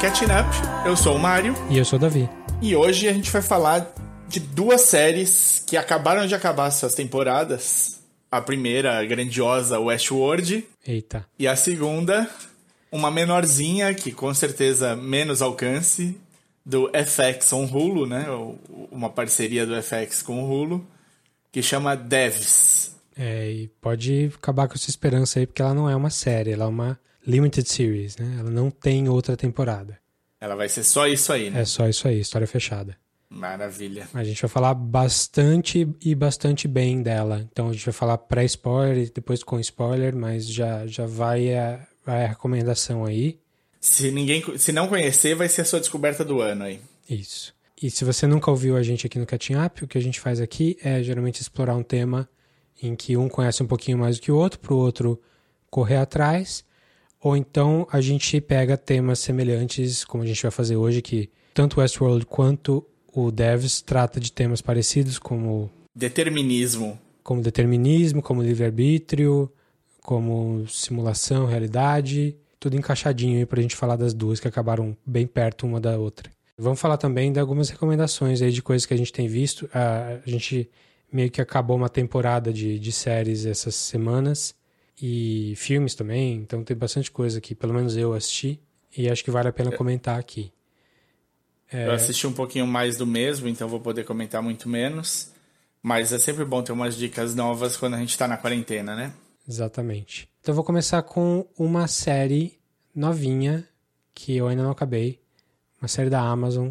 Catching Up. Eu sou o Mário. E eu sou o Davi. E hoje a gente vai falar de duas séries que acabaram de acabar suas temporadas. A primeira, a grandiosa Westworld. Eita. E a segunda, uma menorzinha, que com certeza menos alcance, do FX on Hulu, né? Uma parceria do FX com o Hulu, que chama Devs. É, e pode acabar com essa esperança aí, porque ela não é uma série, ela é uma limited series, né? Ela não tem outra temporada. Ela vai ser só isso aí, né? É só isso aí, história fechada. Maravilha. A gente vai falar bastante e bastante bem dela. Então a gente vai falar pré-spoiler e depois com spoiler, mas já, já vai, a, vai a recomendação aí. Se ninguém, se não conhecer, vai ser a sua descoberta do ano aí. Isso. E se você nunca ouviu a gente aqui no Catching Up, o que a gente faz aqui é geralmente explorar um tema em que um conhece um pouquinho mais do que o outro, para o outro correr atrás. Ou então a gente pega temas semelhantes, como a gente vai fazer hoje, que tanto Westworld quanto o Devs trata de temas parecidos como determinismo, como determinismo, como livre-arbítrio, como simulação, realidade, tudo encaixadinho aí pra gente falar das duas que acabaram bem perto uma da outra. Vamos falar também de algumas recomendações aí de coisas que a gente tem visto. A, gente meio que acabou uma temporada de, de séries essas semanas e filmes também, então tem bastante coisa que pelo menos eu assisti e acho que vale a pena comentar aqui. É... Eu assisti um pouquinho mais do mesmo, então vou poder comentar muito menos. Mas é sempre bom ter umas dicas novas quando a gente está na quarentena, né? Exatamente. Então eu vou começar com uma série novinha que eu ainda não acabei. Uma série da Amazon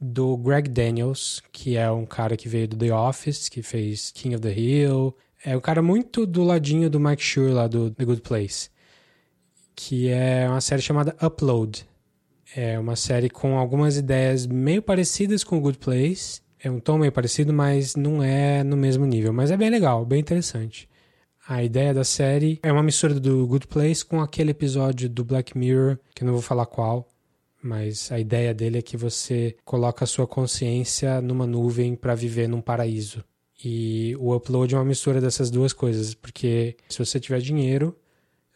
do Greg Daniels, que é um cara que veio do The Office, que fez King of the Hill. É um cara muito do ladinho do Mike Schur lá do The Good Place. Que é uma série chamada Upload. É uma série com algumas ideias meio parecidas com o Good Place. É um tom meio parecido, mas não é no mesmo nível. Mas é bem legal, bem interessante. A ideia da série é uma mistura do Good Place com aquele episódio do Black Mirror, que eu não vou falar qual, mas a ideia dele é que você coloca a sua consciência numa nuvem para viver num paraíso. E o upload é uma mistura dessas duas coisas, porque se você tiver dinheiro,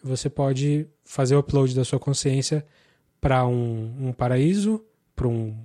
você pode fazer o upload da sua consciência para um, um paraíso, para um.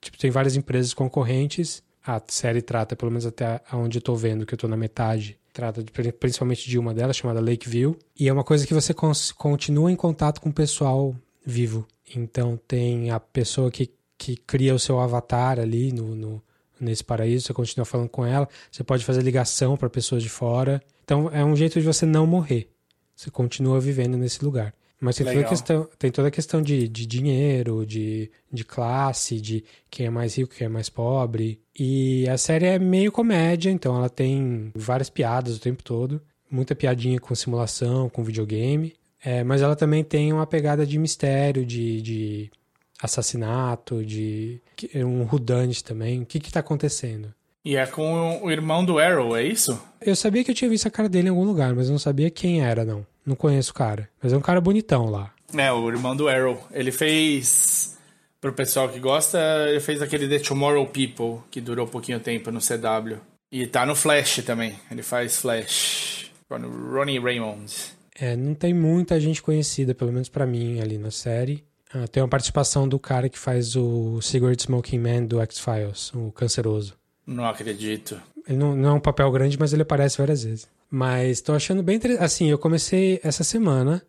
Tipo, tem várias empresas concorrentes. A série trata, pelo menos até onde eu tô vendo, que eu tô na metade, trata de, principalmente de uma delas, chamada Lakeview. E é uma coisa que você continua em contato com o pessoal vivo. Então tem a pessoa que, que cria o seu avatar ali no, no nesse paraíso, você continua falando com ela, você pode fazer ligação para pessoas de fora. Então é um jeito de você não morrer. Você continua vivendo nesse lugar. Mas tem toda, a questão, tem toda a questão de, de dinheiro, de, de classe, de quem é mais rico, quem é mais pobre. E a série é meio comédia, então ela tem várias piadas o tempo todo. Muita piadinha com simulação, com videogame. É, mas ela também tem uma pegada de mistério, de, de assassinato, de um rudante também. O que que tá acontecendo? E é com o irmão do Arrow, é isso? Eu sabia que eu tinha visto a cara dele em algum lugar, mas eu não sabia quem era, não. Não conheço o cara. Mas é um cara bonitão lá. É, o irmão do Arrow. Ele fez. Pro pessoal que gosta, ele fez aquele The Tomorrow People, que durou pouquinho tempo no CW. E tá no Flash também. Ele faz Flash. Ronnie Raymond. É, não tem muita gente conhecida, pelo menos para mim, ali na série. Ah, tem uma participação do cara que faz o Cigarette Smoking Man do X-Files, o canceroso. Não acredito. Ele não, não é um papel grande, mas ele aparece várias vezes. Mas tô achando bem interessante. Assim, eu comecei essa semana.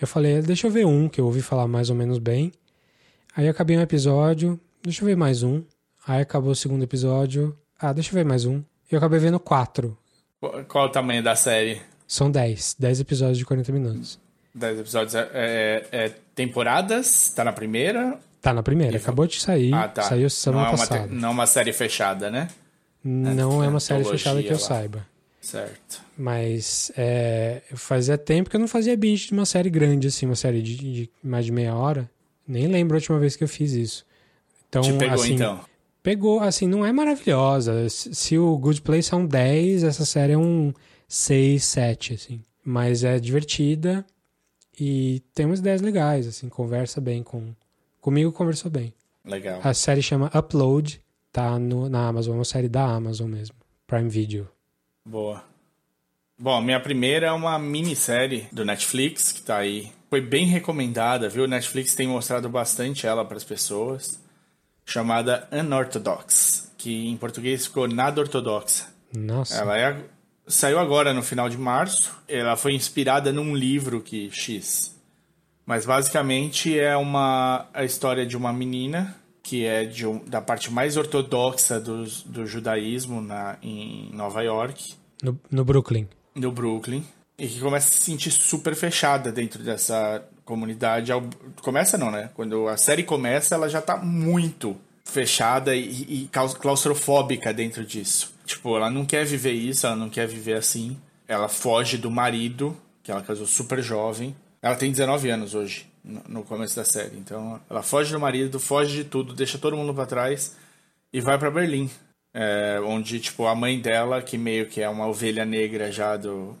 Eu falei, deixa eu ver um, que eu ouvi falar mais ou menos bem. Aí acabei um episódio, deixa eu ver mais um. Aí acabou o segundo episódio. Ah, deixa eu ver mais um. Eu acabei vendo quatro. Qual o tamanho da série? São dez. Dez episódios de 40 minutos. Dez episódios é, é, é temporadas? Tá na primeira? Tá na primeira. Acabou de sair. Ah, tá. Saiu semana não é passada. Uma, não é uma série fechada, né? Não é, é uma série fechada que eu lá. saiba. Certo. Mas é, fazia tempo que eu não fazia binge de uma série grande, assim, uma série de, de, mais de meia hora. Nem lembro a última vez que eu fiz isso. Então, Te pegou, assim, então? Pegou, assim, não é maravilhosa. Se o Good Place é um 10, essa série é um 6, 7, assim. Mas é divertida e tem umas ideias legais, assim, conversa bem com... Comigo conversou bem. Legal. A série chama Upload, tá no, na Amazon, é uma série da Amazon mesmo. Prime Video. Boa. Bom, minha primeira é uma minissérie do Netflix, que tá aí. Foi bem recomendada, viu? O Netflix tem mostrado bastante ela para as pessoas. Chamada Unorthodox, que em português ficou Nada Ortodoxa. Nossa. Ela é, saiu agora no final de março. Ela foi inspirada num livro que X. Mas basicamente é uma a história de uma menina que é de um, da parte mais ortodoxa do, do judaísmo na, em Nova York. No, no Brooklyn. No Brooklyn. E que começa a se sentir super fechada dentro dessa comunidade. Começa não, né? Quando a série começa, ela já tá muito fechada e, e claustrofóbica dentro disso. Tipo, ela não quer viver isso, ela não quer viver assim. Ela foge do marido, que ela casou super jovem. Ela tem 19 anos hoje, no começo da série. Então, ela foge do marido, foge de tudo, deixa todo mundo para trás e vai para Berlim. É, onde, tipo, a mãe dela, que meio que é uma ovelha negra já do,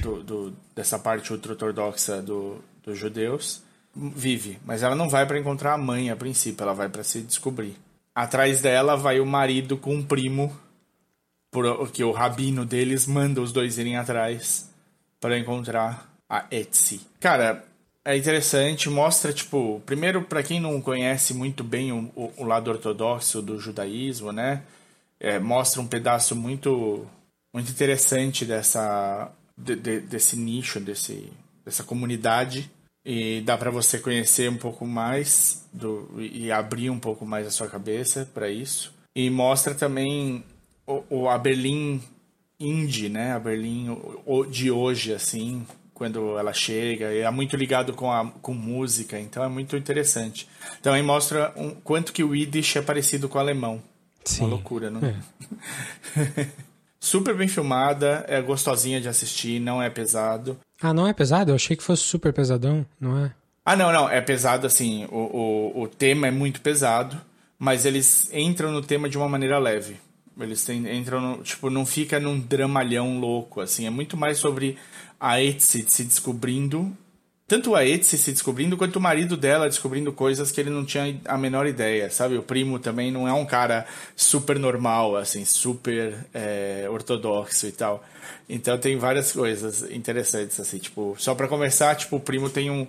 do, do dessa parte ultra-ortodoxa do, dos judeus, vive. Mas ela não vai para encontrar a mãe a princípio, ela vai para se descobrir. Atrás dela vai o marido com um primo, porque o rabino deles manda os dois irem atrás para encontrar a Etsy. Cara, é interessante, mostra, tipo, primeiro, para quem não conhece muito bem o, o, lado ortodoxo do judaísmo, né? É, mostra um pedaço muito, muito interessante dessa, de, de, desse nicho, desse, dessa comunidade. E dá para você conhecer um pouco mais do, e abrir um pouco mais a sua cabeça para isso. E mostra também o, o, a Berlim indie, né? A Berlim de hoje, assim, quando ela chega, é muito ligado com, a, com música, então é muito interessante. Também mostra um, quanto que o Yiddish é parecido com o alemão. Sim. Uma loucura, não é? super bem filmada, é gostosinha de assistir, não é pesado. Ah, não é pesado? Eu achei que fosse super pesadão, não é? Ah, não, não, é pesado assim, o, o, o tema é muito pesado, mas eles entram no tema de uma maneira leve. Eles entram, no, tipo, não fica num dramalhão louco, assim, é muito mais sobre a Etsy se descobrindo, tanto a Etsy se descobrindo, quanto o marido dela descobrindo coisas que ele não tinha a menor ideia, sabe? O primo também não é um cara super normal, assim, super é, ortodoxo e tal. Então tem várias coisas interessantes, assim, tipo, só para começar, tipo, o primo tem um,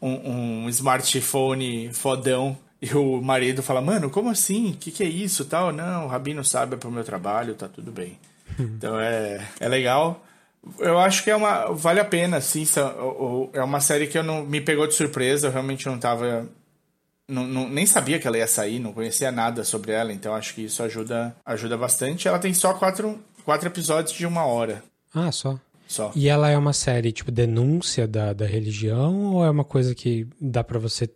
um, um smartphone fodão e o marido fala, mano, como assim? O que, que é isso tal? Não, o Rabino sabe, é pro meu trabalho, tá tudo bem. Então é, é legal. Eu acho que é uma. Vale a pena, sim. É uma série que eu não me pegou de surpresa. Eu realmente não tava. Não, não, nem sabia que ela ia sair, não conhecia nada sobre ela, então acho que isso ajuda, ajuda bastante. Ela tem só quatro, quatro episódios de uma hora. Ah, só. Só. E ela é uma série, tipo, denúncia da, da religião ou é uma coisa que dá para você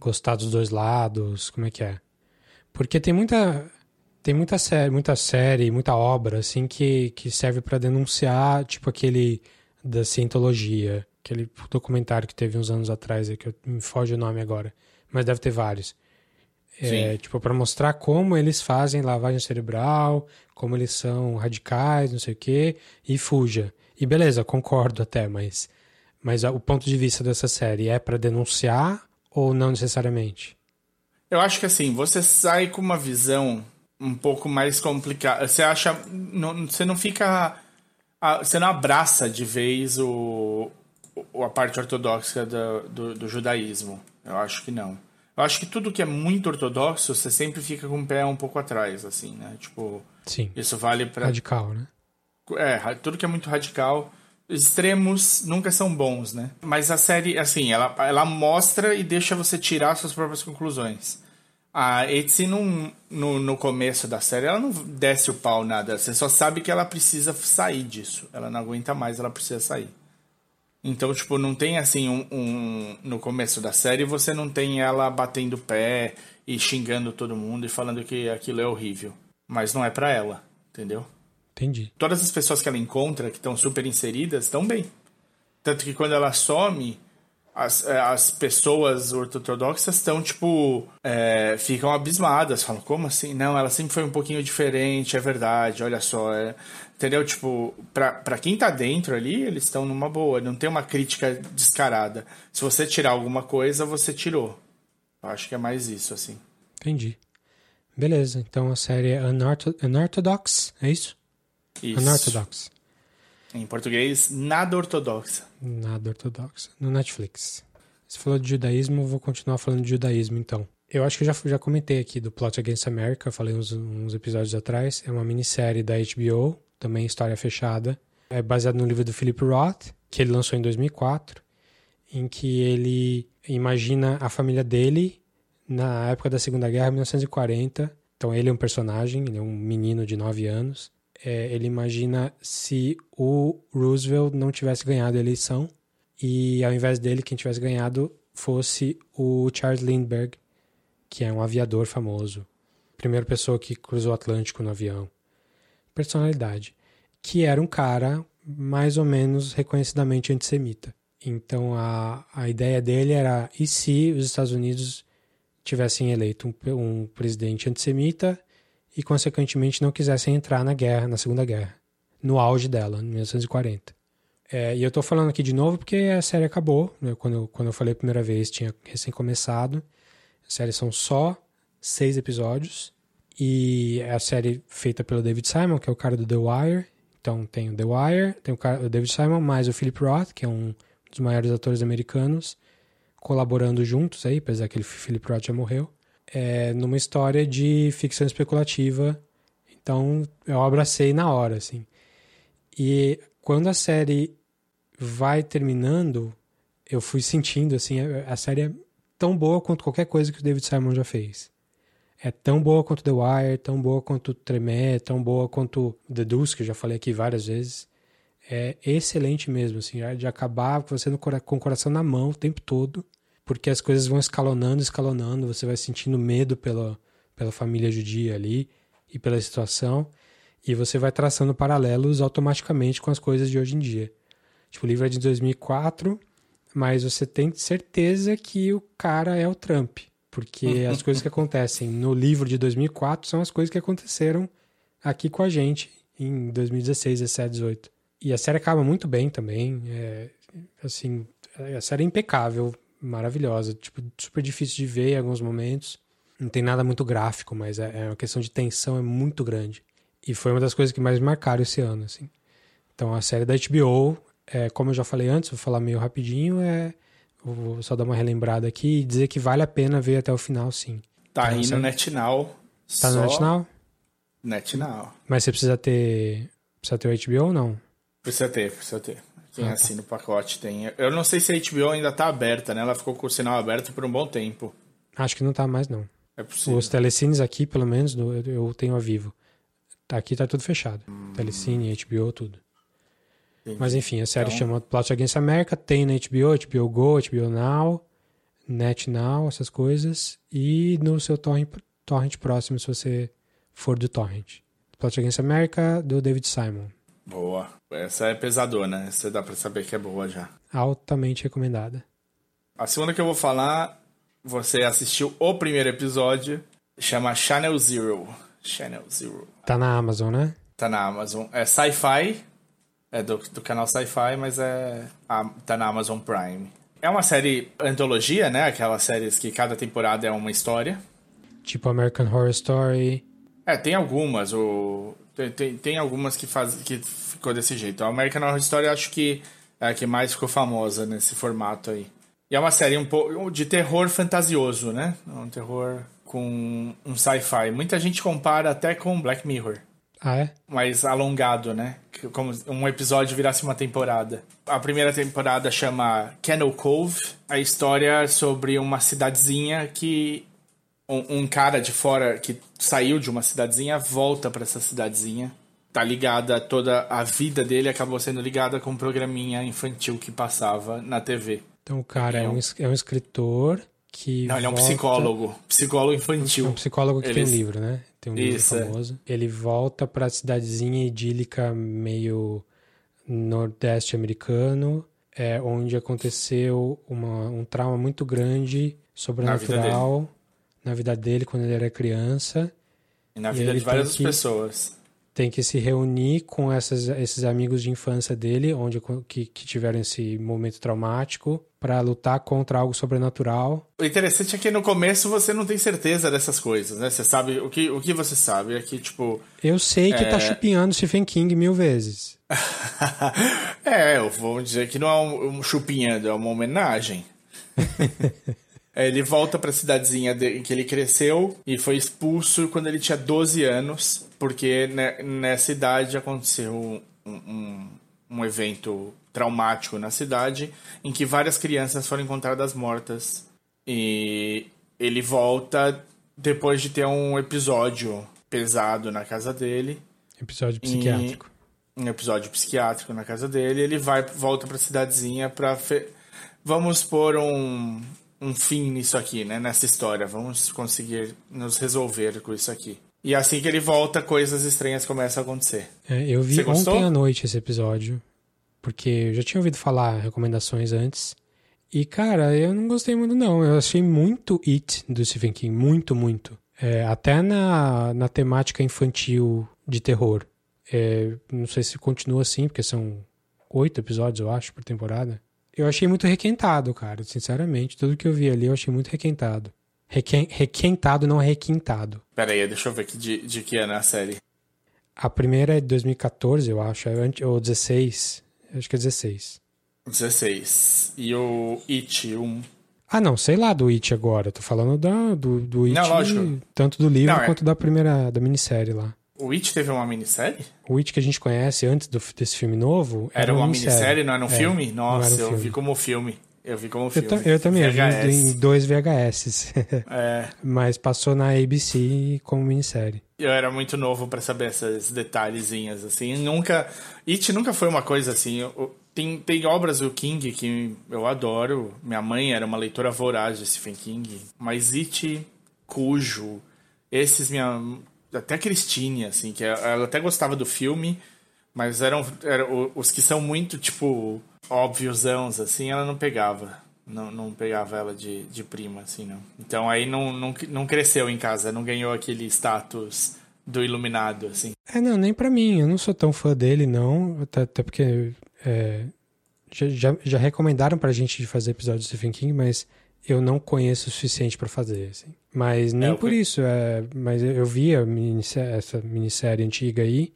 gostar dos dois lados? Como é que é? Porque tem muita tem muita série, muita série, muita obra assim que, que serve para denunciar, tipo aquele da cientologia, aquele documentário que teve uns anos atrás, que eu, me foge o nome agora, mas deve ter vários. É, tipo, para mostrar como eles fazem lavagem cerebral, como eles são radicais, não sei o quê, e fuja. E beleza, concordo até, mas, mas o ponto de vista dessa série é para denunciar ou não necessariamente? Eu acho que assim, você sai com uma visão um pouco mais complicado. Você acha. Não, você não fica. Você não abraça de vez o, a parte ortodoxa do, do, do, judaísmo. Eu acho que não. Eu acho que tudo que é muito ortodoxo, você sempre fica com o pé um pouco atrás, assim, né? Tipo. Sim. Isso vale para Radical, né? É, tudo que é muito radical. Extremos nunca são bons, né? Mas a série, assim, ela, ela mostra e deixa você tirar suas próprias conclusões. A Etsy, não, no, no começo da série, ela não desce o pau nada. Você só sabe que ela precisa sair disso. Ela não aguenta mais, ela precisa sair. Então, tipo, não tem assim um, um, No começo da série, você não tem ela batendo pé e xingando todo mundo e falando que aquilo é horrível. Mas não é para ela, entendeu? Entendi. Todas as pessoas que ela encontra, que estão super inseridas, estão bem. Tanto que quando ela some, as, é, as pessoas ortodoxas estão, tipo, é, ficam abismadas, falam, como assim? Não, ela sempre foi um pouquinho diferente, é verdade, olha só. É... Entendeu? Tipo, pra, pra quem tá dentro ali, eles estão numa boa, não tem uma crítica descarada. Se você tirar alguma coisa, você tirou. Eu acho que é mais isso, assim. Entendi. Beleza, então a série é Unorthodox, é isso? Isso. Em português, nada ortodoxa. Nada ortodoxa. No Netflix. Você falou de judaísmo, vou continuar falando de judaísmo então. Eu acho que eu já, já comentei aqui do Plot Against America, falei uns, uns episódios atrás. É uma minissérie da HBO, também história fechada. É baseado no livro do Philip Roth, que ele lançou em 2004, em que ele imagina a família dele na época da Segunda Guerra, 1940. Então ele é um personagem, ele é um menino de 9 anos é, ele imagina se o Roosevelt não tivesse ganhado a eleição e ao invés dele quem tivesse ganhado fosse o Charles Lindbergh, que é um aviador famoso, primeira pessoa que cruzou o Atlântico no avião, personalidade, que era um cara mais ou menos reconhecidamente antissemita. Então a, a ideia dele era e se os Estados Unidos tivessem eleito um, um presidente antissemita e, consequentemente, não quisessem entrar na guerra, na Segunda Guerra, no auge dela, em 1940. É, e eu estou falando aqui de novo porque a série acabou. Né? Quando, quando eu falei a primeira vez, tinha recém começado. A série são só seis episódios. E é a série feita pelo David Simon, que é o cara do The Wire. Então tem o The Wire, tem o, cara, o David Simon, mais o Philip Roth, que é um dos maiores atores americanos, colaborando juntos aí, apesar que o Philip Roth já morreu é, numa história de ficção especulativa. Então eu abracei na hora, assim. E quando a série vai terminando, eu fui sentindo, assim, a, a série é tão boa quanto qualquer coisa que o David Simon já fez. É tão boa quanto The Wire, tão boa quanto Tremé, tão boa quanto The Deuce, que eu já falei aqui várias vezes. É excelente mesmo, assim, de acabar com você no, com o coração na mão o tempo todo porque as coisas vão escalonando, escalonando, você vai sentindo medo pela, pela família judia ali e pela situação, e você vai traçando paralelos automaticamente com as coisas de hoje em dia. Tipo, o livro é de 2004, mas você tem certeza que o cara é o Trump, porque as coisas que acontecem no livro de 2004 são as coisas que aconteceram aqui com a gente em 2016, 17, 18. E a série acaba muito bem também, é, assim, a série é impecável, maravilhosa. Tipo, super difícil de ver em alguns momentos. Não tem nada muito gráfico, mas é, é uma questão de tensão é muito grande. E foi uma das coisas que mais me marcaram esse ano, assim. Então, a série da HBO, é, como eu já falei antes, vou falar meio rapidinho, é... Vou só dar uma relembrada aqui e dizer que vale a pena ver até o final, sim. Tá então, aí no NetNow. Tá no NetNow? NetNow. Mas você precisa ter... Precisa ter o HBO ou não? Precisa ter, precisa ter. Quem ah, tá. assina o pacote tem. Eu não sei se a HBO ainda tá aberta, né? Ela ficou com o sinal aberto por um bom tempo. Acho que não tá mais, não. É possível. Os telecines aqui, pelo menos, eu tenho a vivo. Tá, aqui tá tudo fechado. Hum. Telecine, HBO, tudo. Entendi. Mas enfim, a série então... chama Plot Against America, tem na HBO, HBO Go, HBO Now, Net Now, essas coisas. E no seu torrent, torrent próximo, se você for do torrent. Plot Against America, do David Simon. Boa. Essa é pesadona, essa dá pra saber que é boa já. Altamente recomendada. A segunda que eu vou falar, você assistiu o primeiro episódio, chama Channel Zero. Channel Zero. Tá na Amazon, né? Tá na Amazon. É sci-fi, é do, do canal Sci-Fi, mas é a, tá na Amazon Prime. É uma série antologia, né? Aquelas séries que cada temporada é uma história. Tipo American Horror Story. É, tem algumas. O, tem, tem, tem, algumas que, faz, que ficou desse jeito. A American Horror Story acho que é a que mais ficou famosa nesse formato aí. E é uma série um pouco de terror fantasioso, né? Um terror com um sci-fi. Muita gente compara até com Black Mirror. Ah, é? Mais alongado, né? Como um episódio virasse uma temporada. A primeira temporada chama Kennel Cove. A história sobre uma cidadezinha que um, um, cara de fora que saiu de uma cidadezinha volta para essa cidadezinha. Tá ligada, toda a vida dele acabou sendo ligada com um programinha infantil que passava na TV. Então o cara é, é um, é um escritor que. Não, ele é um psicólogo. Psicólogo infantil. É um psicólogo que ele... tem um livro, né? Tem um Isso, livro é. famoso. É. Ele volta pra cidadezinha idílica meio nordeste americano, é, onde aconteceu uma, um trauma muito grande, sobrenatural na vida dele quando ele era criança. E na vida e de várias que... pessoas. Tem que se reunir com essas, esses amigos de infância dele, onde que, que tiveram esse momento traumático, para lutar contra algo sobrenatural. O interessante é que no começo você não tem certeza dessas coisas, né? Você sabe o que, o que você sabe é que tipo. Eu sei que tá é... tá chupinhando Stephen King mil vezes. é, vamos dizer que não é um, um chupinhando, é uma homenagem. Ele volta para a cidadezinha em que ele cresceu e foi expulso quando ele tinha 12 anos, porque nessa idade aconteceu um, um, um evento traumático na cidade em que várias crianças foram encontradas mortas. E ele volta depois de ter um episódio pesado na casa dele. Episódio psiquiátrico. um episódio psiquiátrico na casa dele. Ele vai volta para a cidadezinha para fe... vamos pôr um um fim nisso aqui, né? Nessa história. Vamos conseguir nos resolver com isso aqui. E assim que ele volta, coisas estranhas começam a acontecer. É, eu vi ontem à noite esse episódio, porque eu já tinha ouvido falar recomendações antes. E, cara, eu não gostei muito, não. Eu achei muito It do Stephen King. Muito, muito. É, até na, na temática infantil de terror. É, não sei se continua assim, porque são oito episódios, eu acho, por temporada. Eu achei muito requentado, cara, sinceramente. Tudo que eu vi ali eu achei muito requentado. Requen, requentado, não requintado. Pera aí, deixa eu ver aqui de, de que ano é a série. A primeira é de 2014, eu acho, é ou 16. Acho que é 16. 16. E o It 1. Ah, não, sei lá do It agora. Tô falando da, do, do It. Não, lógico. Tanto do livro não, é... quanto da primeira da minissérie lá. O It teve uma minissérie? O It que a gente conhece antes do, desse filme novo. Era, era uma, minissérie, minissérie, não era um é, filme? Nossa, um eu filme. vi como filme. Eu vi como filme. Eu, eu também, VHS. eu vi em dois VHS. é. Mas passou na ABC como minissérie. Eu era muito novo para saber esses detalhezinhas, assim. Nunca. It nunca foi uma coisa assim. Eu, tem, tem obras do King que eu adoro. Minha mãe era uma leitora voraz de Stephen King. Mas It, Cujo, esses minha até Christine, assim, que ela até gostava do filme, mas eram, eram os que são muito, tipo, óbviosãos, assim, ela não pegava. Não, não pegava ela de, de prima, assim, não. Então aí não, não, não cresceu em casa, não ganhou aquele status do iluminado, assim. É, não, nem para mim. Eu não sou tão fã dele, não. Até, até porque é, já, já, já recomendaram pra gente de fazer episódios de Stephen King, mas eu não conheço o suficiente para fazer, assim. Mas nem é, por isso, é, mas eu vi a minissérie, essa minissérie antiga aí,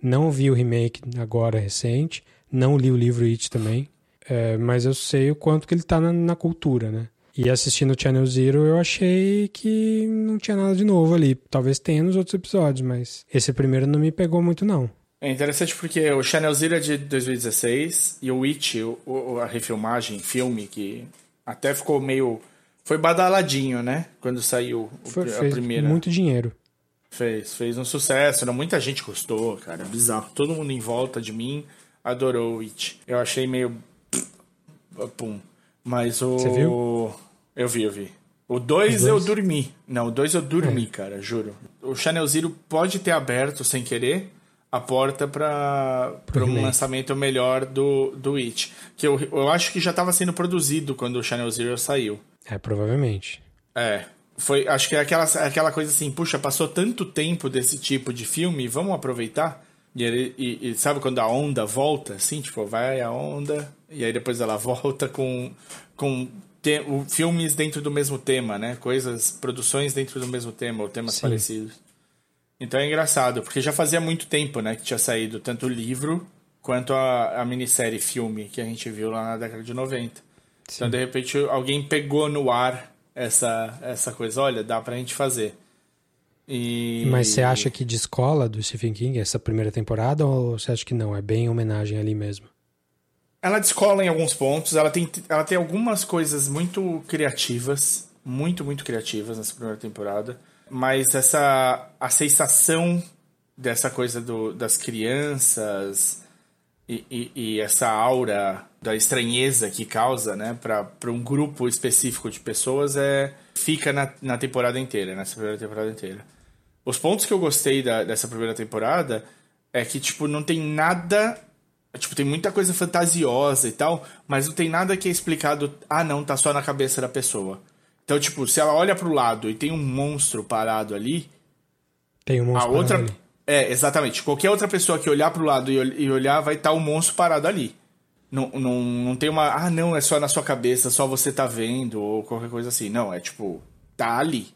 não vi o remake agora recente, não li o livro It também, é, mas eu sei o quanto que ele tá na, na cultura, né? E assistindo o Channel Zero, eu achei que não tinha nada de novo ali. Talvez tenha nos outros episódios, mas esse primeiro não me pegou muito, não. É interessante porque o Channel Zero é de 2016 e o It, o, a refilmagem, filme que até ficou meio. Foi badaladinho, né? Quando saiu Foi, a primeira. Muito dinheiro. Fez, fez um sucesso. Né? Muita gente gostou, cara. Bizarro. Todo mundo em volta de mim adorou o It. Eu achei meio. Pum. Mas o. Você viu? Eu vi, eu vi. O 2 eu dormi. Não, o 2 eu dormi, é. cara, juro. O Channel Zero pode ter aberto sem querer, a porta para um lançamento melhor do, do It. Que eu, eu acho que já estava sendo produzido quando o Channel Zero saiu. É, provavelmente. É. Foi, acho que é aquela, aquela coisa assim, puxa, passou tanto tempo desse tipo de filme, vamos aproveitar? E, ele, e, e sabe quando a onda volta, assim, tipo, vai a onda, e aí depois ela volta com, com te, o, filmes dentro do mesmo tema, né? Coisas, produções dentro do mesmo tema, ou temas Sim. parecidos. Então é engraçado, porque já fazia muito tempo, né, que tinha saído tanto o livro quanto a, a minissérie filme que a gente viu lá na década de 90. Sim. Então, de repente, alguém pegou no ar essa, essa coisa, olha, dá pra gente fazer. E... Mas você acha que de escola do Stephen King essa primeira temporada ou você acha que não? É bem homenagem ali mesmo? Ela descola em alguns pontos, ela tem, ela tem algumas coisas muito criativas, muito, muito criativas nessa primeira temporada mas essa a sensação dessa coisa do, das crianças e, e, e, essa aura da estranheza que causa, né, para um grupo específico de pessoas é fica na, na temporada inteira, nessa primeira temporada inteira. Os pontos que eu gostei da, dessa primeira temporada é que tipo não tem nada Tipo, tem muita coisa fantasiosa e tal, mas não tem nada que é explicado. Ah, não, tá só na cabeça da pessoa. Então, tipo, se ela olha pro lado e tem um monstro parado ali. Tem um monstro a outra, ali. É, exatamente. Qualquer outra pessoa que olhar pro lado e olhar, vai estar tá o monstro parado ali. Não, não, não tem uma. Ah, não, é só na sua cabeça, só você tá vendo, ou qualquer coisa assim. Não, é tipo, tá ali.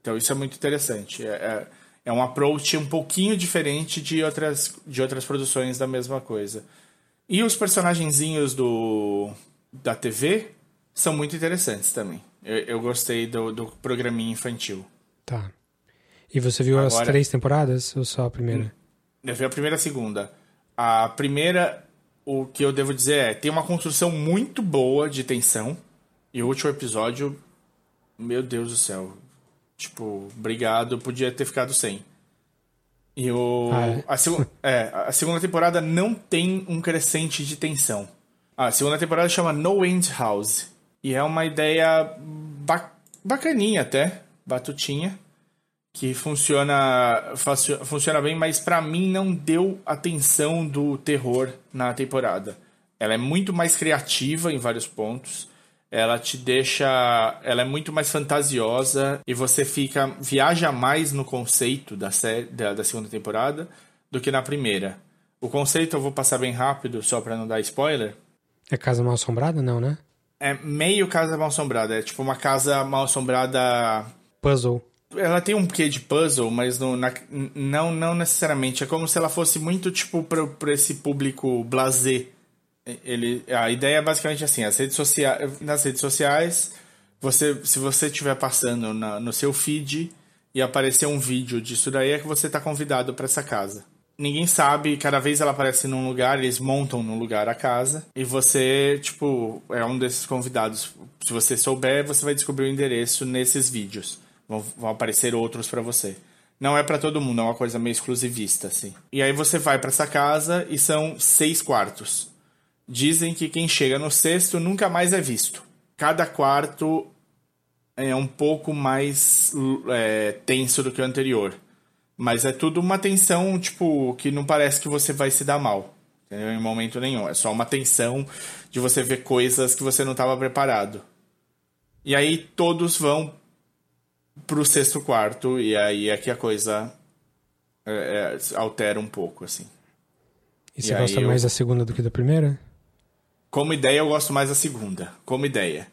Então isso é muito interessante. É, é, é um approach um pouquinho diferente de outras, de outras produções da mesma coisa. E os personagenzinhos do, da TV são muito interessantes também. Eu, eu gostei do, do programinha infantil. Tá. E você viu Agora, as três temporadas ou só a primeira? Eu vi a primeira e a segunda. A primeira, o que eu devo dizer é, tem uma construção muito boa de tensão. E o último episódio, meu Deus do céu. Tipo, obrigado, podia ter ficado sem. E o, ah, é? A, seg é, a segunda temporada não tem um crescente de tensão. A segunda temporada chama No End House. E é uma ideia ba bacaninha até, batutinha que funciona funciona bem, mas para mim não deu atenção do terror na temporada. Ela é muito mais criativa em vários pontos. Ela te deixa, ela é muito mais fantasiosa e você fica viaja mais no conceito da série da, da segunda temporada do que na primeira. O conceito eu vou passar bem rápido só para não dar spoiler. É casa mal assombrada não, né? É meio casa mal assombrada, é tipo uma casa mal assombrada puzzle ela tem um quê de puzzle, mas no, na, não, não necessariamente. É como se ela fosse muito, tipo, para esse público blazer. Ele, a ideia é basicamente assim, as redes sociais, nas redes sociais, você, se você estiver passando na, no seu feed e aparecer um vídeo disso daí, é que você está convidado para essa casa. Ninguém sabe, cada vez ela aparece num lugar, eles montam num lugar a casa, e você, tipo, é um desses convidados. Se você souber, você vai descobrir o endereço nesses vídeos. Vão, vão aparecer outros para você. Não é para todo mundo, é uma coisa meio exclusivista, assim. E aí você vai para essa casa e são seis quartos. Dizem que quem chega no sexto nunca mais é visto. Cada quarto é um pouco mais é, tenso do que o anterior. Mas é tudo uma tensão, tipo, que não parece que você vai se dar mal. Entendeu? Em momento nenhum. É só uma tensão de você ver coisas que você não estava preparado. E aí todos vão pro sexto quarto, e aí é que a coisa é, é, altera um pouco, assim. E você e gosta mais da segunda do que da primeira? Como ideia, eu gosto mais da segunda. Como ideia.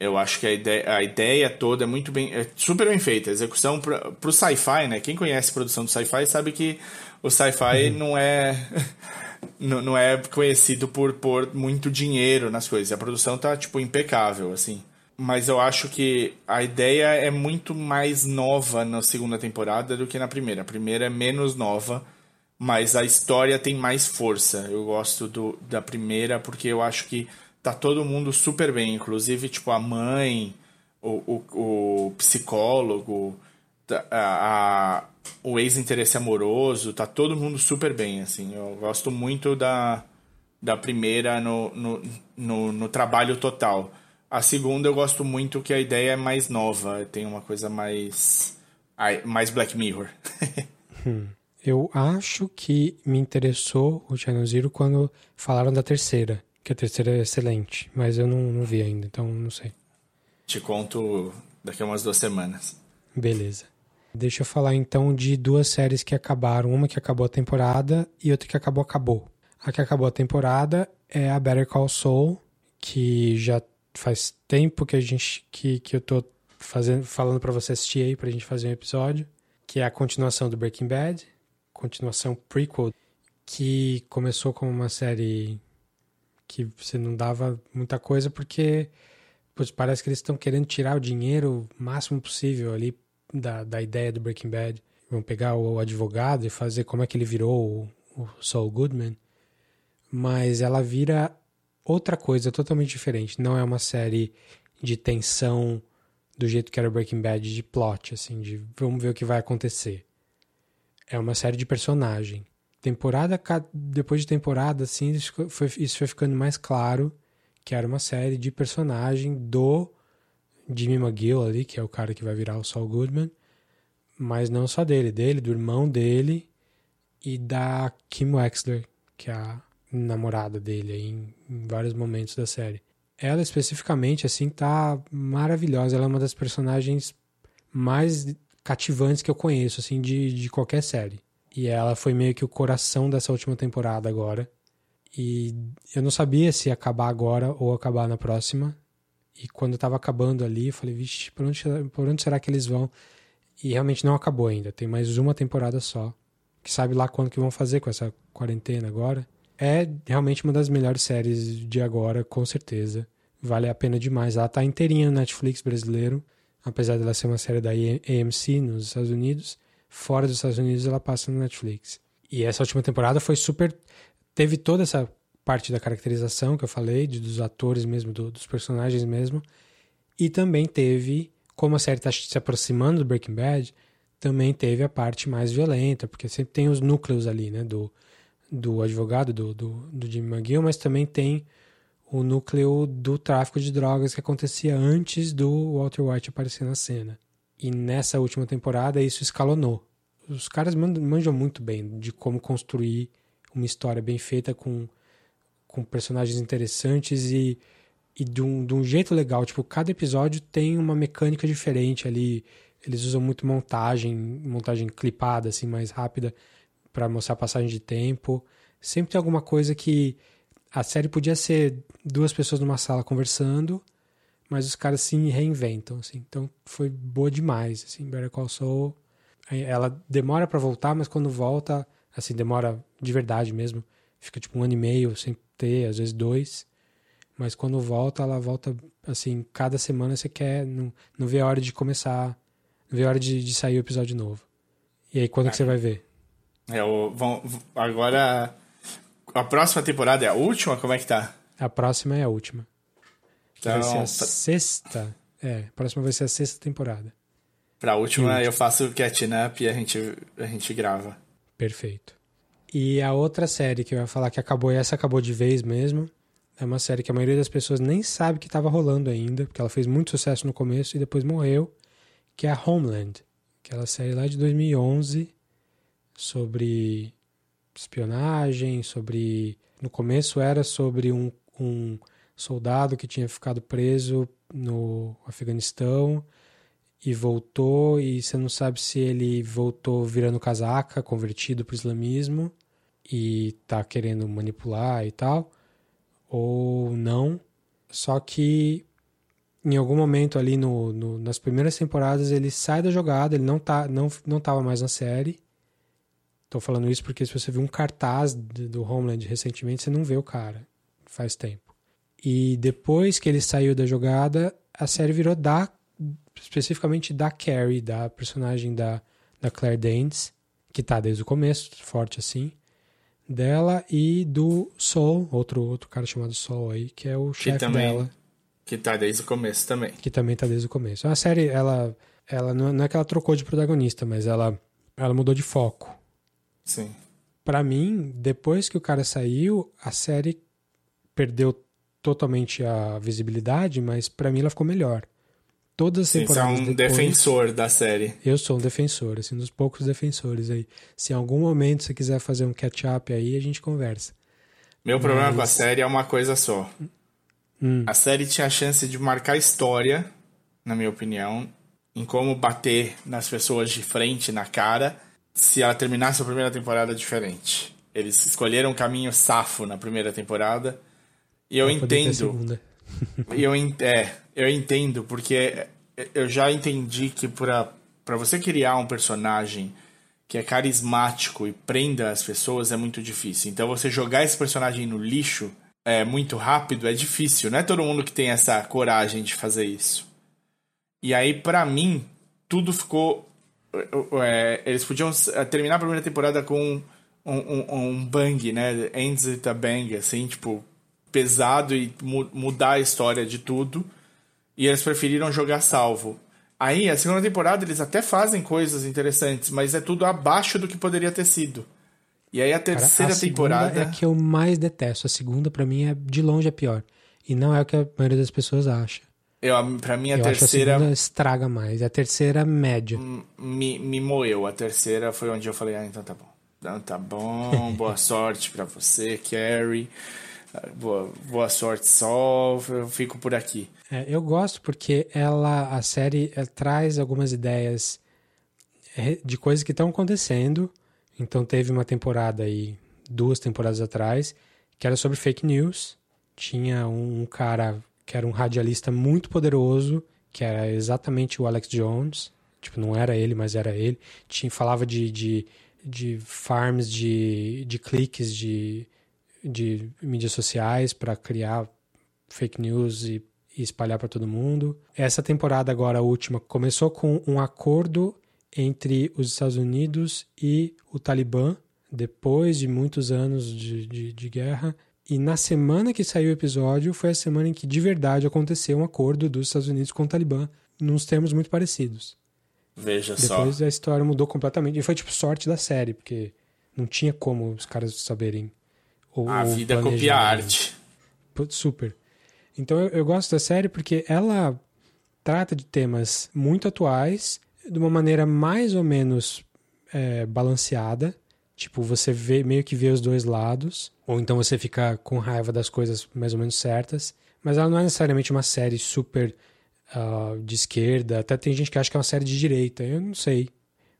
Eu acho que a ideia, a ideia toda é muito bem. É super bem feita. A execução pra, pro sci-fi, né? Quem conhece produção do sci-fi sabe que o sci-fi uhum. não é. não, não é conhecido por pôr muito dinheiro nas coisas. A produção tá, tipo, impecável, assim mas eu acho que a ideia é muito mais nova na segunda temporada do que na primeira. A primeira é menos nova, mas a história tem mais força. Eu gosto do, da primeira porque eu acho que tá todo mundo super bem, inclusive tipo a mãe, o, o, o psicólogo, a, a o ex-interesse amoroso, tá todo mundo super bem, assim. Eu gosto muito da, da primeira no, no, no, no trabalho total. A segunda eu gosto muito que a ideia é mais nova, tem uma coisa mais. mais Black Mirror. Eu acho que me interessou o Channel Zero quando falaram da terceira, que a terceira é excelente, mas eu não, não vi ainda, então não sei. Te conto daqui a umas duas semanas. Beleza. Deixa eu falar então de duas séries que acabaram, uma que acabou a temporada e outra que acabou acabou. A que acabou a temporada é a Better Call Saul, que já faz tempo que a gente que, que eu tô fazendo, falando para você assistir aí pra gente fazer um episódio, que é a continuação do Breaking Bad, continuação prequel, que começou como uma série que você não dava muita coisa porque parece que eles estão querendo tirar o dinheiro o máximo possível ali da, da ideia do Breaking Bad. Vão pegar o advogado e fazer como é que ele virou o, o Saul Goodman. Mas ela vira outra coisa totalmente diferente. Não é uma série de tensão do jeito que era Breaking Bad, de plot, assim, de vamos ver o que vai acontecer. É uma série de personagem. Temporada depois de temporada, assim, isso foi, ficando mais claro que era uma série de personagem do Jimmy McGill ali, que é o cara que vai virar o Saul Goodman, mas não só dele, dele, do irmão dele e da Kim Wexler, que é a namorada dele aí em, em vários momentos da série. Ela especificamente, assim, tá maravilhosa. Ela é uma das personagens mais cativantes que eu conheço, assim, de, de qualquer série. E ela foi meio que o coração dessa última temporada agora. E eu não sabia se acabar agora ou acabar na próxima. E quando tava acabando ali, eu falei, vixe, por onde, por onde será que eles vão? E realmente não acabou ainda. Tem mais uma temporada só. Que sabe lá quando que vão fazer com essa quarentena agora. É realmente uma das melhores séries de agora, com certeza. Vale a pena demais. Ela tá inteirinha no Netflix brasileiro. Apesar dela ser uma série da AMC nos Estados Unidos. Fora dos Estados Unidos ela passa no Netflix. E essa última temporada foi super teve toda essa parte da caracterização que eu falei, de, dos atores mesmo, do, dos personagens mesmo. E também teve, como a série está se aproximando do Breaking Bad, também teve a parte mais violenta, porque sempre tem os núcleos ali, né, do, do advogado, do, do, do Jimmy McGill, mas também tem o núcleo do tráfico de drogas que acontecia antes do Walter White aparecer na cena. E nessa última temporada isso escalonou. Os caras manjam muito bem de como construir uma história bem feita com, com personagens interessantes e, e de, um, de um jeito legal. Tipo, cada episódio tem uma mecânica diferente ali. Eles usam muito montagem, montagem clipada, assim, mais rápida, para mostrar a passagem de tempo. Sempre tem alguma coisa que a série podia ser duas pessoas numa sala conversando, mas os caras se reinventam, assim. Então foi boa demais, assim. Better Call Saul, ela demora para voltar, mas quando volta, Assim, demora de verdade mesmo. Fica tipo um ano e meio sem ter, às vezes dois. Mas quando volta, ela volta assim, cada semana você quer, não, não vê a hora de começar, não vê a hora de, de sair o episódio novo. E aí, quando é. que você vai ver? É, o, vão, agora, a próxima temporada é a última? Como é que tá? A próxima é a última. Então, vai ser a sexta. É, a próxima vai ser a sexta temporada. Pra última, eu faço o catching up e a gente, a gente grava. Perfeito. E a outra série que eu ia falar que acabou, e essa acabou de vez mesmo, é uma série que a maioria das pessoas nem sabe que estava rolando ainda, porque ela fez muito sucesso no começo e depois morreu, que é a Homeland. Aquela série lá de 2011 sobre espionagem, sobre... No começo era sobre um, um soldado que tinha ficado preso no Afeganistão e voltou, e você não sabe se ele voltou virando casaca, convertido para o islamismo e tá querendo manipular e tal, ou não. Só que em algum momento ali no, no, nas primeiras temporadas ele sai da jogada, ele não tá não não tava mais na série. Tô falando isso porque se você viu um cartaz do Homeland recentemente, você não vê o cara. Faz tempo. E depois que ele saiu da jogada, a série virou da especificamente da Carrie, da personagem da, da Claire Danes, que tá desde o começo, forte assim, dela e do Sol, outro, outro cara chamado Sol aí, que é o chefe dela. Que tá desde o começo também. Que também tá desde o começo. A série, ela, ela não é que ela trocou de protagonista, mas ela, ela mudou de foco. Sim. Para mim, depois que o cara saiu, a série perdeu totalmente a visibilidade, mas para mim ela ficou melhor todas as Sim, temporadas. Você é um depois, defensor da série. Eu sou um defensor, assim, um dos poucos defensores aí. Se em algum momento você quiser fazer um catch-up aí, a gente conversa. Meu Mas... problema com a série é uma coisa só. Hum. A série tinha a chance de marcar história, na minha opinião, em como bater nas pessoas de frente, na cara, se ela terminasse a primeira temporada diferente. Eles escolheram um caminho safo na primeira temporada. E eu entendo. eu, é, eu entendo, porque eu já entendi que para você criar um personagem que é carismático e prenda as pessoas é muito difícil. Então você jogar esse personagem no lixo é muito rápido, é difícil. Não é todo mundo que tem essa coragem de fazer isso. E aí, para mim, tudo ficou. É, eles podiam terminar a primeira temporada com um, um, um bang, né? Ends with a bang, assim, tipo, pesado e mu mudar a história de tudo. E eles preferiram jogar salvo. Aí, a segunda temporada, eles até fazem coisas interessantes, mas é tudo abaixo do que poderia ter sido. E aí a terceira Cara, a temporada. É a que eu mais detesto. A segunda, para mim, é de longe a pior. E não é o que a maioria das pessoas acha. Eu, pra mim, a eu terceira. A estraga mais. A terceira, média. Me, me moeu. A terceira foi onde eu falei: ah, então tá bom. Então tá bom. Boa sorte pra você, Carrie boa, boa sorte, Sol. Eu fico por aqui. É, eu gosto porque ela, a série ela traz algumas ideias de coisas que estão acontecendo Então teve uma temporada aí, duas temporadas atrás, que era sobre fake news. Tinha um cara que era um radialista muito poderoso, que era exatamente o Alex Jones. Tipo, não era ele, mas era ele. Tinha, falava de, de, de farms de, de cliques de, de mídias sociais para criar fake news e, e espalhar para todo mundo. Essa temporada agora, a última, começou com um acordo entre os Estados Unidos e o Talibã, depois de muitos anos de, de, de, guerra. E na semana que saiu o episódio, foi a semana em que de verdade aconteceu um acordo dos Estados Unidos com o Talibã, nos termos muito parecidos. Veja depois só. Depois a história mudou completamente. E foi tipo sorte da série, porque não tinha como os caras saberem. Ou, a vida copia a arte. Super. Então eu, eu gosto da série porque ela trata de temas muito atuais de uma maneira mais ou menos é, balanceada. Tipo, você vê, meio que vê os dois lados. Ou então você fica com raiva das coisas mais ou menos certas. Mas ela não é necessariamente uma série super uh, de esquerda. Até tem gente que acha que é uma série de direita. Eu não sei.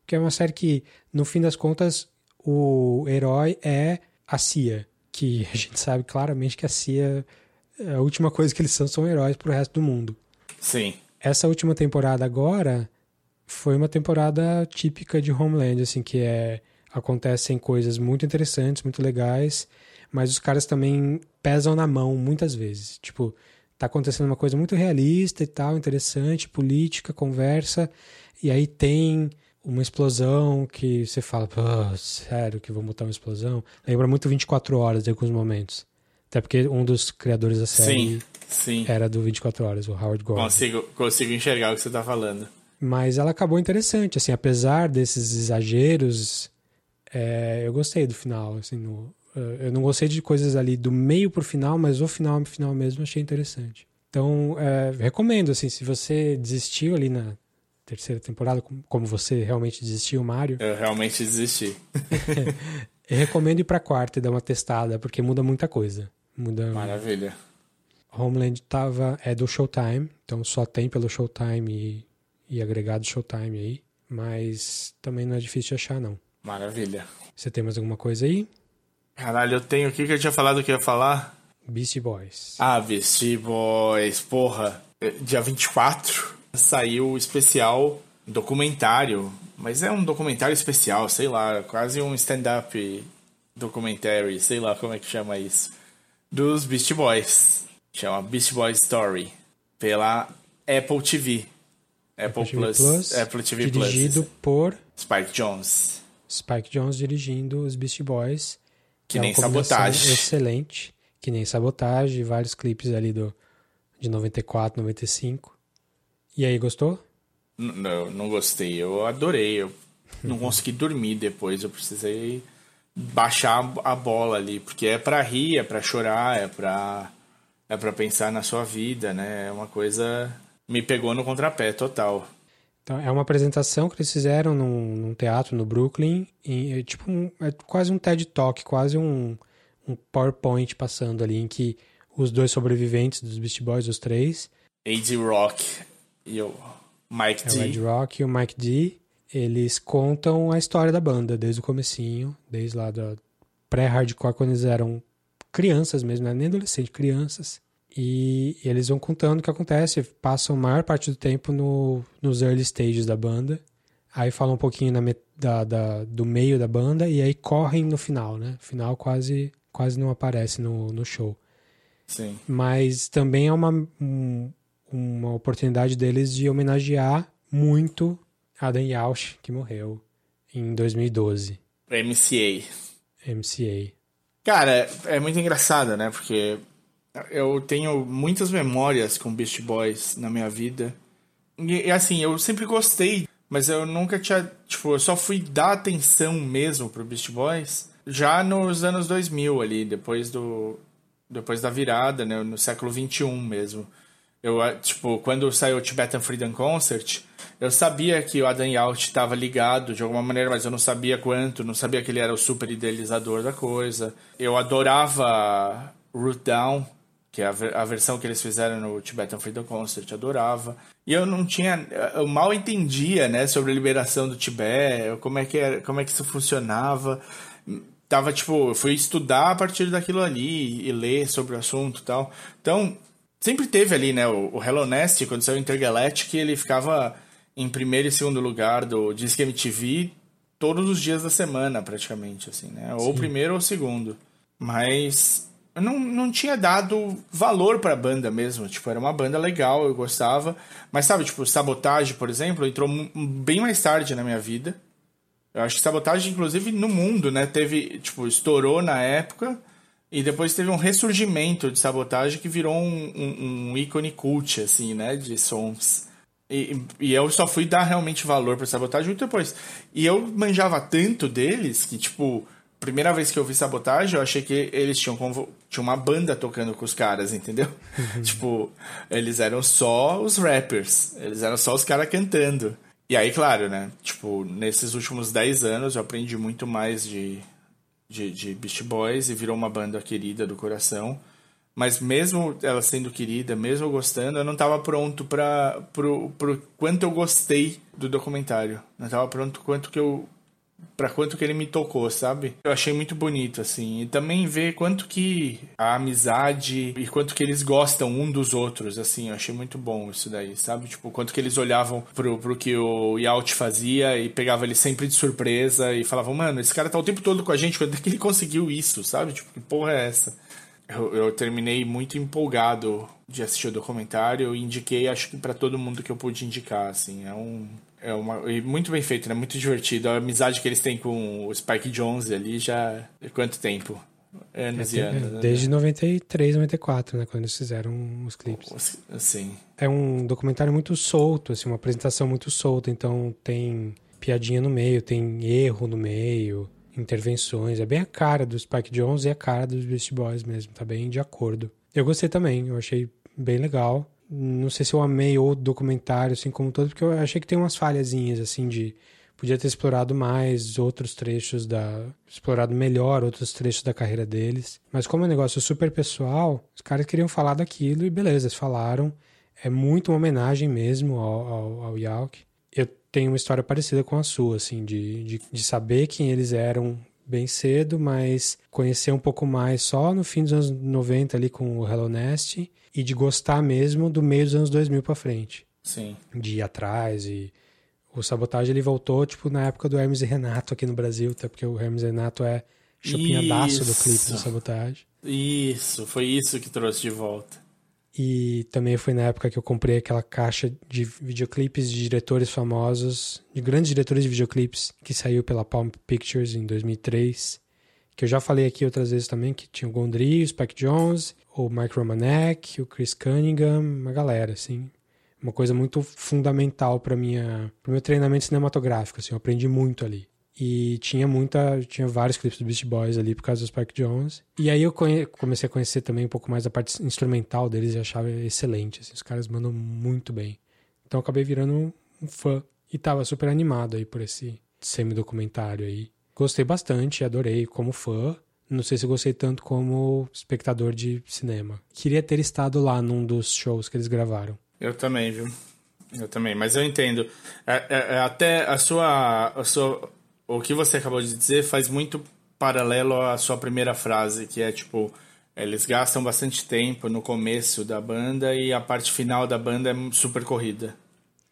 Porque é uma série que, no fim das contas, o herói é a CIA. Que a gente sabe claramente que a CIA, a última coisa que eles são, são heróis pro resto do mundo. Sim. Essa última temporada agora foi uma temporada típica de Homeland, assim, que é acontecem coisas muito interessantes, muito legais, mas os caras também pesam na mão muitas vezes. Tipo, tá acontecendo uma coisa muito realista e tal, interessante, política, conversa, e aí tem uma explosão que você fala, sério que vão botar uma explosão? Lembra muito 24 horas em alguns momentos. Até porque um dos criadores da série sim, sim. era do 24 horas, o Howard Gordon. Consigo, consigo enxergar o que você tá falando. Mas ela acabou interessante, assim, apesar desses exageros, é, eu gostei do final, assim, no, eu não gostei de coisas ali do meio pro final, mas o final, final mesmo achei interessante. Então, é, recomendo, assim, se você desistiu ali na terceira temporada, como você realmente desistiu, Mário. Eu realmente desisti. eu recomendo ir pra quarta e dar uma testada, porque muda muita coisa. Muda. Maravilha. Homeland tava, é do Showtime, então só tem pelo Showtime e e agregado Showtime aí, mas também não é difícil de achar, não. Maravilha. Você tem mais alguma coisa aí? Caralho, eu tenho o que eu tinha falado que eu ia falar? Beastie Boys. Ah, Beastie Boys, porra. É, dia 24 saiu o especial documentário, mas é um documentário especial, sei lá, quase um stand-up documentary, sei lá como é que chama isso, dos Beastie Boys. Chama Beastie Boys Story, pela Apple TV. Apple, TV Plus, Plus, Apple TV dirigido Plus. por Spike Jones. Spike Jones dirigindo os Beastie Boys. Que, que nem é sabotagem. Excelente. Que nem sabotagem, vários clipes ali do de 94, 95. E aí, gostou? Não, não gostei. Eu adorei. Eu não consegui dormir depois. Eu precisei baixar a bola ali, porque é para rir, é para chorar, é para é para pensar na sua vida, né? É uma coisa me pegou no contrapé total. Então, é uma apresentação que eles fizeram num, num teatro no Brooklyn, e, é, tipo um, é quase um TED Talk, quase um, um PowerPoint passando ali, em que os dois sobreviventes dos Beast Boys, os três... A.D. Rock e o Mike D. É o Ed Rock e o Mike D. Eles contam a história da banda, desde o comecinho, desde lá da pré-hardcore, quando eles eram crianças mesmo, não é nem adolescentes, crianças. E, eles vão contando o que acontece, passam a maior parte do tempo no, nos early stages da banda. Aí falam um pouquinho na, da, da, do meio da banda e aí correm no final, né? O final quase, quase não aparece no, no show. Sim. Mas também é uma, um, uma oportunidade deles de homenagear muito Adam Yauch, que morreu em 2012. MCA. MCA. Cara, é muito engraçado, né? Porque eu tenho muitas memórias com Beast Boys na minha vida. E, assim, eu sempre gostei, mas eu nunca tinha. Tipo, eu só fui dar atenção mesmo pro Beast Boys já nos anos 2000 ali, depois do. Depois da virada, né? No século 21 mesmo. Eu, tipo, quando saiu o Tibetan Freedom Concert, eu sabia que o Adam Yacht estava ligado de alguma maneira, mas eu não sabia quanto, não sabia que ele era o super idealizador da coisa. Eu adorava Root Down, que é a, a, versão que eles fizeram no Tibetan Freedom Concert, adorava. E eu não tinha. Eu mal entendia, né, sobre a liberação do Tibete, como é que, era, como é que isso funcionava. Tava, tipo, eu fui estudar a partir daquilo ali e ler sobre o assunto e tal. Então, sempre teve ali, né, o, o Hello Nest, quando saiu o Intergalactic, ele ficava em primeiro e segundo lugar do Disque MTV todos os dias da semana, praticamente, assim, né? Ou primeiro ou segundo. Mas eu não, não tinha dado valor pra banda mesmo. Tipo, era uma banda legal, eu gostava. Mas sabe, tipo, Sabotage, por exemplo, entrou bem mais tarde na minha vida. Eu acho que Sabotage, inclusive, no mundo, né? Teve, tipo, estourou na época. E depois teve um ressurgimento de Sabotage que virou um, um, um ícone cult, assim, né? De sons. E, e eu só fui dar realmente valor pra Sabotage muito depois. E eu manjava tanto deles que, tipo primeira vez que eu vi Sabotagem, eu achei que eles tinham, tinham uma banda tocando com os caras, entendeu? Uhum. tipo, eles eram só os rappers, eles eram só os caras cantando. E aí, claro, né? Tipo, nesses últimos 10 anos eu aprendi muito mais de, de, de Beast Boys e virou uma banda querida do coração. Mas mesmo ela sendo querida, mesmo eu gostando, eu não estava pronto para pro, pro quanto eu gostei do documentário. Não estava pronto quanto que eu para quanto que ele me tocou, sabe? Eu achei muito bonito, assim. E também ver quanto que a amizade e quanto que eles gostam um dos outros, assim. Eu achei muito bom isso daí, sabe? Tipo, quanto que eles olhavam pro, pro que o Yacht fazia e pegava ele sempre de surpresa e falavam, mano, esse cara tá o tempo todo com a gente, quando é que ele conseguiu isso, sabe? Tipo, que porra é essa? Eu, eu terminei muito empolgado de assistir o documentário e indiquei, acho que para todo mundo que eu pude indicar, assim. É um é uma, e muito bem feito, né? Muito divertido. A amizade que eles têm com o Spike Jones ali já. Quanto tempo? Anos é, e anos. Né? Desde 93, 94, né? Quando eles fizeram os clipes. Sim. É um documentário muito solto, assim, uma apresentação muito solta. Então tem piadinha no meio, tem erro no meio, intervenções. É bem a cara do Spike Jones e a cara dos Beast Boys mesmo. Tá bem de acordo. Eu gostei também, eu achei bem legal não sei se eu amei o documentário, assim como todo, porque eu achei que tem umas falhazinhas, assim, de podia ter explorado mais outros trechos da. explorado melhor outros trechos da carreira deles. Mas como é um negócio super pessoal, os caras queriam falar daquilo e beleza, eles falaram. É muito uma homenagem mesmo ao, ao, ao Yauk. Eu tenho uma história parecida com a sua, assim, de, de, de saber quem eles eram bem cedo, mas conhecer um pouco mais só no fim dos anos 90 ali com o Hello Nest e de gostar mesmo do meio dos anos 2000 para frente. Sim. De ir atrás e o Sabotagem ele voltou tipo na época do Hermes e Renato aqui no Brasil, até porque o Hermes e Renato é chupinhadaço do clipe do Sabotagem. Isso, foi isso que trouxe de volta. E também foi na época que eu comprei aquela caixa de videoclipes de diretores famosos, de grandes diretores de videoclipes, que saiu pela Palm Pictures em 2003. Que eu já falei aqui outras vezes também, que tinha o Gondry, o Spike Jones, o Mike Romanek, o Chris Cunningham, uma galera, assim. Uma coisa muito fundamental para minha, meu treinamento cinematográfico, assim. Eu aprendi muito ali. E tinha muita, tinha vários clipes do Beast Boys ali por causa do Spike Jones. E aí eu conhe, comecei a conhecer também um pouco mais a parte instrumental deles e achava excelente. Assim, os caras mandam muito bem. Então acabei virando um, um fã e tava super animado aí por esse semi-documentário aí. Gostei bastante, adorei como fã. Não sei se gostei tanto como espectador de cinema. Queria ter estado lá num dos shows que eles gravaram. Eu também, viu? Eu também, mas eu entendo. É, é, é até a sua, a sua o que você acabou de dizer faz muito paralelo à sua primeira frase, que é tipo, eles gastam bastante tempo no começo da banda e a parte final da banda é super corrida.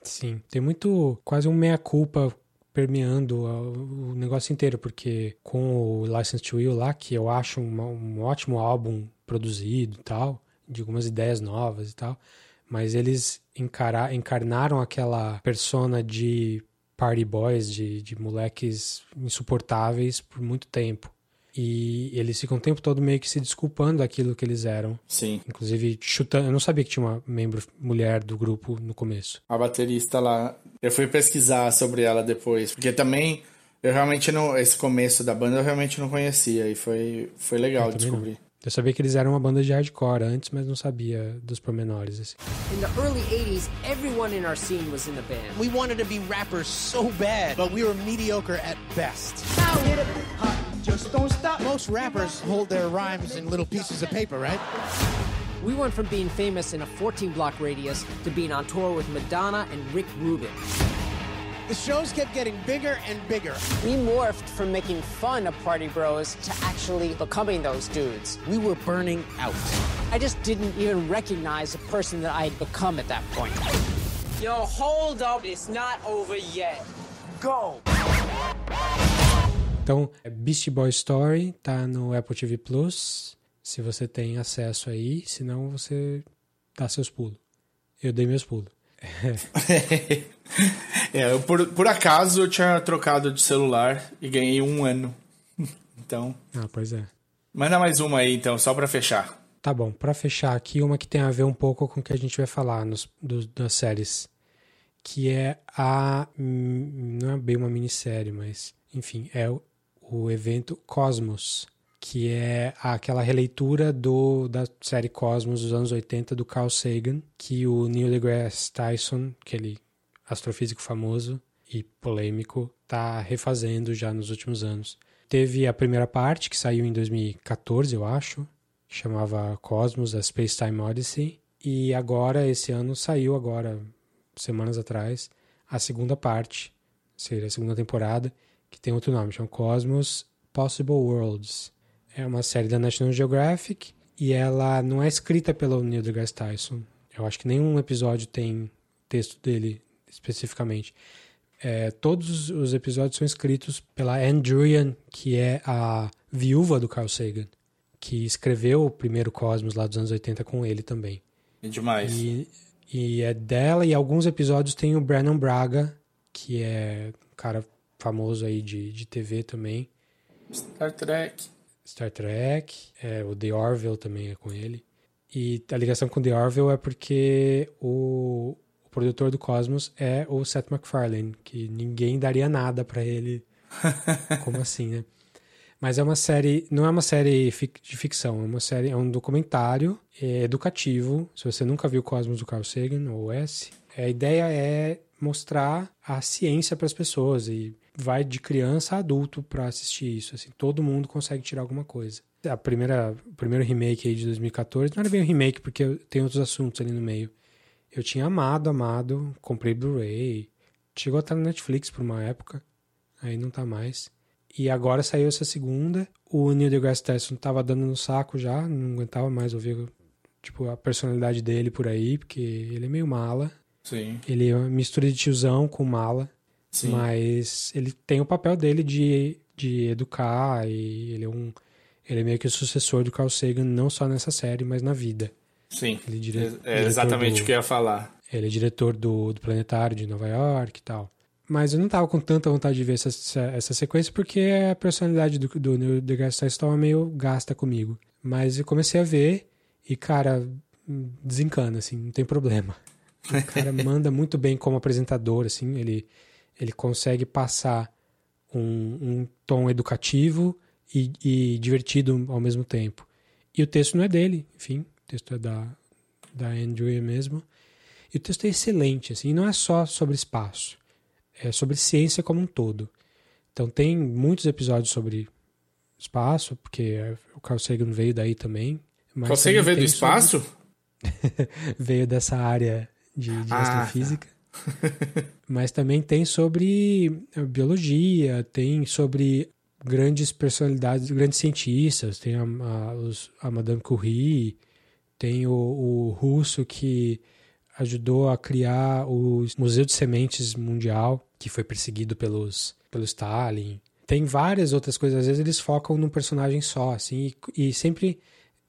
Sim, tem muito quase um meia-culpa permeando o negócio inteiro, porque com o License to Will lá, que eu acho um, um ótimo álbum produzido e tal, de algumas ideias novas e tal, mas eles encarar, encarnaram aquela persona de party boys, de, de moleques insuportáveis por muito tempo. E eles ficam o tempo todo meio que se desculpando daquilo que eles eram. Sim. Inclusive chutando. Eu não sabia que tinha uma membro mulher do grupo no começo. A baterista lá. Eu fui pesquisar sobre ela depois. Porque também. Eu realmente não. Esse começo da banda eu realmente não conhecia. E foi, foi legal descobrir. Não. Eu sabia que eles eram uma banda de hardcore antes, mas não sabia dos pormenores. Assim. In the early 80s, everyone in our scene was in the band. We wanted to be rappers so bad, but we were mediocre at best. Now hit it, hot, just don't stop. Most rappers hold their rhymes in little pieces of paper, right? We went from being famous in a 14 block radius to being on tour with Madonna and Rick Rubin. The shows kept getting bigger and bigger. We morphed from making fun of Party Bros to actually becoming those dudes. We were burning out. I just didn't even recognize the person that I had become at that point. Yo, hold up, it's not over yet. Go! Então, Beast Boy Story tá no Apple TV Plus. Se você tem acesso aí, senão você dá seus pulos. Eu dei meus pulos. é, eu, por, por acaso eu tinha trocado de celular e ganhei um ano. Então. Ah, pois é. Manda mais uma aí, então, só para fechar. Tá bom, para fechar aqui, uma que tem a ver um pouco com o que a gente vai falar nos, do, das séries. Que é a. Não é bem uma minissérie, mas. Enfim, é o, o evento Cosmos que é aquela releitura do, da série Cosmos dos anos 80 do Carl Sagan, que o Neil deGrasse Tyson, aquele astrofísico famoso e polêmico, está refazendo já nos últimos anos. Teve a primeira parte, que saiu em 2014, eu acho, que chamava Cosmos, a Space Time Odyssey, e agora, esse ano, saiu agora, semanas atrás, a segunda parte, seria a segunda temporada, que tem outro nome, chama Cosmos Possible Worlds é uma série da National Geographic e ela não é escrita pelo Neil deGrasse Tyson. Eu acho que nenhum episódio tem texto dele especificamente. É, todos os episódios são escritos pela Anne Druyan, que é a viúva do Carl Sagan, que escreveu o primeiro Cosmos lá dos anos 80 com ele também. É demais. E, e é dela, e alguns episódios tem o Brandon Braga, que é um cara famoso aí de, de TV também. Star Trek. Star Trek, é, o The Orville também é com ele. E a ligação com The Orville é porque o, o produtor do Cosmos é o Seth MacFarlane, que ninguém daria nada para ele. Como assim, né? Mas é uma série, não é uma série de ficção, é uma série, é um documentário é educativo. Se você nunca viu Cosmos do Carl Sagan ou S, a ideia é mostrar a ciência para as pessoas e vai de criança a adulto para assistir isso. Assim, todo mundo consegue tirar alguma coisa. A primeira, o primeiro remake aí de 2014 não era bem um remake porque tem outros assuntos ali no meio. Eu tinha amado, amado, comprei Blu-ray, chegou a estar no Netflix por uma época, aí não tá mais. E agora saiu essa segunda. O Neil deGrasse Tyson tava dando no saco já, não aguentava mais ouvir tipo a personalidade dele por aí, porque ele é meio mala. Sim. Ele é uma mistura de tiozão com mala. Sim. Mas ele tem o papel dele de, de educar e ele é um ele é meio que o sucessor do Carl Sagan não só nessa série, mas na vida. Sim. Ele é, dire... é exatamente do... o que eu ia falar. Ele é diretor do, do Planetário de Nova York e tal. Mas eu não tava com tanta vontade de ver essa, essa sequência porque a personalidade do, do Neil deGrasse Tyson estava meio gasta comigo. Mas eu comecei a ver e, cara, desencana, assim, não tem problema. O cara manda muito bem como apresentador, assim, ele ele consegue passar um, um tom educativo e, e, divertido ao mesmo tempo. E o texto não é dele, enfim, o texto é da, da Andrew mesmo. E o texto é excelente, assim, não é só sobre espaço, é sobre ciência como um todo. Então tem muitos episódios sobre espaço, porque o Carl Sagan veio daí também. Mas Carl Sagan veio do espaço? Sobre... veio dessa área de, de ah, astrofísica. Mas também tem sobre eh, biologia, tem sobre grandes personalidades, grandes cientistas, tem a, a, os, a Madame Curie, tem o, o, russo que ajudou a criar o Museu de Sementes Mundial, que foi perseguido pelos, pelo Stalin. Tem várias outras coisas, às vezes eles focam num personagem só, assim, e, e sempre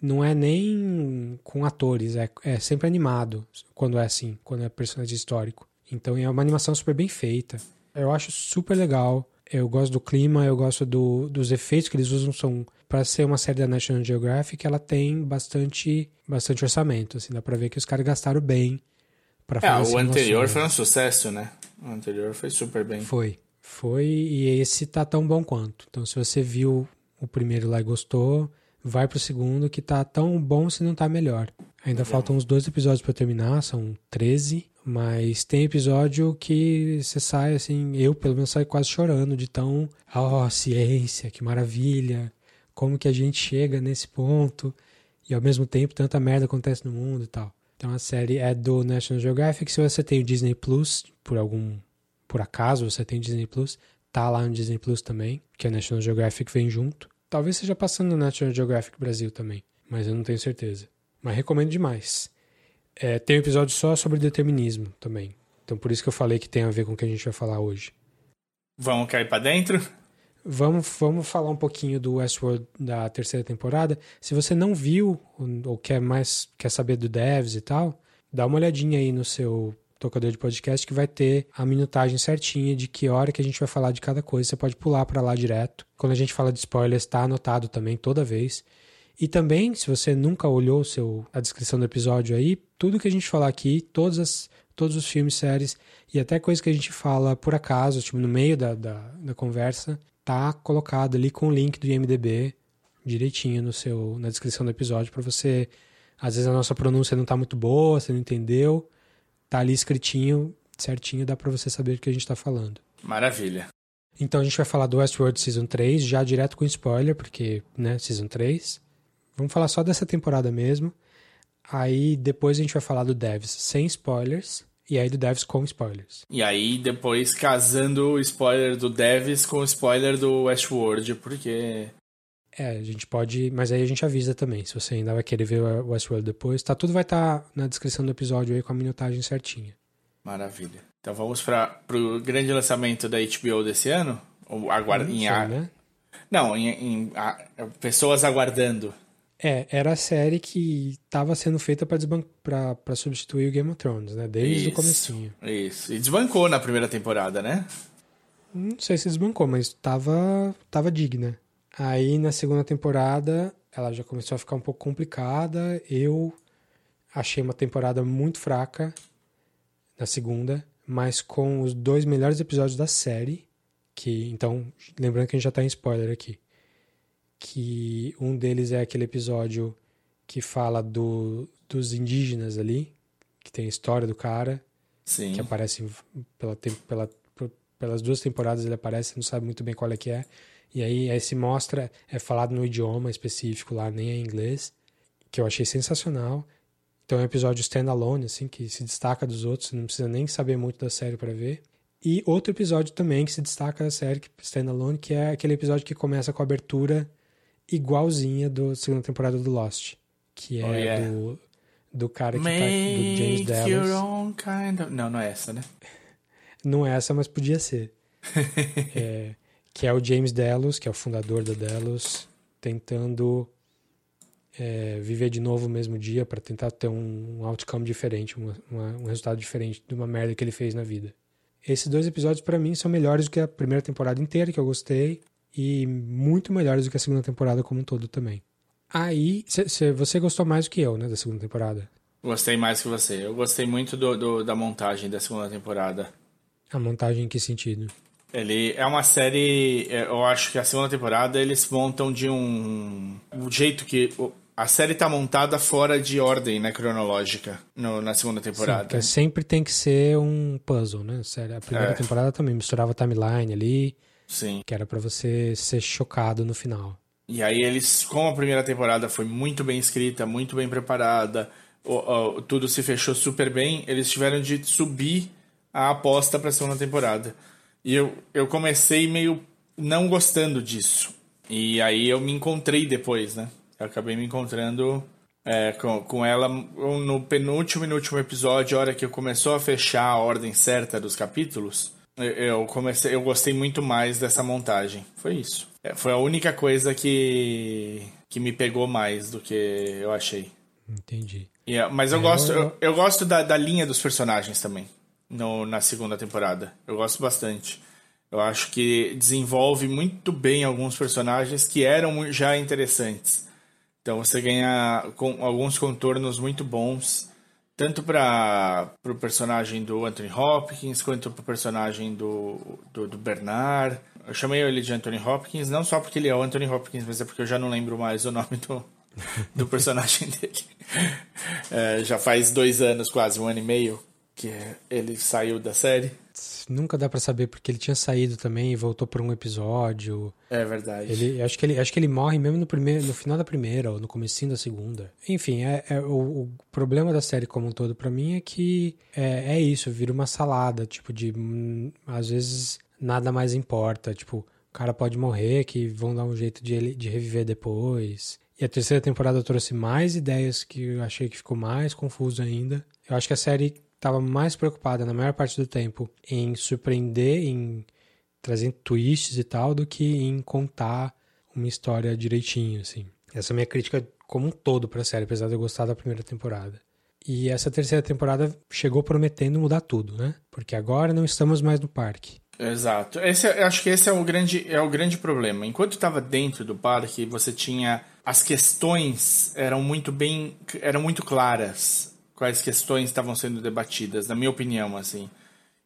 não é nem com atores, é, é sempre animado quando é assim, quando é personagem histórico. Então é uma animação super bem feita. Eu acho super legal. Eu gosto do clima, eu gosto do, dos efeitos que eles usam. São para ser uma série da National Geographic, ela tem bastante, bastante orçamento. Assim, dá para ver que os caras gastaram bem para fazer. É, o anterior foi um sucesso, né? O anterior foi super bem. Foi, foi e esse tá tão bom quanto. Então, se você viu o primeiro lá e gostou, vai pro segundo que tá tão bom se não tá melhor. Ainda faltam uns dois episódios para terminar, são 13. Mas tem episódio que você sai assim, eu pelo menos saio quase chorando de tão, ó, oh, ciência, que maravilha, como que a gente chega nesse ponto. e ao mesmo tempo tanta merda acontece no mundo e tal. Então a série é do National Geographic. Se você tem o Disney Plus, por algum por acaso você tem o Disney Plus, tá lá no Disney Plus também, que a National Geographic vem junto. Talvez seja passando no National Geographic Brasil também, mas eu não tenho certeza. Mas recomendo demais. É, tem um episódio só sobre determinismo também. Então por isso que eu falei que tem a ver com o que a gente vai falar hoje. Vamos cair para dentro? Vamos, vamos falar um pouquinho do Westworld da terceira temporada. Se você não viu ou quer mais quer saber do devs e tal, dá uma olhadinha aí no seu tocador de podcast que vai ter a minutagem certinha de que hora que a gente vai falar de cada coisa. Você pode pular para lá direto. Quando a gente fala de spoilers, está anotado também toda vez. E também, se você nunca olhou seu, a descrição do episódio aí, tudo que a gente falar aqui, todas as, todos os filmes, séries e até coisas que a gente fala por acaso, tipo no meio da, da, da conversa, tá colocado ali com o link do IMDB direitinho no seu, na descrição do episódio para você. Às vezes a nossa pronúncia não tá muito boa, você não entendeu, tá ali escritinho, certinho, dá para você saber do que a gente tá falando. Maravilha. Então a gente vai falar do Westworld Season 3, já direto com spoiler, porque, né, Season 3. Vamos falar só dessa temporada mesmo. Aí depois a gente vai falar do Devs sem spoilers. E aí do Devs com spoilers. E aí depois casando o spoiler do Devs com o spoiler do Westworld, porque. É, a gente pode. Mas aí a gente avisa também. Se você ainda vai querer ver o Westworld depois, tá, tudo vai estar tá na descrição do episódio aí com a minutagem certinha. Maravilha. Então vamos para o grande lançamento da HBO desse ano? Ou aguarda, em a... né? Não, em, em a... pessoas aguardando. É, era a série que estava sendo feita para substituir o Game of Thrones, né? Desde isso, o comecinho. Isso. E desbancou na primeira temporada, né? Não sei se desbancou, mas estava tava digna. Aí na segunda temporada ela já começou a ficar um pouco complicada. Eu achei uma temporada muito fraca na segunda, mas com os dois melhores episódios da série, que então, lembrando que a gente já está em spoiler aqui que um deles é aquele episódio que fala do, dos indígenas ali, que tem a história do cara, Sim. que aparece pela, pela, pelas duas temporadas ele aparece, não sabe muito bem qual é que é. E aí, aí se mostra, é falado no idioma específico lá, nem é inglês, que eu achei sensacional. Então é um episódio standalone, assim, que se destaca dos outros, você não precisa nem saber muito da série para ver. E outro episódio também que se destaca da série, standalone, que é aquele episódio que começa com a abertura igualzinha da segunda temporada do Lost. Que é oh, yeah. do, do cara que Make tá do James Dallas. Your own kind of... Não, não é essa, né? Não é essa, mas podia ser. é, que é o James Delos, que é o fundador da Delos, tentando é, viver de novo o mesmo dia para tentar ter um outcome diferente, uma, uma, um resultado diferente de uma merda que ele fez na vida. Esses dois episódios, para mim, são melhores do que a primeira temporada inteira, que eu gostei e muito melhores do que a segunda temporada como um todo também. Aí, cê, cê, você gostou mais do que eu, né, da segunda temporada? Gostei mais que você. Eu gostei muito do, do, da montagem da segunda temporada. A montagem em que sentido? Ele é uma série. É, eu acho que a segunda temporada eles montam de um. O jeito que. A série tá montada fora de ordem, né, cronológica, no, na segunda temporada. Sim, sempre tem que ser um puzzle, né? A primeira é. temporada também misturava timeline ali. Sim. Que era para você ser chocado no final. E aí eles, como a primeira temporada foi muito bem escrita, muito bem preparada, o, o, tudo se fechou super bem, eles tiveram de subir a aposta para a segunda temporada. E eu, eu comecei meio não gostando disso. E aí eu me encontrei depois, né? Eu acabei me encontrando é, com, com ela no penúltimo e último episódio, a hora que começou a fechar a ordem certa dos capítulos. Eu comecei, eu gostei muito mais dessa montagem. Foi isso. É, foi a única coisa que que me pegou mais do que eu achei. Entendi. Yeah, mas eu é, gosto, eu, eu gosto da, da linha dos personagens também no, na segunda temporada. Eu gosto bastante. Eu acho que desenvolve muito bem alguns personagens que eram já interessantes. Então você ganha com alguns contornos muito bons tanto para o personagem do Anthony Hopkins quanto para o personagem do, do, do, Bernard. Eu chamei ele de Anthony Hopkins não só porque ele é o Anthony Hopkins, mas é porque eu já não lembro mais o nome do, do personagem dele. É, já faz dois anos, quase um ano e meio, que ele saiu da série. Nunca dá pra saber porque ele tinha saído também e voltou por um episódio. É verdade. Ele, acho que ele, acho que ele morre mesmo no primeiro, no final da primeira ou no comecinho da segunda. Enfim, é, é o, o problema da série como um todo pra mim é que é, é isso, vira uma salada, tipo de hum, às vezes nada mais importa, tipo o cara pode morrer, que vão dar um jeito de, ele, de reviver depois. E a terceira temporada trouxe mais ideias que eu achei que ficou mais confuso ainda. Eu acho que a série estava mais preocupada na maior parte do tempo em surpreender, em trazer twists e tal, do que em contar uma história direitinho, assim. Essa é a minha crítica como um todo pra série, apesar de eu gostar da primeira temporada. E essa terceira temporada chegou prometendo mudar tudo, né? Porque agora não estamos mais no parque. Exato. Esse, é- acho que esse é o grande, é o grande problema. Enquanto estava dentro do parque, você tinha as questões eram muito bem, eram muito claras. Quais questões estavam sendo debatidas, na minha opinião, assim.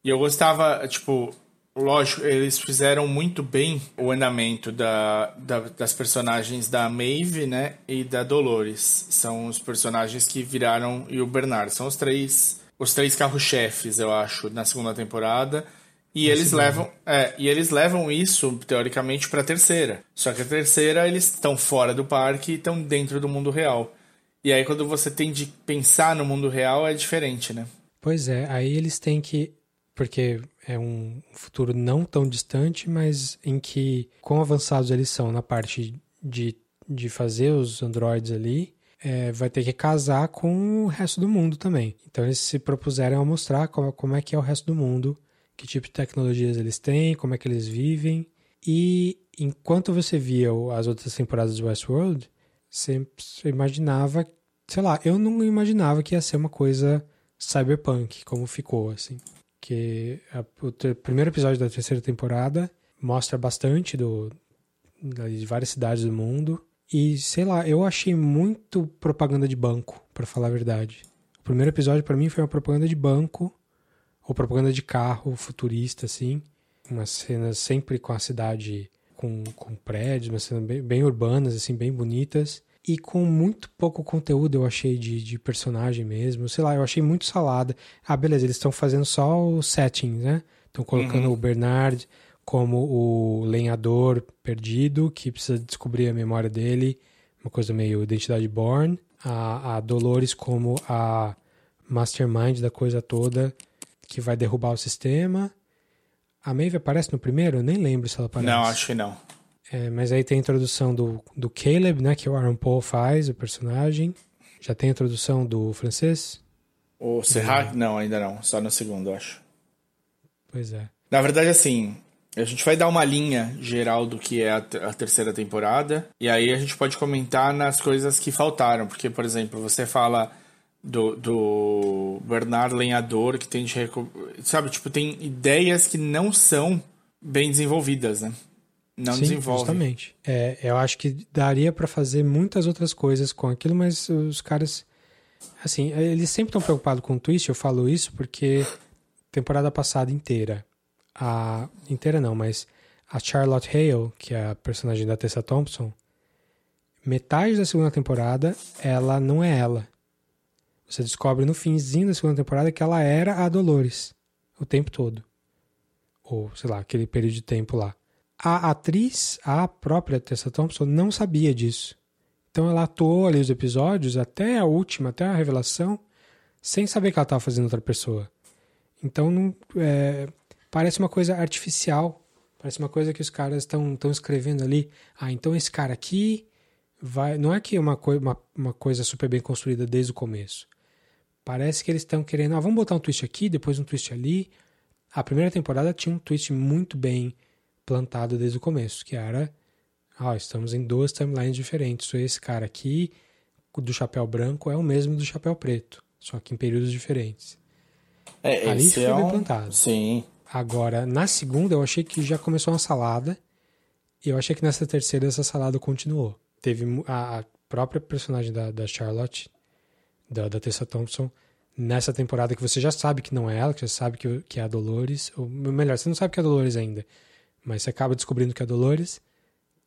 E eu gostava, tipo, lógico, eles fizeram muito bem o andamento da, da- das personagens da Maeve, né, e da Dolores. São os personagens que viraram e o Bernard. São os três, os três carro-chefes, eu acho, na segunda temporada. E eles levam, é, e eles levam isso teoricamente para a terceira. Só que a terceira eles estão fora do parque e estão dentro do mundo real. E aí quando você tem de pensar no mundo real é diferente, né? Pois é, aí eles têm que. Porque é um futuro não tão distante, mas em que, quão avançados eles são na parte de, de fazer os androides ali, é, vai ter que casar com o resto do mundo também. Então eles se propuseram a mostrar como, como é que é o resto do mundo, que tipo de tecnologias eles têm, como é que eles vivem. E enquanto você via as outras temporadas do Westworld, você, você imaginava, sei lá, eu não imaginava que ia ser uma coisa cyberpunk, como ficou, assim. Que a- o ter- primeiro episódio da terceira temporada mostra bastante do, de várias cidades do mundo. E, sei lá, eu achei muito propaganda de banco, pra falar a verdade. O primeiro episódio, pra mim, foi uma propaganda de banco, ou propaganda de carro futurista, assim. Umas cenas sempre com a cidade com, com prédios, umas cenas bem, bem urbanas, assim, bem bonitas. E com muito pouco conteúdo, eu achei, de, de personagem mesmo. Sei lá, eu achei muito salada. Ah, beleza, eles estão fazendo só o setting, né? Estão colocando o Bernard como o lenhador perdido, que precisa descobrir a memória dele. Uma coisa meio identidade born. A, a Dolores como a mastermind da coisa toda, que vai derrubar o sistema. A Maeve aparece no primeiro? Eu nem lembro se ela aparece. Não, acho que não. É, mas aí tem a introdução do, do Caleb, né? Que o Aaron Paul faz, o personagem. Já tem a introdução do francês? O Serra? Não, ainda não. Só no segundo, eu acho. Pois é. Na verdade, assim, a gente vai dar uma linha geral do que é a, a terceira temporada. E aí a gente pode comentar nas coisas que faltaram. Porque, por exemplo, você fala do, do Bernard Lenhador, que tem de. Sabe, tipo, tem ideias que não são bem desenvolvidas, né? Não Sim, desenvolve. justamente. É, eu acho que daria pra fazer muitas outras coisas com aquilo, mas os caras. Assim, eles sempre estão preocupados com o twist, eu falo isso porque temporada passada inteira. A, inteira não, mas a Charlotte Hale, que é a personagem da Tessa Thompson, metade da segunda temporada ela não é ela. Você descobre no finzinho da segunda temporada que ela era a Dolores o tempo todo. Ou, sei lá, aquele período de tempo lá. A atriz, a própria Tessa Thompson, não sabia disso. Então ela atuou ali os episódios até a última, até a revelação, sem saber que ela estava fazendo outra pessoa. Então não, é, parece uma coisa artificial. Parece uma coisa que os caras estão escrevendo ali. Ah, então esse cara aqui vai. Não é que é uma, uma, uma coisa super bem construída desde o começo. Parece que eles estão querendo. Ah, vamos botar um twist aqui, depois um twist ali. A primeira temporada tinha um twist muito bem plantado desde o começo, que era. Ah, estamos em duas timelines diferentes. Esse cara aqui, do chapéu branco, é o mesmo do chapéu preto, só que em períodos diferentes. É, Ali foi é bem um... plantado. Sim. Agora, na segunda, eu achei que já começou uma salada. E eu achei que nessa terceira essa salada continuou. Teve a, a própria personagem da, da Charlotte, da, da Tessa Thompson, nessa temporada que você já sabe que não é ela, que você sabe que, que é a Dolores. Ou melhor, você não sabe que é a Dolores ainda. Mas você acaba descobrindo que é a Dolores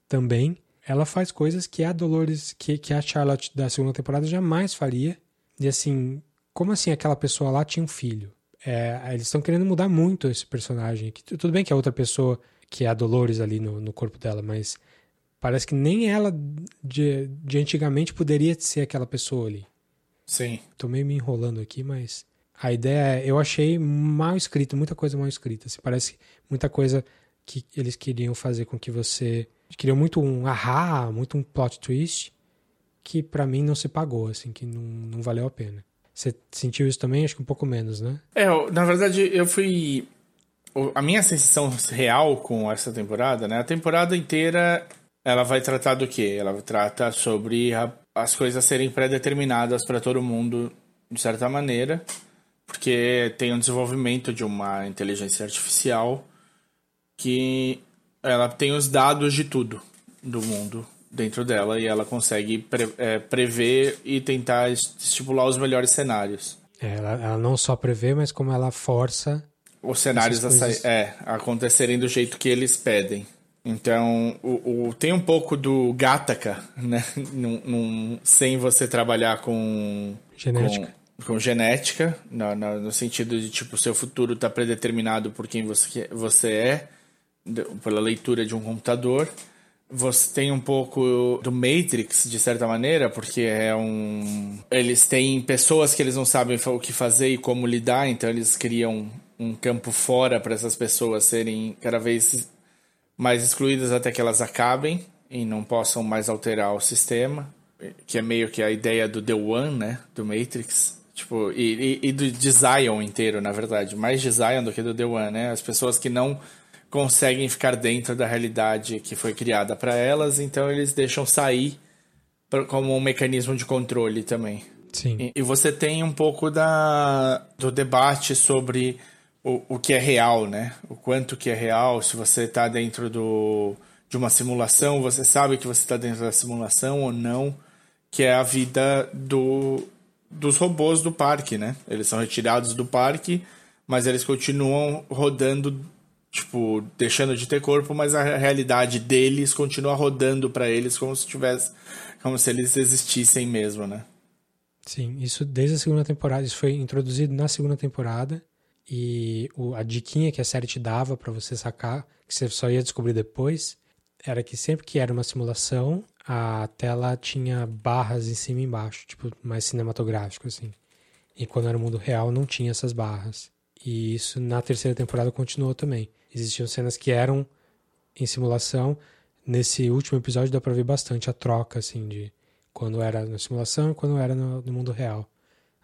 também. Ela faz coisas que a Dolores, que, que a Charlotte da segunda temporada jamais faria. E assim, como assim aquela pessoa lá tinha um filho? É, eles estão querendo mudar muito esse personagem. Que, tudo bem que é outra pessoa que é a Dolores ali no, no corpo dela, mas parece que nem ela de, de antigamente poderia ser aquela pessoa ali. Sim. Tô meio me enrolando aqui, mas a ideia é, eu achei mal escrito, muita coisa mal escrita. Assim, parece muita coisa que eles queriam fazer com que você queriam muito um ahá, muito um plot twist que para mim não se pagou, assim, que não, não valeu a pena. Você sentiu isso também? Acho que um pouco menos, né? É, na verdade, eu fui. A minha sensação real com essa temporada, né? A temporada inteira ela vai tratar do quê? Ela trata sobre a, as coisas serem pré-determinadas para todo mundo, de certa maneira, porque tem um desenvolvimento de uma inteligência artificial que ela tem os dados de tudo do mundo dentro dela e ela consegue pre, é, prever e tentar estipular os melhores cenários. É, ela, ela, não só prevê, mas como ela força os cenários a, coisas... é, acontecerem do jeito que eles pedem. Então, o, o, tem um pouco do Gataca, né? num, num, sem você trabalhar com genética, com, com genética no, no, no, sentido de tipo seu futuro está predeterminado por quem você, você é, pela leitura de um computador. Você tem um pouco do Matrix, de certa maneira, porque é um. Eles têm pessoas que eles não sabem o que fazer e como lidar, então eles criam um campo fora para essas pessoas serem cada vez mais excluídas até que elas acabem e não possam mais alterar o sistema, que é meio que a ideia do The One, né? Do Matrix. Tipo, e, e, e do Zion inteiro, na verdade. Mais de Zion do que do The One, né? As pessoas que não conseguem ficar dentro da realidade que foi criada para elas, então eles deixam sair como um mecanismo de controle também. Sim. E, e, você tem um pouco da, do debate sobre o, o que é real, né? O quanto que é real, se você está dentro do, de uma simulação, você sabe que você está dentro da simulação ou não, que é a vida do, dos robôs do parque, né? Eles são retirados do parque, mas eles continuam rodando tipo, deixando de ter corpo, mas a realidade deles continua rodando para eles como se tivesse, como se eles existissem mesmo, né? Sim, isso desde a segunda temporada, isso foi introduzido na segunda temporada e o, a diquinha que a série te dava para você sacar, que você só ia descobrir depois, era que sempre que era uma simulação, a tela tinha barras em cima e embaixo, tipo, mais cinematográfico assim. E quando era o mundo real não tinha essas barras. E isso na terceira temporada continuou também existiam cenas que eram em simulação. Nesse último episódio dá pra ver bastante a troca, assim, de quando era na simulação e quando era no, no mundo real.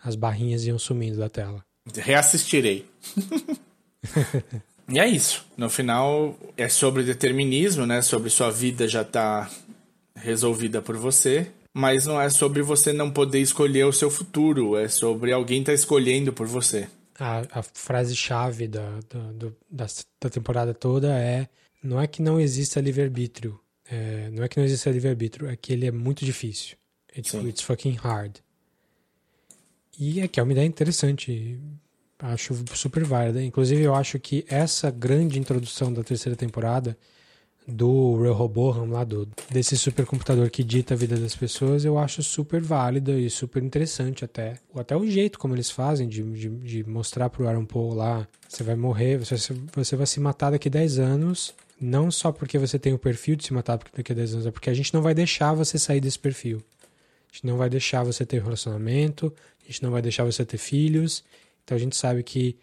As barrinhas iam sumindo da tela. Reassistirei. e é isso. No final, é sobre determinismo, né? Sobre sua vida já tá resolvida por você. Mas não é sobre você não poder escolher o seu futuro. É sobre alguém tá escolhendo por você a, a frase-chave da, da, da, da, temporada toda é: não é que não exista livre-arbítrio, é, não é que não exista livre-arbítrio, é que ele é muito difícil. É tipo, it's fucking hard. E aqui é uma ideia interessante, acho super válida. Inclusive, eu acho que essa grande introdução da terceira temporada do Rehoboam, lá do, desse supercomputador que dita a vida das pessoas, eu acho super válida e super interessante até. Até o jeito como eles fazem de, de, de mostrar pro Aaron Paul lá, você vai morrer, você, você vai se matar daqui a 10 anos, não só porque você tem o perfil de se matar daqui a 10 anos, é porque a gente não vai deixar você sair desse perfil. A gente não vai deixar você ter relacionamento, a gente não vai deixar você ter filhos, então a gente sabe que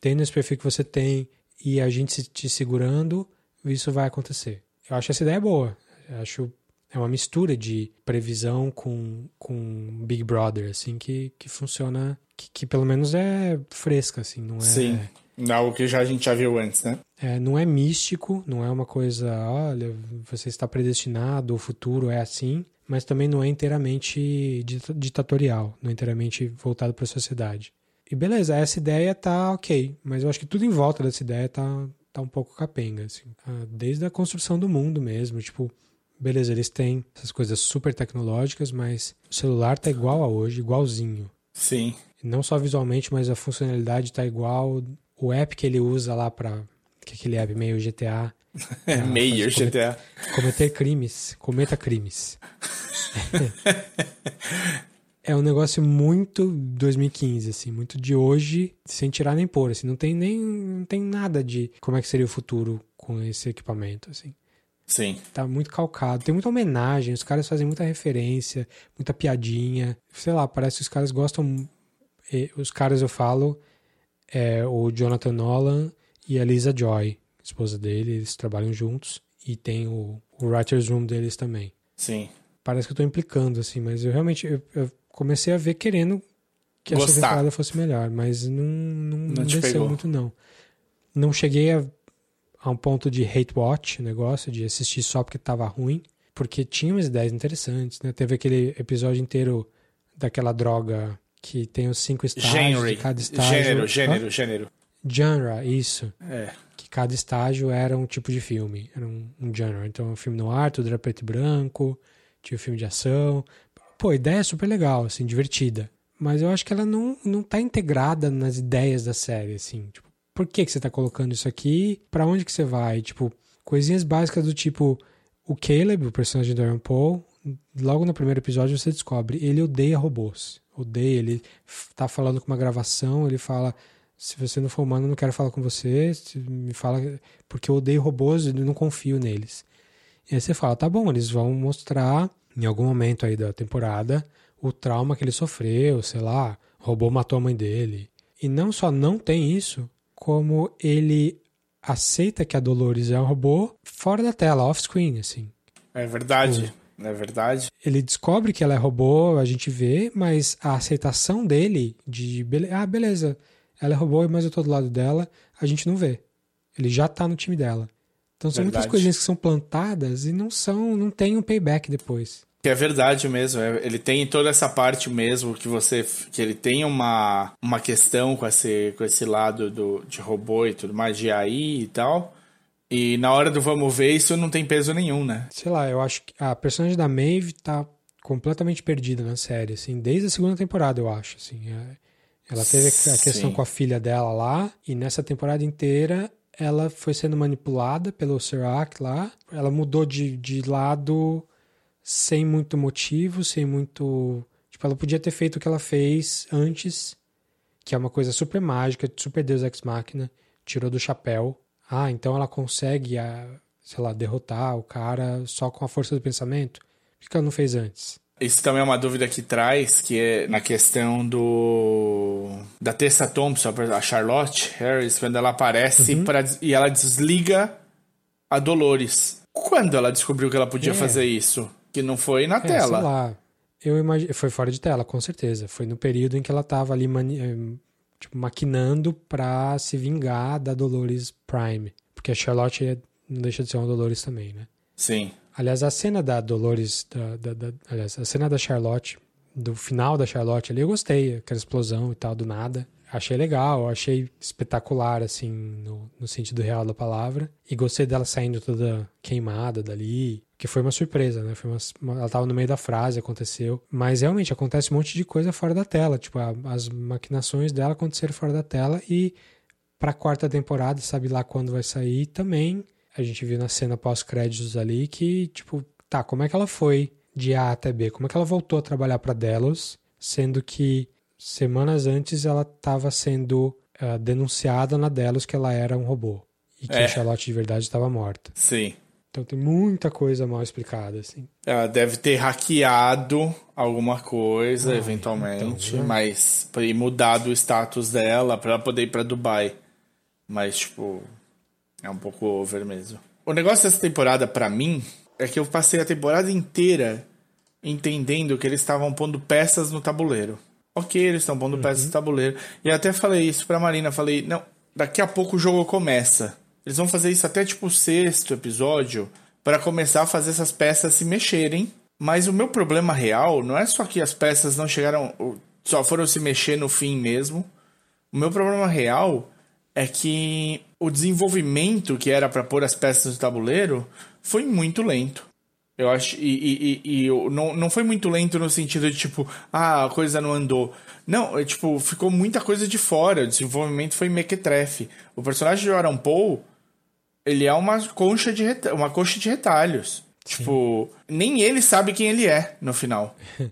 tendo esse perfil que você tem e a gente te segurando, isso vai acontecer. Eu acho essa ideia boa. Eu acho é uma mistura de previsão com, com Big Brother, assim, que, que funciona, que, que pelo menos é fresca, assim, não é... Sim, algo que já a gente já viu antes, né? É, não é místico, não é uma coisa, olha, você está predestinado, o futuro é assim, mas também não é inteiramente ditatorial, não é inteiramente voltado para a sociedade. E beleza, essa ideia tá ok, mas eu acho que tudo em volta dessa ideia tá, tá um pouco capenga, assim. Ah, desde a construção do mundo mesmo, tipo, beleza, eles têm essas coisas super tecnológicas, mas o celular tá igual a hoje, igualzinho. Sim. Não só visualmente, mas a funcionalidade tá igual. O app que ele usa lá pra. Que é aquele app meio GTA. É, meio GTA. Cometer crimes. Cometa crimes. é um negócio muito 2015, assim, muito de hoje, sem tirar nem pôr, assim, não tem nem não tem nada de como é que seria o futuro com esse equipamento, assim. Sim. Tá muito calcado, tem muita homenagem, os caras fazem muita referência, muita piadinha, sei lá, parece que os caras gostam, os caras eu falo, é o Jonathan Nolan e a Lisa Joy, esposa dele, eles trabalham juntos e tem o, o writer's room deles também. Sim. Parece que eu tô implicando, assim, mas eu realmente eu, eu comecei a ver querendo que Gostar. essa temporada fosse melhor, mas não, não, não te desceu pegou. muito, não. Não cheguei a, a um ponto de hate watch, o negócio, de assistir só porque tava ruim, porque tinha umas ideias interessantes, né? Teve aquele episódio inteiro daquela droga que tem os cinco estágios, Genre. e cada estágio... Gênero, gênero, gênero. Genre, isso. É. Que cada estágio era um tipo de filme, era um, um genre. Então, um filme no ar, tudo era preto e branco, tinha um filme de ação. Pô, a ideia é super legal, assim, divertida. Mas eu acho que ela não, não tá integrada nas ideias da série, assim. Tipo, por que, que você tá colocando isso aqui? Pra onde que você vai? Tipo, coisinhas básicas do tipo, o Caleb, o personagem do Aaron Paul, logo no primeiro episódio você descobre, ele odeia robôs. Odeia, ele tá falando com uma gravação, ele fala, se você não for humano, eu não quero falar com você, me fala, porque eu odeio robôs e não confio neles. E aí você fala, tá bom, eles vão mostrar em algum momento aí da temporada o trauma que ele sofreu, sei lá, o robô matou a mãe dele. E não só não tem isso, como ele aceita que a Dolores é um robô fora da tela, off-screen, assim. É verdade. É verdade. Ele descobre que ela é robô, a gente vê, mas a aceitação dele de, ah, beleza, ela é robô, mas eu tô do lado dela, a gente não vê. Ele já tá no time dela. Então são muitas Verdade. coisinhas que são plantadas e não são, não tem um payback depois. Que é verdade mesmo. é- Ele tem toda essa parte mesmo que você. que ele tem uma, uma questão com esse, com esse lado do, de robô e tudo mais, de AI e tal. E na hora do vamos ver, isso não tem peso nenhum, né? Sei lá, eu acho que a personagem da Maeve tá completamente perdida na série, assim, desde a segunda temporada, eu acho, assim. é- Ela teve a questão Sim. com a filha dela lá, e nessa temporada inteira ela foi sendo manipulada pelo Serac lá. Ela mudou de, de lado sem muito motivo, sem muito. Tipo, ela podia ter feito o que ela fez antes, que é uma coisa super mágica, super Deus Ex Machina, tirou do chapéu. Ah, então ela consegue, ah, sei lá, derrotar o cara só com a força do pensamento? Por que ela não fez antes? Isso também é uma dúvida que traz, que é na questão do. da Tessa Thompson, a Charlotte Harris, quando ela aparece Uhum. pra, e ela desliga a Dolores. Quando ela descobriu que ela podia É. fazer isso? Que não foi na É, tela. sei lá. Eu imagino, foi fora de tela, com certeza. Foi no período em que ela tava ali mani- eh, tipo, maquinando pra se vingar da Dolores Prime. Porque a Charlotte é- não deixa de ser uma Dolores também, né? Sim. Aliás, a cena da Dolores, da, da- da- aliás, a cena da Charlotte, do final da Charlotte ali, eu gostei, aquela explosão e tal, do nada. Achei legal, achei espetacular, assim, no, no sentido real da palavra. E gostei dela saindo toda queimada dali, que foi uma surpresa, né? Foi uma, ela tava no meio da frase, aconteceu. Mas realmente acontece um monte de coisa fora da tela. Tipo, a- as maquinações dela aconteceram fora da tela e pra quarta temporada, sabe lá quando vai sair, também a gente viu na cena pós-créditos ali que, tipo, tá, como é que ela foi de A até B? Como é que ela voltou a trabalhar pra Delos, sendo que semanas antes ela estava sendo ah, denunciada na Delos que ela era um robô e que É. a Charlotte de verdade estava morta. Sim. Então tem muita coisa mal explicada, assim. Ela deve ter hackeado alguma coisa, Ah, eventualmente, então, mas e mudado o status dela pra ela poder ir pra Dubai. Mas, tipo, é um pouco over mesmo. O negócio dessa temporada, pra mim, é que eu passei a temporada inteira entendendo que eles estavam pondo peças no tabuleiro. Ok, eles estão pondo peças no tabuleiro. E até falei isso pra Marina, falei, não, daqui a pouco o jogo começa. Eles vão fazer isso até tipo o sexto episódio pra começar a fazer essas peças se mexerem. Mas o meu problema real não é só que as peças não chegaram, só foram se mexer no fim mesmo. O meu problema real é que o desenvolvimento que era pra pôr as peças no tabuleiro foi muito lento. Eu acho. E, e, e, e não, não foi muito lento no sentido de tipo, ah, a coisa não andou. Não, é, tipo, ficou muita coisa de fora. O desenvolvimento foi mequetrefe. O personagem de Aaron Paul, ele é uma concha de, reta- uma coxa de retalhos. Tipo, nem ele sabe quem ele é no final.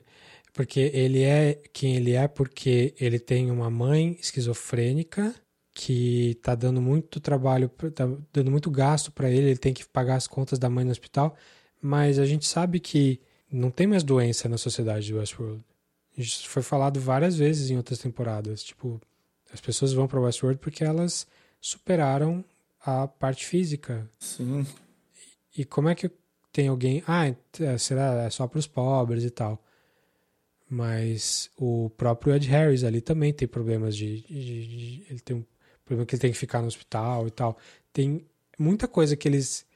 Porque ele é quem ele é porque ele tem uma mãe esquizofrênica que tá dando muito trabalho, tá dando muito gasto para ele, ele tem que pagar as contas da mãe no hospital, mas a gente sabe que não tem mais doença na sociedade de Westworld. Isso foi falado várias vezes em outras temporadas, tipo, as pessoas vão para Westworld porque elas superaram a parte física. Sim. E como é que tem alguém, ah, é, será é só para os pobres e tal. Mas o próprio Ed Harris ali também tem problemas de, de, de, ele tem um problema que ele tem que ficar no hospital e tal. Tem muita coisa que eles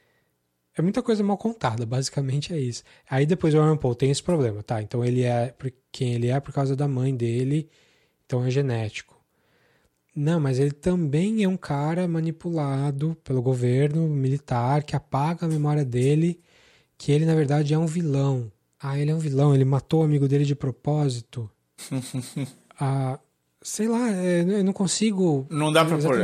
é muita coisa mal contada, basicamente é isso. Aí depois o Aaron Paul tem esse problema, tá? Então ele é quem ele é por causa da mãe dele, então é genético. Não, mas ele também é um cara manipulado pelo governo militar que apaga a memória dele, que ele na verdade é um vilão. Ah, ele é um vilão, ele matou o amigo dele de propósito. ah, sei lá, é, eu não consigo. Não dá pra pôr.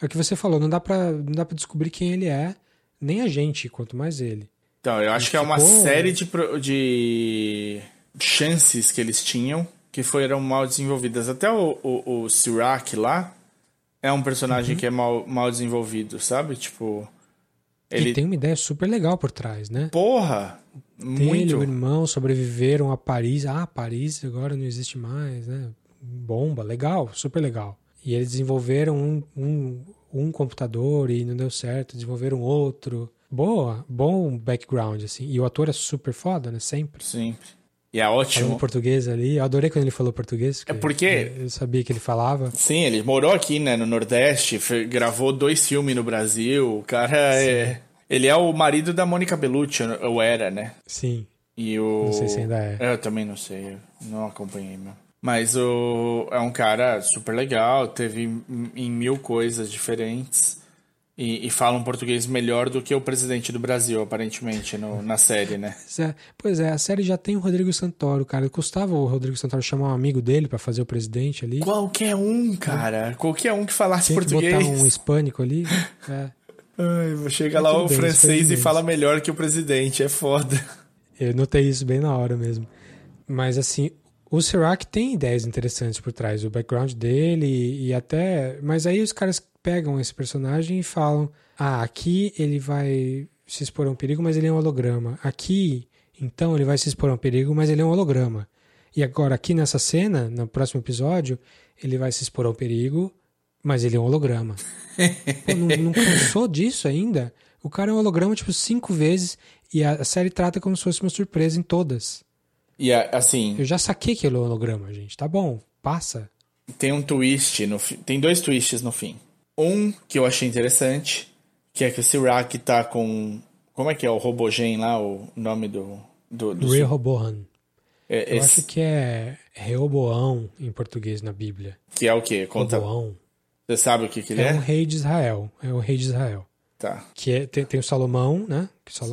É o que você falou, não dá pra, não dá pra descobrir quem ele é nem a gente, quanto mais ele. Então, eu acho que é uma série de, de chances que eles tinham que foram mal desenvolvidas. Até o, o, o Sirac lá é um personagem uhum. que é mal, mal desenvolvido, sabe? Tipo. Ele tem uma ideia super legal por trás, né? Porra! Muito. Ele e o irmão sobreviveram a Paris. Ah, Paris agora não existe mais, né? Bomba, legal, super legal. E eles desenvolveram um, um um computador e não deu certo, desenvolveram outro. Boa, bom background, assim. E o ator é super foda, né? Sempre. Sempre. E é ótimo. Falando português ali. Eu adorei quando ele falou português. É porque... Eu sabia que ele falava. Sim, ele morou aqui, né? No Nordeste. gravou dois filmes no Brasil. O cara é... Ele é o marido da Mônica Bellucci, ou era, né? Sim. E o... Não sei se ainda é. Eu também não sei. não acompanhei, meu. Mas o, é um cara super legal, teve em, em mil coisas diferentes. E, e, fala um português melhor do que o presidente do Brasil, aparentemente, no, na série, né? É, pois é, a série já tem o Rodrigo Santoro, cara. Custava o Rodrigo Santoro chamar um amigo dele para fazer o presidente ali? Qualquer um, cara. Qualquer um que falasse Tinha português. Que botar um hispânico ali. É. Ai, chega lá o bem, francês e fala melhor que o presidente, é foda. Eu notei isso bem na hora mesmo. Mas assim, o Sirac tem ideias interessantes por trás, o background dele e, até. Mas aí os caras pegam esse personagem e falam: ah, aqui ele vai se expor a um perigo, mas ele é um holograma. Aqui, então, ele vai se expor a um perigo, mas ele é um holograma. E agora, aqui nessa cena, no próximo episódio, ele vai se expor ao perigo, mas ele é um holograma. Pô, não, não cansou disso ainda? O cara é um holograma, tipo, cinco vezes e a série trata como se fosse uma surpresa em todas. E assim. Eu já saquei que é holograma, gente. Tá bom, passa. Tem um twist no Tem dois twists no fim. Um que eu achei interessante, que é que o Sirac tá com. Como é que é o Robogen lá, o nome do. do, do... Rehoboam. É, eu esse... acho que é Reoboão em português na Bíblia. Que é o quê? Conta. Roboão. Você sabe o que, que ele é? É um rei de Israel. É o rei de Israel. Tá. Que é, tem, tem o Salomão, né?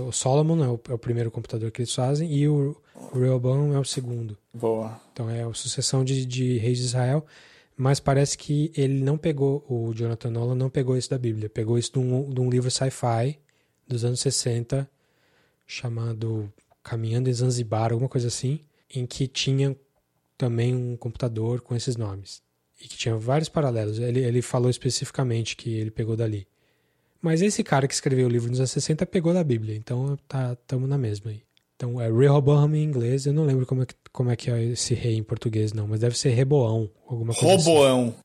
O Solomon é o, é o primeiro computador que eles fazem, e o o Rehoboam é o segundo. Boa. Então é a sucessão de, de reis de Israel. Mas parece que ele não pegou, o Jonathan Nolan não pegou isso da Bíblia. Pegou isso de um, de um livro sci-fi dos anos 60, chamado Caminhando em Zanzibar, alguma coisa assim, em que tinha também um computador com esses nomes. E que tinha vários paralelos. Ele, ele falou especificamente que ele pegou dali. Mas esse cara que escreveu o livro nos anos 60 pegou da Bíblia, então tá, tamo na mesma aí. Então é Rehoboam em inglês, eu não lembro como é, que, como é que é esse rei em português, não, mas deve ser Reboão, alguma coisa. Roboão. Assim.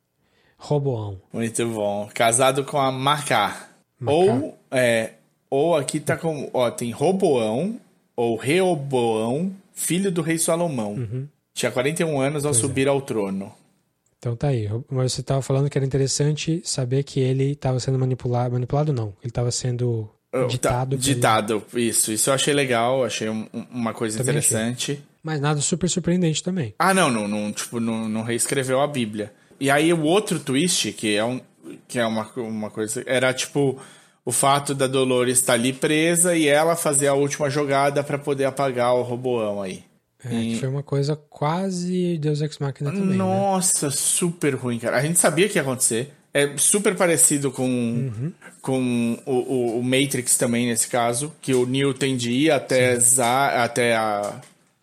Roboão. Muito bom. Casado com a Macá. Ou, é, ou aqui tá com. Ó, tem Roboão ou Reoboão, filho do rei Salomão. Uhum. Tinha 41 anos ao pois é. subir é. ao trono. Então tá aí. Mas você estava falando que era interessante saber que ele estava sendo manipulado. Manipulado não. Ele estava sendo Tá, ditado. ditado, isso. Isso eu achei legal, achei um, uma coisa também interessante. Achei. Mas nada super surpreendente também. Ah, não, não, não tipo, não, não reescreveu a Bíblia. E aí o outro twist, que é, um, que é uma, uma coisa, era tipo o fato da Dolores estar ali presa e ela fazer a última jogada para poder apagar o Roboão aí. É, e... que foi uma coisa quase Deus Ex Machina também. Né? Nossa, né? super ruim, cara. A gente sabia que ia acontecer. É super parecido com, uhum. com o, o, Matrix também, nesse caso, que o Neo tem de ir até, za, até a,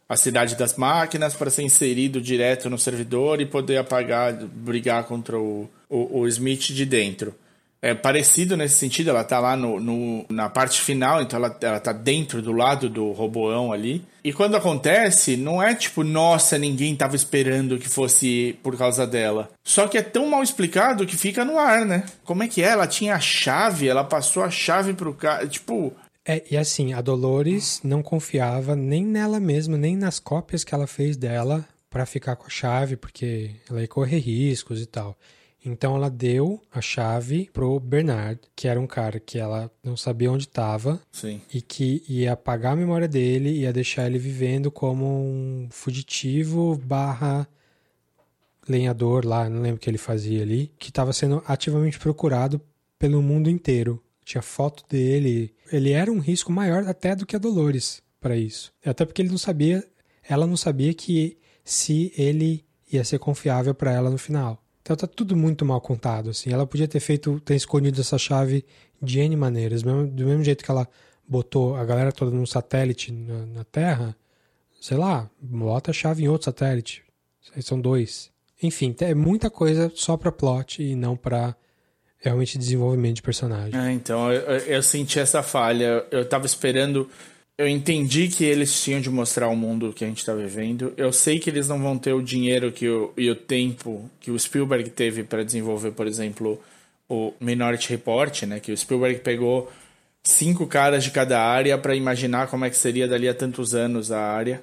a cidade das máquinas para ser inserido direto no servidor e poder apagar, brigar contra o, o, o Smith de dentro. É parecido nesse sentido, ela tá lá no, no, na parte final, então ela, ela tá dentro do lado do roboão ali. E quando acontece, não é tipo, nossa, ninguém tava esperando que fosse por causa dela. Só que é tão mal explicado que fica no ar, né? Como é que é? Ela tinha a chave, ela passou a chave pro cara. Tipo, É, e assim, a Dolores não confiava nem nela mesma, nem nas cópias que ela fez dela pra ficar com a chave, porque ela ia correr riscos e tal. Então ela deu a chave pro Bernard, que era um cara que ela não sabia onde estava e que ia apagar a memória dele, ia deixar ele vivendo como um fugitivo barra lenhador lá, não lembro o que ele fazia ali, que estava sendo ativamente procurado pelo mundo inteiro. Tinha foto dele. Ele era um risco maior até do que a Dolores para isso. Até porque ele não sabia, ela não sabia que se ele ia ser confiável para ela no final. Então tá tudo muito mal contado, assim. Ela podia ter feito, ter escondido essa chave de N maneiras. Mesmo- Do mesmo jeito que ela botou a galera toda num satélite na, na Terra, sei lá, bota a chave em outro satélite. São dois. Enfim, é muita coisa só pra plot e não pra realmente desenvolvimento de personagem. É, então, eu- eu senti essa falha. Eu tava esperando. Eu entendi que eles tinham de mostrar o mundo que a gente tá vivendo. Eu sei que eles não vão ter o dinheiro que o, e o tempo que o Spielberg teve para desenvolver, por exemplo, o Minority Report, né? Que o Spielberg pegou cinco caras de cada área para imaginar como é que seria dali a tantos anos a área.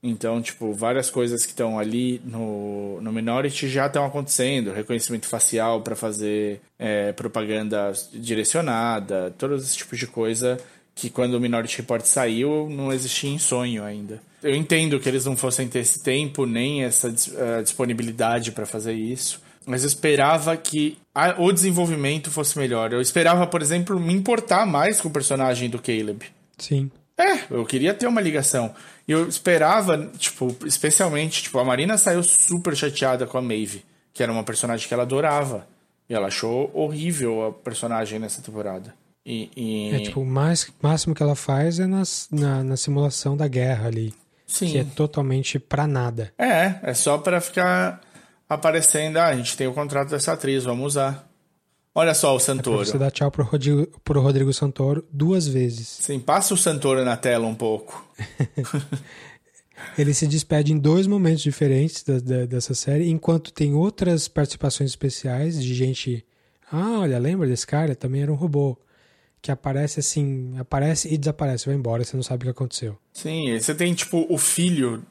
Então, tipo, várias coisas que estão ali no, no Minority já estão acontecendo. Reconhecimento facial para fazer é, propaganda direcionada, todos esses tipos de coisa que quando o Minority Report saiu não existia em sonho ainda. Eu entendo que eles não fossem ter esse tempo nem essa eh, disponibilidade para fazer isso, mas eu esperava que a- o desenvolvimento fosse melhor. Eu esperava, por exemplo, me importar mais com o personagem do Caleb. Sim. É, eu queria ter uma ligação. E eu esperava, tipo, especialmente, tipo, a Marina saiu super chateada com a Maeve, que era uma personagem que ela adorava. E ela achou horrível a personagem nessa temporada. E, e- É tipo, o mais, máximo que ela faz é nas- na, na simulação da guerra ali. Sim. Que é totalmente pra nada. É, é só pra ficar aparecendo, ah, a gente tem o contrato dessa atriz, vamos usar. Olha só o Pra Santoro. você dar tchau pro Rodrigo, pro Rodrigo Santoro duas vezes. Sim, passa o Santoro na tela um pouco. Ele se despede em dois momentos diferentes da- da- dessa série, enquanto tem outras participações especiais de gente. Ah, olha, lembra desse cara? Também era um robô. Que aparece assim, aparece e desaparece, vai embora, você não sabe o que aconteceu. Sim, você tem, tipo, o filho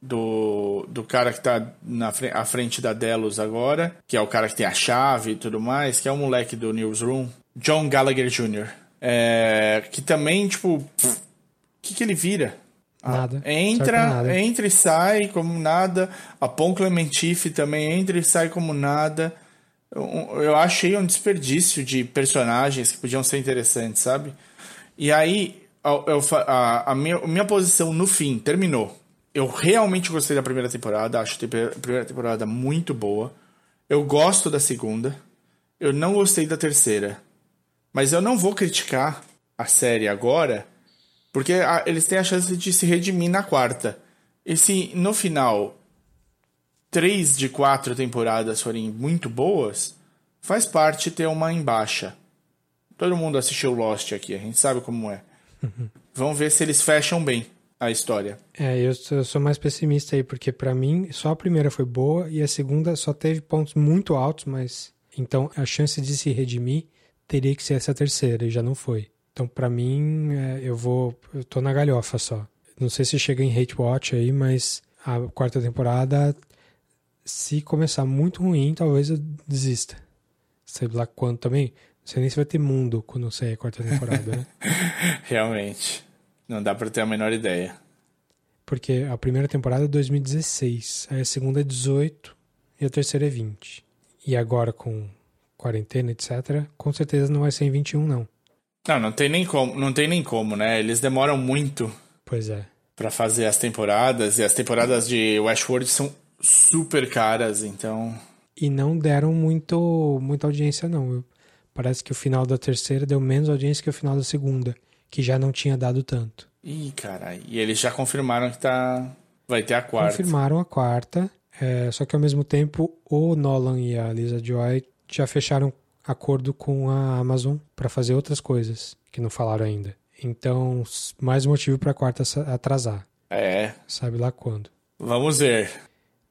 do, do cara que tá na à frente da Delos agora, que é o cara que tem a chave e tudo mais, que é o moleque do Newsroom, John Gallagher Jr. É, que também, tipo, o que, que ele vira? Ah, Nada. Pra Entra, nada. entra e sai como nada. A Pon Clementif também entra e sai como nada. Eu, achei um desperdício de personagens que podiam ser interessantes, sabe? E aí, eu- a, a minha, a minha posição no fim terminou. Eu realmente gostei da primeira temporada, acho a primeira temporada muito boa. Eu gosto da segunda. Eu não gostei da terceira. Mas eu não vou criticar a série agora, porque a- eles têm a chance de se redimir na quarta. E se no final três de quatro temporadas forem muito boas, faz parte ter uma em baixa. Todo mundo assistiu Lost aqui, a gente sabe como é. Vamos ver se eles fecham bem a história. É, eu sou, eu sou mais pessimista aí, porque pra mim só a primeira foi boa e a segunda só teve pontos muito altos, mas então a chance de se redimir teria que ser essa terceira e já não foi. Então pra mim é, eu vou, eu tô na galhofa só. Não sei se chega em hate watch aí, mas a quarta temporada se começar muito ruim, talvez eu desista. Sei lá quando também. Não sei nem se vai ter mundo quando sair a quarta temporada, né? Realmente. Não dá pra ter a menor ideia. Porque a primeira temporada é 2016, aí a segunda é 18 e a terceira é 20. E agora com quarentena, etc., com certeza não vai ser em 21, não. Não, não tem nem como, não tem nem como, né? Eles demoram muito Pois é. pra fazer as temporadas e as temporadas de Westworld são super caras, então E não deram muito, muita audiência, não. Parece que o final da terceira deu menos audiência que o final da segunda, que já não tinha dado tanto. Ih, caralho. E eles já confirmaram que tá. Vai ter a quarta. Confirmaram a quarta. É, só que ao mesmo tempo, o Nolan e a Lisa Joy já fecharam acordo com a Amazon para fazer outras coisas que não falaram ainda. Então, mais motivo para a quarta atrasar. É. Sabe lá quando. Vamos ver.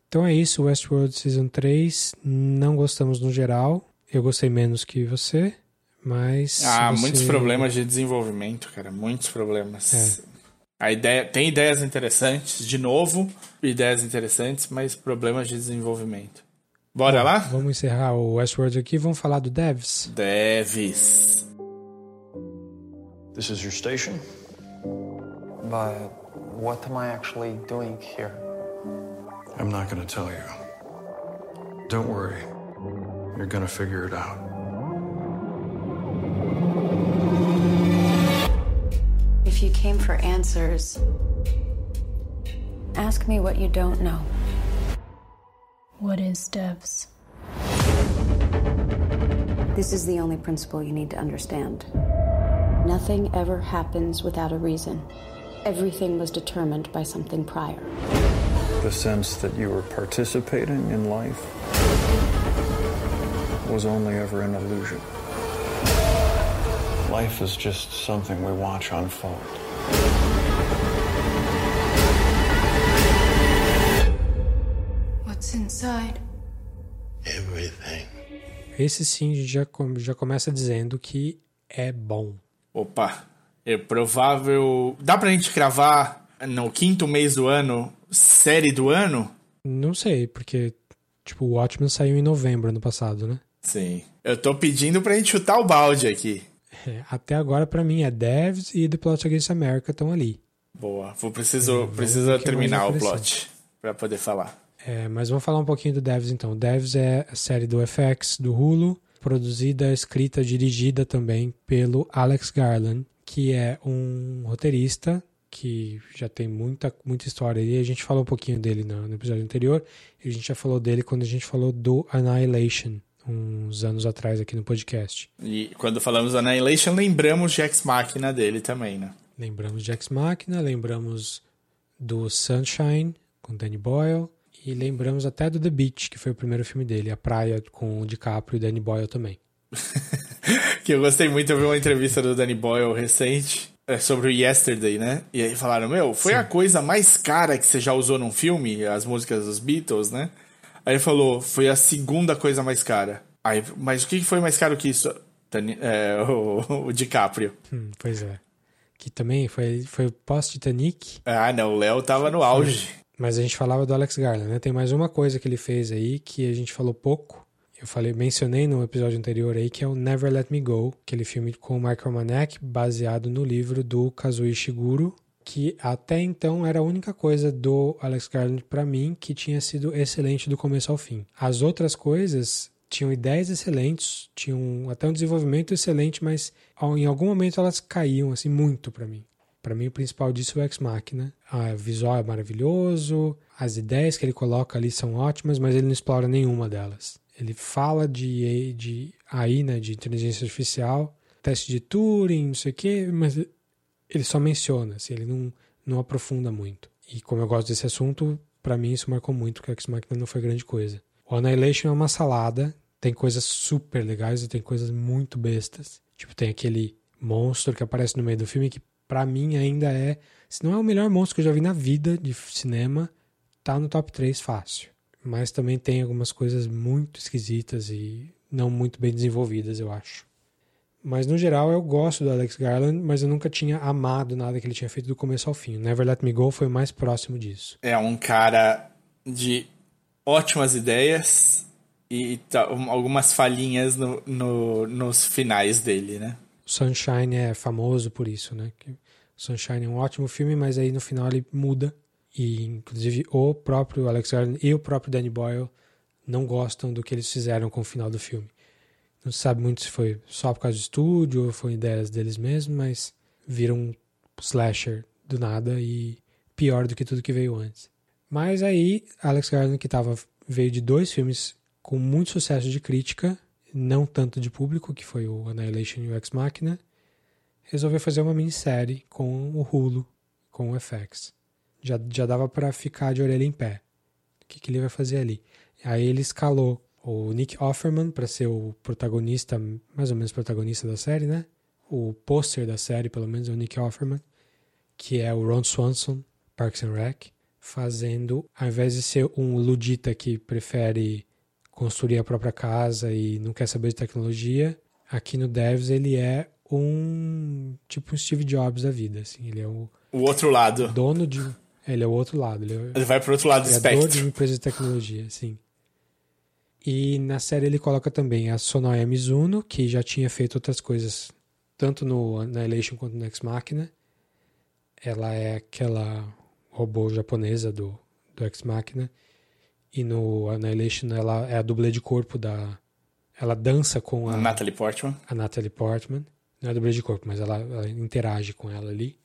Então é isso, Westworld Season 3. Não gostamos no geral. Eu gostei menos que você, mas. Ah, você... muitos problemas de desenvolvimento, cara. Muitos problemas. É. A ideia, tem ideias interessantes, de novo, ideias interessantes, mas problemas de desenvolvimento. Bora Bom, lá? Vamos encerrar o Westworld aqui, vamos falar do Devs. Devs. This is your station? But what am I actually doing here? I'm not gonna tell you. Don't worry. You're gonna figure it out. If you came for answers, ask me what you don't know. What is devs? This is the only principle you need to understand. Nothing ever happens without a reason. Everything was determined by something prior. The sense that you were participating in life was only ever an illusion. Life is just something we watch unfold. What's inside? Everything. Esse sim já, já começa dizendo que é bom. Opa, é provável. Dá pra gente cravar no quinto mês do ano, série do ano? Não sei, porque, tipo, o Watchmen saiu em novembro ano passado, né? Sim. Eu tô pedindo pra gente chutar o balde aqui. É, até agora, para mim, é Devs e The Plot Against America estão ali. Boa. Vou preciso, é, preciso terminar o plot para poder falar. É, mas vamos falar um pouquinho do Devs então. Devs é a série do FX do Hulu, produzida, escrita, dirigida também pelo Alex Garland, que é um roteirista que já tem muita, muita história e a gente falou um pouquinho dele no, no episódio anterior e a gente já falou dele quando a gente falou do Annihilation, uns anos atrás aqui no podcast. E quando falamos Annihilation, lembramos de Ex Machina dele também, né? Lembramos de Ex Machina, lembramos do Sunshine com Danny Boyle e lembramos até do The Beach, que foi o primeiro filme dele, A Praia com o DiCaprio e Danny Boyle também. que eu gostei muito, eu vi uma entrevista do Danny Boyle recente é, sobre o Yesterday, né? E aí falaram, meu, foi Sim. a coisa mais cara que você já usou num filme, as músicas dos Beatles, né? Aí ele falou, foi a segunda coisa mais cara. Aí, mas o que foi mais caro que isso? É, o, o DiCaprio. Hum, pois é. Que também foi, foi pós-Titanic. Ah, não, o Léo tava no auge. Mas a gente falava do Alex Garland, né? Tem mais uma coisa que ele fez aí que a gente falou pouco. Eu falei, mencionei no episódio anterior aí, que é o Never Let Me Go, aquele filme com o Michael Mann baseado no livro do Kazuo Ishiguro, que até então era a única coisa do Alex Garland para mim que tinha sido excelente do começo ao fim. As outras coisas tinham ideias excelentes, tinham até um desenvolvimento excelente, mas em algum momento elas caíam assim muito para mim. Para mim o principal disso é o Ex Machina. O visual é maravilhoso, as ideias que ele coloca ali são ótimas, mas ele não explora nenhuma delas. Ele fala de, de AI, né, de inteligência artificial, teste de Turing, não sei o quê, mas ele só menciona, assim, ele não, não aprofunda muito. E como eu gosto desse assunto, para mim isso marcou muito, porque Ex Machina não foi grande coisa. O Annihilation é uma salada, tem coisas super legais e tem coisas muito bestas. Tipo, tem aquele monstro que aparece no meio do filme que para mim ainda é, se não é o melhor monstro que eu já vi na vida de cinema, tá no top 3 fácil. Mas também tem algumas coisas muito esquisitas e não muito bem desenvolvidas, eu acho. Mas no geral eu gosto do Alex Garland, mas eu nunca tinha amado nada que ele tinha feito do começo ao fim. Never Let Me Go foi o mais próximo disso. É um cara de ótimas ideias e algumas falhinhas no, no, nos finais dele, né? Sunshine é famoso por isso, né? Sunshine é um ótimo filme, mas aí no final ele muda. E inclusive o próprio Alex Garland e o próprio Danny Boyle não gostam do que eles fizeram com o final do filme. Não se sabe muito se foi só por causa do estúdio ou foi ideias deles mesmos, mas viram um slasher do nada e pior do que tudo que veio antes. Mas aí, Alex Garland, que tava, veio de dois filmes com muito sucesso de crítica, não tanto de público, que foi o Annihilation e o Ex Machina, resolveu fazer uma minissérie com o Hulu com o FX. Já, já dava para ficar de orelha em pé. O que, que ele vai fazer ali? Aí ele escalou o Nick Offerman para ser o protagonista, mais ou menos protagonista da série, né? O pôster da série, pelo menos, é o Nick Offerman, que é o Ron Swanson, Parks and Rec, fazendo, ao invés de ser um ludita que prefere construir a própria casa e não quer saber de tecnologia, aqui no Devs ele é um tipo um Steve Jobs da vida, assim, ele é o o outro lado. Dono de ele é o outro lado, ele, é, ele vai pro outro lado do espectro. de uma empresa de tecnologia, sim. E na série ele coloca também a Sonoya Mizuno, que já tinha feito outras coisas, tanto no Annihilation quanto no Ex Machina. Ela é aquela robô japonesa do, do Ex Machina. E no Annihilation ela é a dublê de corpo da. Ela dança com a. Natalie Portman. A Natalie Portman. Não é a dublê de corpo, mas ela, ela interage com ela ali.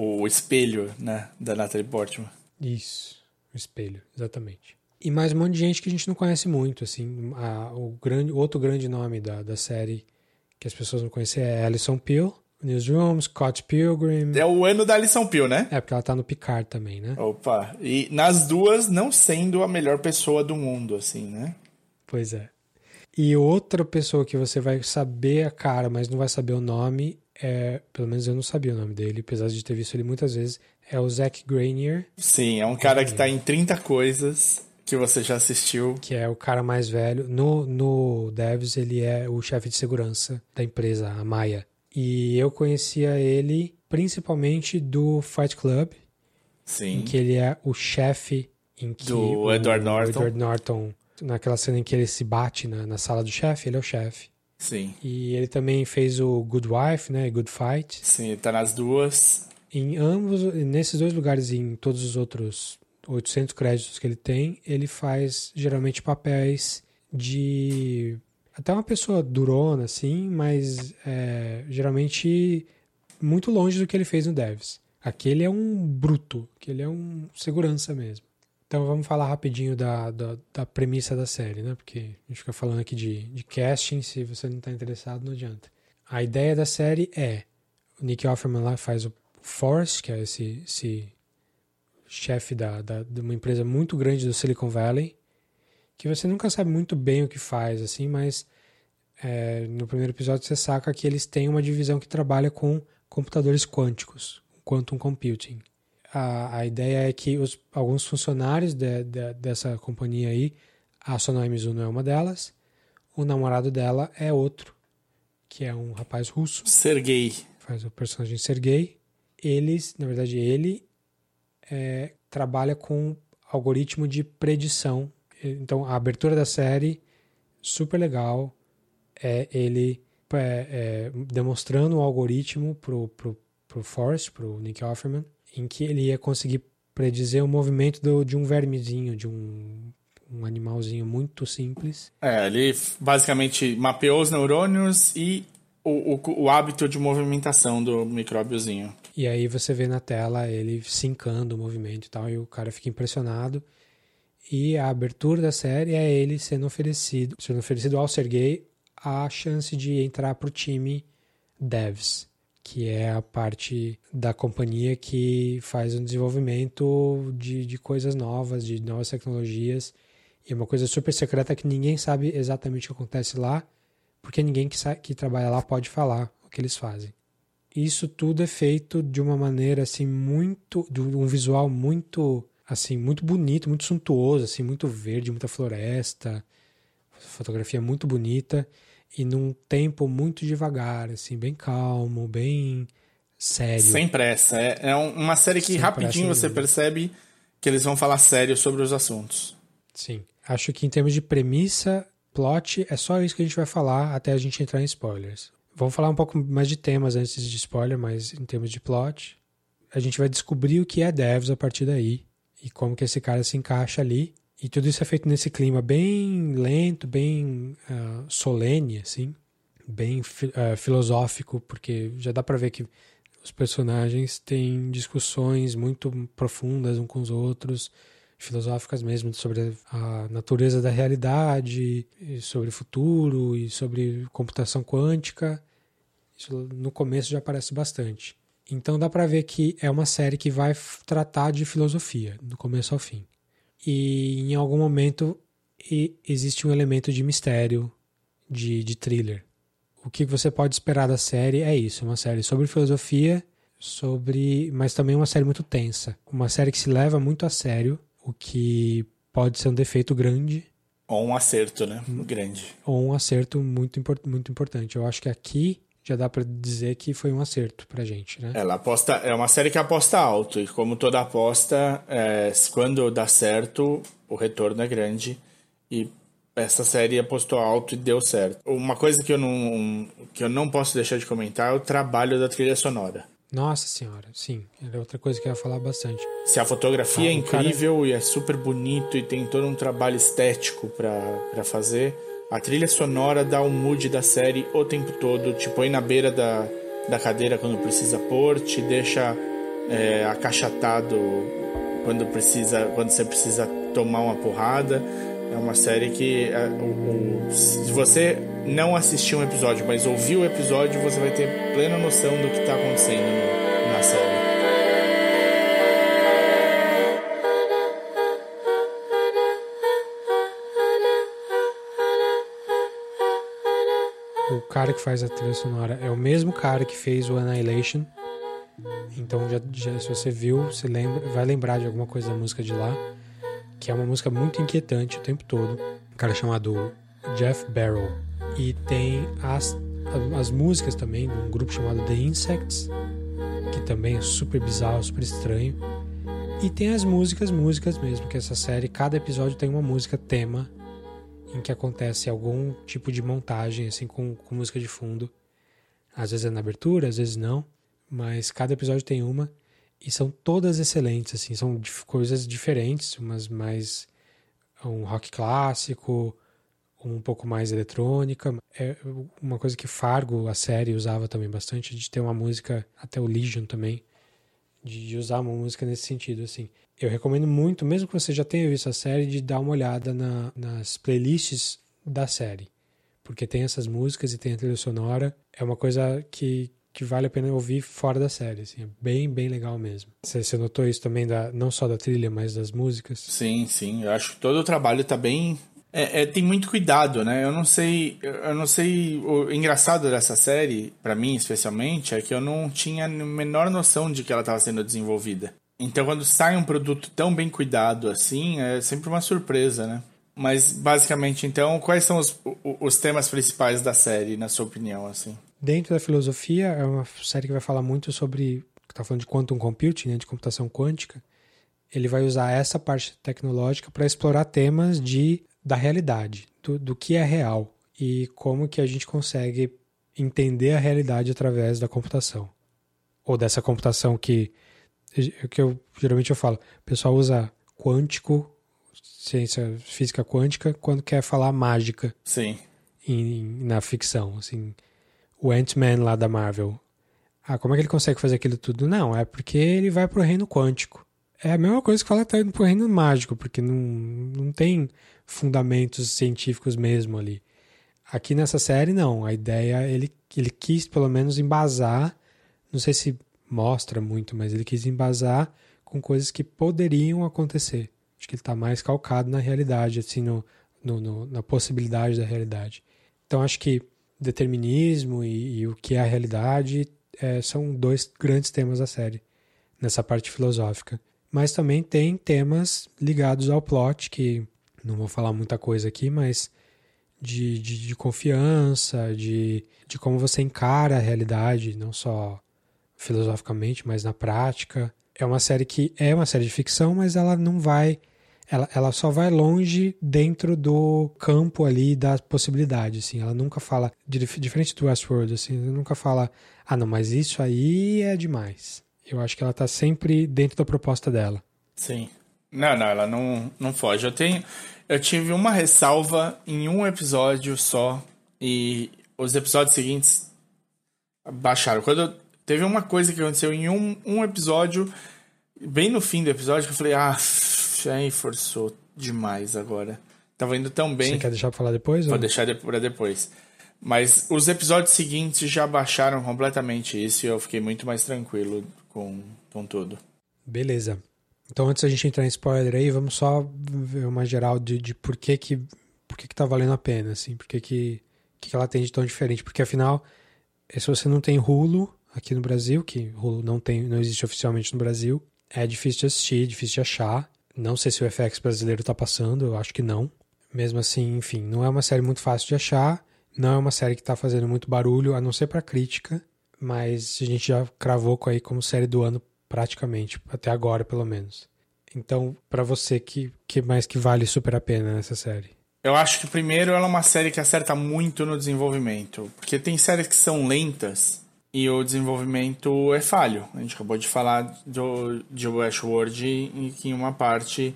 O espelho, né? Da Natalie Portman. Isso. O espelho, exatamente. E mais um monte de gente que a gente não conhece muito, assim. A, o grande, outro grande nome da, da série que as pessoas não conhecem é Alison Peel. Newsroom, Scott Pilgrim. É o ano da Alison Peel, né? É, porque ela tá no Picard também, né? Opa. E nas duas, não sendo a melhor pessoa do mundo, assim, né? Pois é. E outra pessoa que você vai saber a cara, mas não vai saber o nome, é. Pelo menos eu não sabia o nome dele, apesar de ter visto ele muitas vezes, é o Zack Granier. Sim, é um cara que tá em 30 coisas que você já assistiu. Que é o cara mais velho. No, no Devs, ele é o chefe de segurança da empresa, a Maia. E eu conhecia ele principalmente do Fight Club. Sim. Em que ele é o chefe em que do o Edward Norton. Edward Norton, naquela cena em que ele se bate na, na sala do chefe, ele é o chefe. Sim. E ele também fez o Good Wife, né? Good Fight. Sim, tá nas duas. Em ambos, nesses dois lugares e em todos os outros 800 créditos que ele tem, ele faz geralmente papéis de até uma pessoa durona, assim, mas é, geralmente muito longe do que ele fez no Devs. Aquele é um bruto, aquele é um segurança mesmo. Então vamos falar rapidinho da, da, da, premissa da série, né? Porque a gente fica falando aqui de, de casting, se você não está interessado, não adianta. A ideia da série é: o Nick Offerman lá faz o Forrest, que é esse, esse chefe da, da, de uma empresa muito grande do Silicon Valley, que você nunca sabe muito bem o que faz, assim, mas é, no primeiro episódio você saca que eles têm uma divisão que trabalha com computadores quânticos, quantum computing. A, a ideia é que os, alguns funcionários de, de, dessa companhia aí, a Sonai Mizuno é uma delas, o namorado dela é outro, que é um rapaz russo. Sergei. Faz o personagem Sergei. Eles, na verdade, ele é, trabalha com algoritmo de predição então, a abertura da série, super legal. É ele é, é, demonstrando o algoritmo pro, pro, pro Forrest, pro Nick Offerman, em que ele ia conseguir predizer o movimento do, de um vermezinho, de um, um animalzinho muito simples. É, ele basicamente mapeou os neurônios e o, o, o hábito de movimentação do micróbiozinho. E aí você vê na tela ele sincando o movimento e tal, e o cara fica impressionado. E a abertura da série é ele sendo oferecido, sendo oferecido ao Sergei a chance de entrar para o time Devs, que é a parte da companhia que faz o desenvolvimento de, de coisas novas, de novas tecnologias. E é uma coisa super secreta que ninguém sabe exatamente o que acontece lá, porque ninguém que, que trabalha lá pode falar o que eles fazem. Isso tudo é feito de uma maneira assim muito, de um visual muito assim, muito bonito, muito suntuoso, assim, muito verde, muita floresta, fotografia muito bonita e num tempo muito devagar, assim, bem calmo, bem sério. Sem pressa. É, é uma série que Sem rapidinho você percebe que eles vão falar sério sobre os assuntos. Sim. Acho que em termos de premissa, plot, é só isso que a gente vai falar até a gente entrar em spoilers. Vamos falar um pouco mais de temas antes de spoiler, mas em termos de plot, a gente vai descobrir o que é Devs a partir daí e como que esse cara se encaixa ali. E tudo isso é feito nesse clima bem lento, bem uh, solene, assim, bem uh, filosófico, porque já dá para ver que os personagens têm discussões muito profundas uns com os outros, filosóficas mesmo, sobre a natureza da realidade, sobre o futuro e sobre computação quântica. Isso no começo já aparece bastante. Então dá pra ver que é uma série que vai tratar de filosofia, do começo ao fim. E em algum momento existe um elemento de mistério, de, de thriller. O que você pode esperar da série é isso, uma série sobre filosofia, sobre, mas também uma série muito tensa, uma série que se leva muito a sério, o que pode ser um defeito grande Ou um acerto, né? Grande. ou um acerto muito, muito importante. Eu acho que aqui já dá pra dizer que foi um acerto pra gente, né? Ela aposta, é uma série que aposta alto, e como toda aposta, é, quando dá certo, o retorno é grande. E essa série apostou alto e deu certo. Uma coisa que eu não, que eu não posso deixar de comentar é o trabalho da trilha sonora. Nossa senhora, sim. Era outra coisa que eu ia falar bastante. Se a fotografia Ah, é o cara- incrível e é super bonito e tem todo um trabalho estético pra fazer, a trilha sonora dá o mood da série o tempo todo, te põe na beira da, da cadeira quando precisa pôr, te deixa é, acachatado quando precisa quando você precisa tomar uma porrada. É uma série que é, o- o- se você não assistiu um episódio, mas ouviu o episódio, você vai ter plena noção do que está acontecendo no- na série. Cara que faz a trilha sonora é o mesmo cara que fez o Annihilation. Então, já, já- se você viu, você lembra, vai lembrar de alguma coisa da música de lá. Que é uma música muito inquietante o tempo todo. Um cara chamado Jeff Barrow. E tem as, as músicas também de um grupo chamado The Insects. Que também é super bizarro, super estranho. E tem as músicas, músicas mesmo, que essa série, cada episódio tem uma música tema em que acontece algum tipo de montagem, assim, com, com música de fundo. Às vezes é na abertura, às vezes não, mas cada episódio tem uma e são todas excelentes, assim, são coisas diferentes, umas mais um rock clássico, um pouco mais eletrônica. É uma coisa que Fargo, a série, usava também bastante, de ter uma música, até o Legion também, de usar uma música nesse sentido, assim. Eu recomendo muito, mesmo que você já tenha visto a série, de dar uma olhada na- nas playlists da série. Porque tem essas músicas e tem a trilha sonora. É uma coisa que, que vale a pena ouvir fora da série, assim. É bem, bem legal mesmo. Você, você notou isso também, da, não só da trilha, mas das músicas? Sim, sim. Eu acho que todo o trabalho tá bem. É, é, tem muito cuidado, né? Eu não sei. Eu não sei. O engraçado dessa série, pra mim especialmente, é que eu não tinha a menor noção de que ela estava sendo desenvolvida. Então, quando sai um produto tão bem cuidado assim, é sempre uma surpresa, né? Mas, basicamente, então, quais são os, os temas principais da série, na sua opinião, assim? Dentro da filosofia, é uma série que vai falar muito sobre. tá falando de quantum computing, né, de computação quântica. Ele vai usar essa parte tecnológica para explorar temas de, da realidade, do, do que é real e como que a gente consegue entender a realidade através da computação. Ou dessa computação que, que eu geralmente eu falo, o pessoal usa quântico, ciência física quântica, quando quer falar mágica Sim. em- na ficção, assim, o Ant-Man lá da Marvel. Ah, como é que ele consegue fazer aquilo tudo? Não, é porque ele vai pro reino quântico. É a mesma coisa que falar que tá indo pro reino mágico, porque não, não tem fundamentos científicos mesmo ali. Aqui nessa série, não. A ideia, ele, ele quis pelo menos embasar, não sei se mostra muito, mas ele quis embasar com coisas que poderiam acontecer. Acho que ele está mais calcado na realidade, assim, no, no, no- na possibilidade da realidade. Então, acho que determinismo e, e o que é a realidade eh, são dois grandes temas da série, nessa parte filosófica. Mas também tem temas ligados ao plot, que não vou falar muita coisa aqui, mas de, de, de confiança, de, de como você encara a realidade, não só filosoficamente, mas na prática. É uma série que é uma série de ficção, mas ela não vai. Ela, ela só vai longe dentro do campo ali da possibilidade, assim. Ela nunca fala, dif- diferente do Westworld, assim, ela nunca fala, ah, não, mas isso aí é demais. Eu acho que ela tá sempre dentro da proposta dela. Sim. Não, não, ela não, não foge. Eu tenho. Eu tive uma ressalva em um episódio só. E os episódios seguintes baixaram. Quando eu- teve uma coisa que aconteceu em um, um episódio, bem no fim do episódio, que eu falei, ah, aí forçou demais agora. Tava indo tão bem. Você quer deixar pra falar depois? Vou ou- deixar de- pra depois. Mas os episódios seguintes já baixaram completamente isso e eu fiquei muito mais tranquilo com, com tudo. Beleza. Então, antes da gente entrar em spoiler aí, vamos só ver uma geral de, de por que que, por que que tá valendo a pena, assim, por que que, que ela tem de tão diferente. Porque, afinal, se você não tem Hulu aqui no Brasil, que não, tem, não existe oficialmente no Brasil, é difícil de assistir, difícil de achar. Não sei se o FX brasileiro tá passando, eu acho que não. Mesmo assim, enfim, não é uma série muito fácil de achar, não é uma série que tá fazendo muito barulho, a não ser pra crítica, mas a gente já cravou aí como série do ano praticamente, até agora pelo menos. Então, para você, que, que mais que vale super a pena nessa série? Eu acho que primeiro ela é uma série que acerta muito no desenvolvimento, porque tem séries que são lentas e o desenvolvimento é falho. A gente acabou de falar do, de Westworld em que em uma parte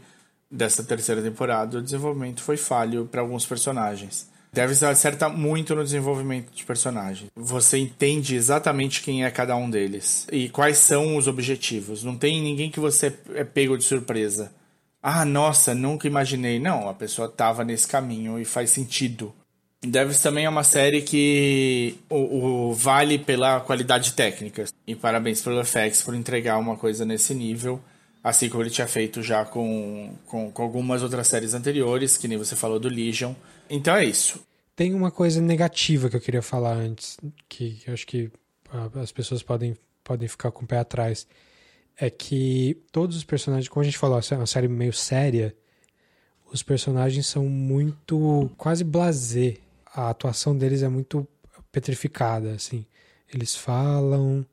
dessa terceira temporada o desenvolvimento foi falho para alguns personagens. Deve acerta muito no desenvolvimento de personagens. Você entende exatamente quem é cada um deles e quais são os objetivos. Não tem ninguém que você é pego de surpresa. Ah, nossa, nunca imaginei. Não, a pessoa estava nesse caminho e faz sentido. Devs também é uma série que o, o, vale pela qualidade técnica. E parabéns pelo FX por entregar uma coisa nesse nível. Assim como ele tinha feito já com, com, com algumas outras séries anteriores, que nem você falou do Legion. Então é isso. Tem uma coisa negativa que eu queria falar antes, que acho que as pessoas podem, podem ficar com o pé atrás. É que todos os personagens, como a gente falou, é uma série meio séria, os personagens são muito quase blasé. A atuação deles é muito petrificada, assim. Eles falam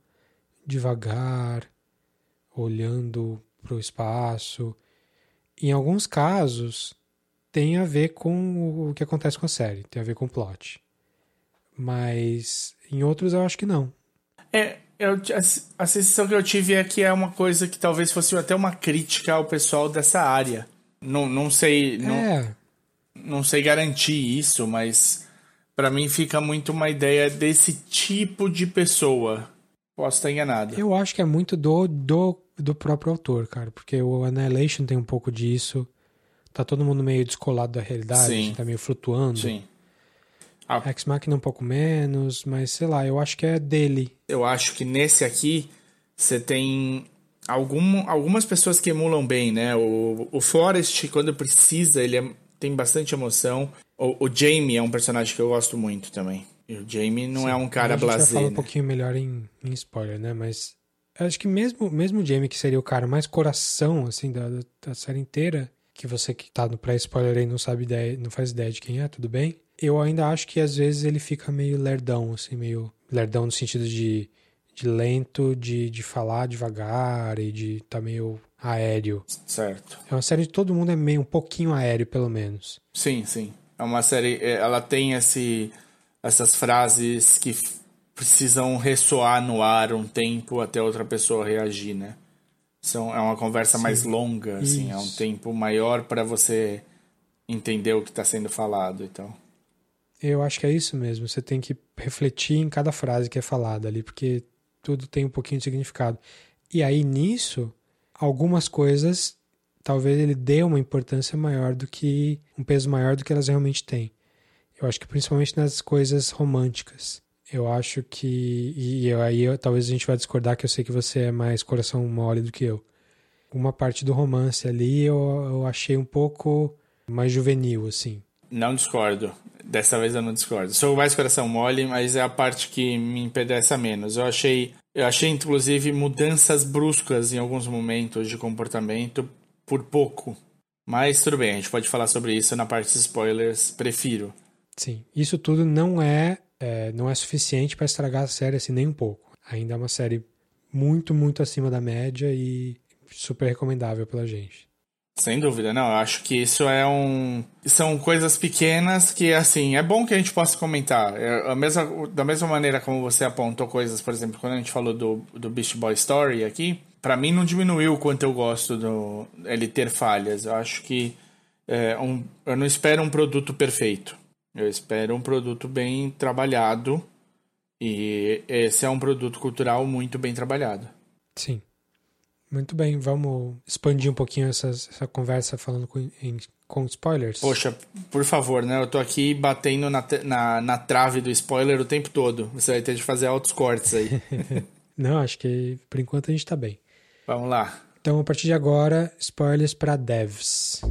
devagar, olhando para o espaço. Em alguns casos, tem a ver com o que acontece com a série, tem a ver com o plot. Mas em outros eu acho que não. É, eu, a, a sensação que eu tive é que é uma coisa que talvez fosse até uma crítica ao pessoal dessa área. Não, não sei. Não, é. não sei garantir isso, mas para mim fica muito uma ideia desse tipo de pessoa. Posso estar enganado. Eu acho que é muito do, do, do próprio autor, cara, porque o Annihilation tem um pouco disso tá todo mundo meio descolado da realidade, Sim. tá meio flutuando. Sim. A... Ex Machina um pouco menos, mas sei lá, eu acho que é dele. Eu acho que nesse aqui você tem algum, algumas pessoas que emulam bem, né? O, o Forrest, quando precisa, ele é, tem bastante emoção. O, o Jamie é um personagem que eu gosto muito também. E o Jamie não Sim. é um cara blasé. A gente vai falar né? um pouquinho melhor em, em spoiler, né? Mas acho que mesmo, mesmo o Jamie, que seria o cara mais coração, assim, da, da série inteira, que você que tá no pré-spoiler aí não sabe ideia, não faz ideia de quem é, tudo bem? Eu ainda acho que às vezes ele fica meio lerdão, assim, meio lerdão no sentido de, de lento, de, de falar devagar e de tá meio aéreo. Certo. É uma série de todo mundo é meio um pouquinho aéreo, pelo menos. Sim, sim. É uma série, é, ela tem esse, essas frases que precisam ressoar no ar um tempo até outra pessoa reagir, né? São, é uma conversa Sim. mais longa, assim, Isso. é um tempo maior para você entender o que está sendo falado e tal. Eu acho que é isso mesmo. Você tem que refletir em cada frase que é falada ali, porque tudo tem um pouquinho de significado. E aí nisso, algumas coisas talvez ele dê uma importância maior do que um peso maior do que elas realmente têm. Eu acho que principalmente nas coisas românticas. Eu acho que. E aí eu, talvez a gente vai discordar que eu sei que você é mais coração mole do que eu. Uma parte do romance ali eu, eu achei um pouco mais juvenil, assim. Não discordo. Dessa vez eu não discordo. Sou mais coração mole, mas é a parte que me impedece menos. Eu achei. Eu achei, inclusive, mudanças bruscas em alguns momentos de comportamento por pouco. Mas tudo bem, a gente pode falar sobre isso na parte de spoilers. Prefiro. Sim. Isso tudo não é é, não é suficiente para estragar a série assim nem um pouco. Ainda é uma série muito, muito acima da média e super recomendável pela gente. Sem dúvida, não. Eu acho que isso é um. São coisas pequenas que, assim, é bom que a gente possa comentar. É a mesma, da mesma maneira como você apontou coisas, por exemplo, quando a gente falou do, do Beast Boy Story aqui, para mim não diminuiu o quanto eu gosto do ele ter falhas. Eu acho que é, um, eu não espero um produto perfeito. Eu espero um produto bem trabalhado e esse é um produto cultural muito bem trabalhado. Sim. Muito bem, vamos expandir um pouquinho essa, essa conversa falando com, em com spoilers? Poxa, por favor, né? Eu tô aqui batendo na, na, na trave do spoiler o tempo todo. Você vai ter de fazer altos cortes aí. Não, acho que por enquanto a gente tá bem. Vamos lá. Então, a partir de agora, spoilers para devs.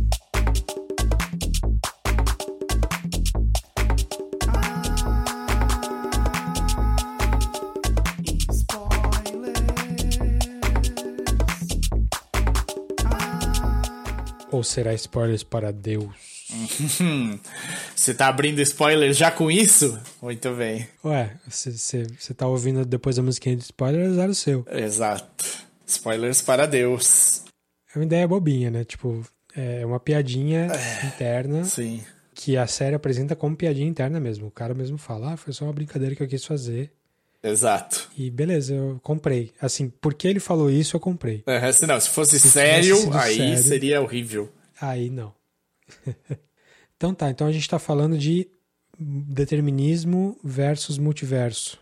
Ou será spoilers para Deus? Você tá abrindo spoilers já com isso? Muito bem. Ué, você tá ouvindo depois da musiquinha de spoilers, era o seu. Exato. Spoilers para Deus. É uma ideia bobinha, né? Tipo, é uma piadinha É. interna. Sim. Que a série apresenta como piadinha interna mesmo. O cara mesmo fala, ah, foi só uma brincadeira que eu quis fazer. Exato. E beleza, eu comprei. Assim, porque ele falou isso, eu comprei. É, se não, se fosse Se sério, aí sério- seria horrível. Aí não. então tá, então a gente tá falando de determinismo versus multiverso.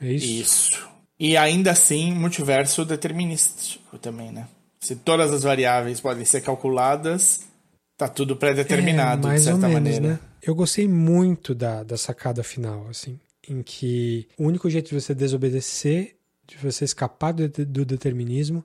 É isso? Isso. E ainda assim, multiverso determinístico também, né? Se todas as variáveis podem ser calculadas, tá tudo pré-determinado, É, mais de certa ou menos, maneira. né? Eu gostei muito da, da sacada final, assim, em que o único jeito de você desobedecer, de você escapar do, do determinismo,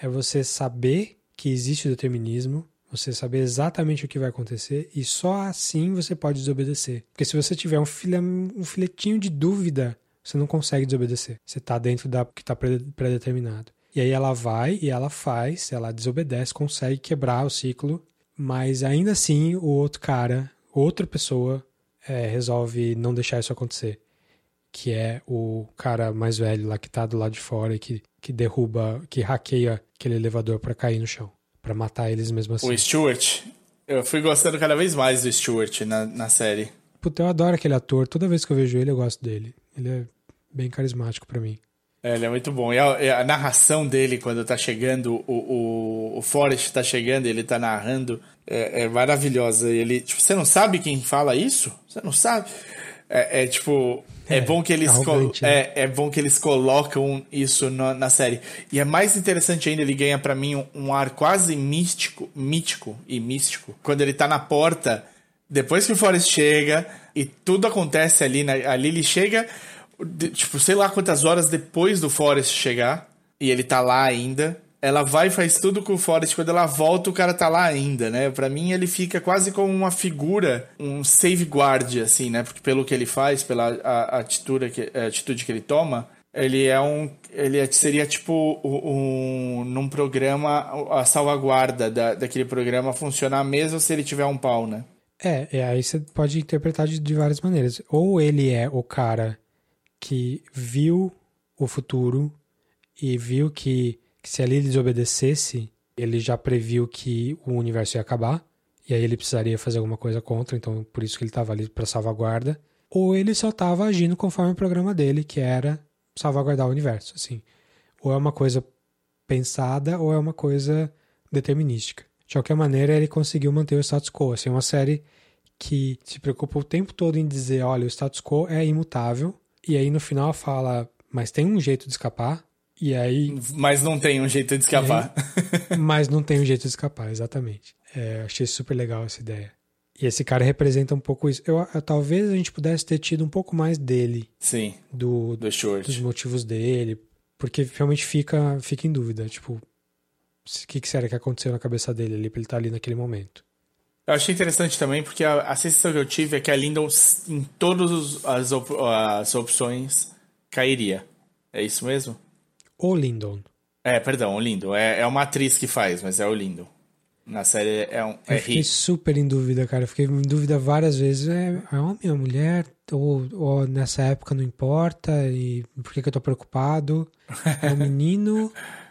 é você saber que existe o determinismo, você saber exatamente o que vai acontecer e só assim você pode desobedecer. Porque se você tiver um, filha, um filetinho de dúvida, você não consegue desobedecer. Você tá dentro da que tá pré- pré-determinado. E aí ela vai e ela faz, ela desobedece, consegue quebrar o ciclo, mas ainda assim o outro cara, outra pessoa, é, resolve não deixar isso acontecer. Que é o cara mais velho lá que tá do lado de fora e que, que derruba, que hackeia aquele elevador pra cair no chão. Pra matar eles mesmo assim. O Stuart, eu fui gostando cada vez mais do Stuart na, na série. Puta, eu adoro aquele ator. Toda vez que eu vejo ele, eu gosto dele. Ele é bem carismático pra mim. É, ele é muito bom. E a, e a narração dele, quando tá chegando, o, o, o Forrest tá chegando, ele tá narrando, é, é maravilhosa. Ele, tipo, você não sabe quem fala isso? Você não sabe? É, é, tipo, é, É, bom que eles arrogante, né? é, é bom que eles colocam isso na, na série. E é mais interessante ainda, ele ganha pra mim um, um ar quase místico, mítico e místico. Quando ele tá na porta, depois que o Forrest chega e tudo acontece ali, né? ali ele chega, de- tipo, sei lá quantas horas depois do Forrest chegar, e ele tá lá ainda. Ela vai e faz tudo com o Forrest. Quando ela volta, o cara tá lá ainda, né? Pra mim, ele fica quase como uma figura, um safeguard, assim, né? Porque pelo que ele faz, pela a, a atitude, que, a atitude que ele toma, ele é um. Ele é- seria tipo um. Num programa, a salvaguarda da, daquele programa funcionar mesmo se ele tiver um pau, né? É, é, aí você pode interpretar de, de várias maneiras. Ou ele é o cara que viu o futuro e viu que, que se ali ele desobedecesse, ele já previu que o universo ia acabar, e aí ele precisaria fazer alguma coisa contra, então por isso que ele estava ali para salvaguarda. Ou ele só estava agindo conforme o programa dele, que era salvaguardar o universo, assim. Ou é uma coisa pensada, ou é uma coisa determinística. De qualquer maneira, ele conseguiu manter o status quo. Assim, é uma série que se preocupa o tempo todo em dizer, olha, o status quo é imutável, e aí no final fala, mas tem um jeito de escapar, e aí... Mas não tem um jeito de escapar. mas não tem um jeito de escapar, exatamente. É, achei super legal essa ideia. E esse cara representa um pouco isso. Eu, eu- talvez a gente pudesse ter tido um pouco mais dele, Sim, do, do Stuart. dos motivos dele, porque realmente fica, fica em dúvida, tipo, o que, que será que aconteceu na cabeça dele ali pra ele estar ali naquele momento. Eu achei interessante também, porque a, a sensação que eu tive é que a Lyndon, em todas as, op- as opções, cairia. É isso mesmo? Ou Lyndon. É, perdão, o Lyndon. É, é uma atriz que faz, mas é o Lyndon. Na série é, um, é Eu fiquei super em dúvida, cara. Eu fiquei em dúvida várias vezes. É, é homem ou mulher? Ou, ou nessa época não importa? E por que, que eu tô preocupado? É um menino,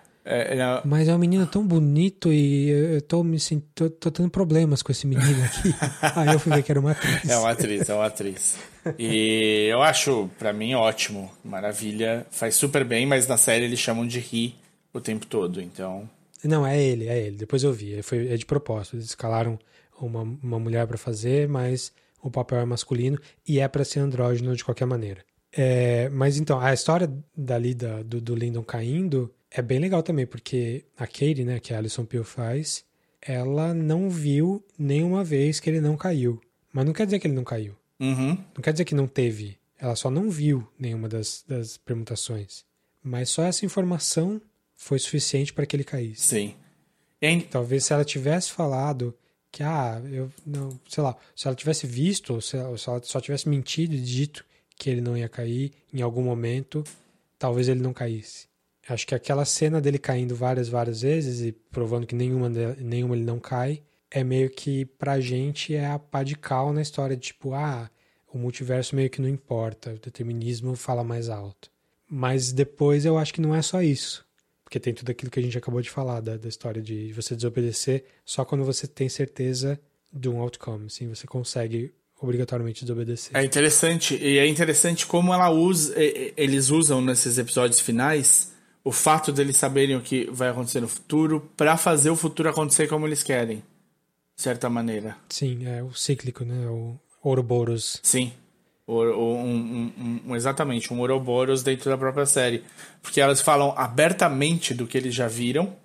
mas é um menino tão bonito e eu tô me sentindo. Tô, tô tendo problemas com esse menino aqui. Aí eu fui ver que era uma atriz. é uma atriz, é uma atriz. E eu acho, pra mim, ótimo. Maravilha. Faz super bem, mas na série eles chamam de Ri o tempo todo, então... Não, é ele, é ele. Depois eu vi. Foi, é de propósito. Eles escalaram uma, uma mulher pra fazer, mas o papel é masculino e é pra ser andrógeno de qualquer maneira. É, mas então, a história dali da, do, do Lyndon caindo é bem legal também, porque a Katie, né, que a Alison Peel faz, ela não viu nenhuma vez que ele não caiu. Mas não quer dizer que ele não caiu. Uhum. Não quer dizer que não teve. Ela só não viu nenhuma das, das permutações. Mas só essa informação foi suficiente para que ele caísse. Sim. Talvez se ela tivesse falado que, ah, eu não, sei lá, se ela tivesse visto, ou se, ou se ela só tivesse mentido e dito que ele não ia cair em algum momento, talvez ele não caísse. Acho que aquela cena dele caindo várias, várias vezes e provando que nenhuma, nenhuma ele não cai, é meio que pra gente é a pá de cal na história de tipo, ah, o multiverso meio que não importa, o determinismo fala mais alto. Mas depois eu acho que não é só isso. Porque tem tudo aquilo que a gente acabou de falar, da, da história de você desobedecer só quando você tem certeza de um outcome. Assim, você consegue obrigatoriamente desobedecer. É interessante, e é interessante como ela usa, eles usam nesses episódios finais o fato deles saberem o que vai acontecer no futuro para fazer o futuro acontecer como eles querem, de certa maneira. Sim, é o cíclico, né? O Ouroboros. Sim. O, um, um, um, exatamente, um Ouroboros dentro da própria série. Porque elas falam abertamente do que eles já viram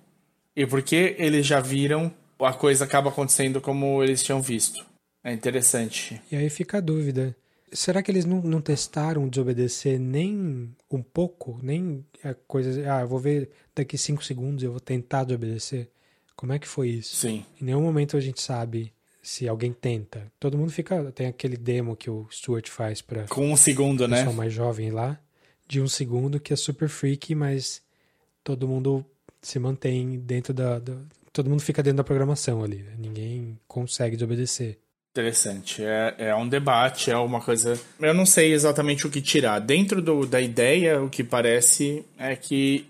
e porque eles já viram, a coisa acaba acontecendo como eles tinham visto. É interessante. E aí fica a dúvida. Será que eles não, não testaram desobedecer nem um pouco? Nem a coisa. Ah, eu vou ver daqui cinco segundos eu vou tentar desobedecer? Como é que foi isso? Sim. Em nenhum momento a gente sabe se alguém tenta. Todo mundo fica. Tem aquele demo que o Stuart faz para. Com um segundo, né? pessoal mais jovem lá. De um segundo, que é super freaky, mas todo mundo se mantém dentro da. da todo mundo fica dentro da programação ali. Né? Ninguém consegue desobedecer. Interessante. É, é um debate, é uma coisa. Eu não sei exatamente o que tirar. Dentro do, da ideia, o que parece é que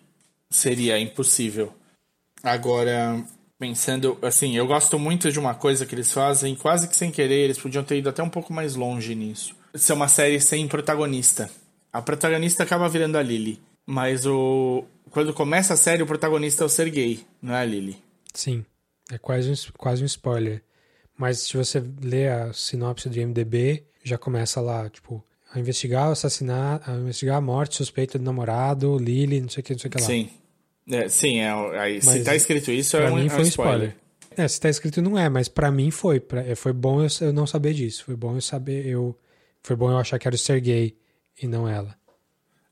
seria impossível. Agora, pensando assim, eu gosto muito de uma coisa que eles fazem, quase que sem querer, eles podiam ter ido até um pouco mais longe nisso. Ser uma série sem protagonista. A protagonista acaba virando a Lily, mas o quando começa a série o protagonista é o Sergei, não é a Lily. Sim, é quase um, quase um spoiler. Mas se você lê a sinopse do IMDb, já começa lá, tipo, a investigar o assassinato, a investigar a morte suspeita do namorado, Lily, não sei o que, não sei o que lá. Sim. É, sim, é, é, se tá escrito isso, é um, mim é foi um spoiler. spoiler. É, se tá escrito não é, mas para mim foi. Pra, é, foi bom eu, eu, não saber disso. Foi bom eu saber, eu. Foi bom eu achar que era o Sergei e não ela.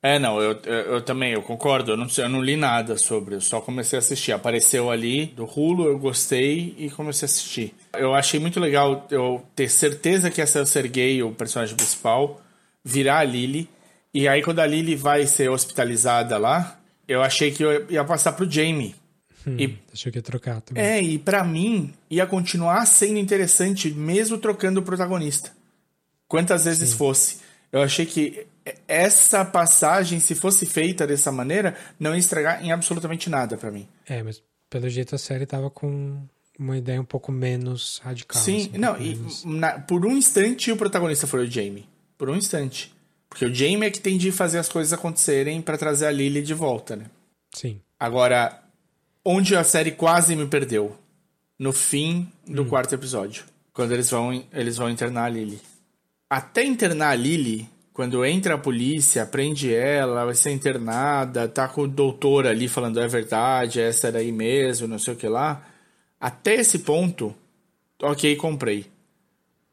É, não, eu, eu, eu, também, eu concordo. Eu não, eu não li nada sobre, eu só comecei a assistir. Apareceu ali do Hulu, eu gostei e comecei a assistir. Eu achei muito legal eu ter certeza que essa é o Sergei, o personagem principal, virar a Lily. E aí, quando a Lily vai ser hospitalizada lá, eu achei que eu ia passar pro Jamie. Hum, e, achei que ia trocar também. É, e para mim, ia continuar sendo interessante mesmo trocando o protagonista. Quantas vezes Sim. fosse. Eu achei que essa passagem, se fosse feita dessa maneira, não ia estragar em absolutamente nada para mim. É, mas pelo jeito a série tava com uma ideia um pouco menos radical. Sim, assim, não, e na, por um instante o protagonista foi o Jamie. Por um instante. Porque o Jamie é que tem de fazer as coisas acontecerem para trazer a Lily de volta, né? Sim. Agora, onde a série quase me perdeu? No fim do hum. quarto episódio. Quando eles vão, eles vão internar a Lily. Até internar a Lily, quando entra a polícia, prende ela, vai ser internada, tá com o doutor ali falando é verdade, essa daí mesmo, não sei o que lá. Até esse ponto, ok, comprei.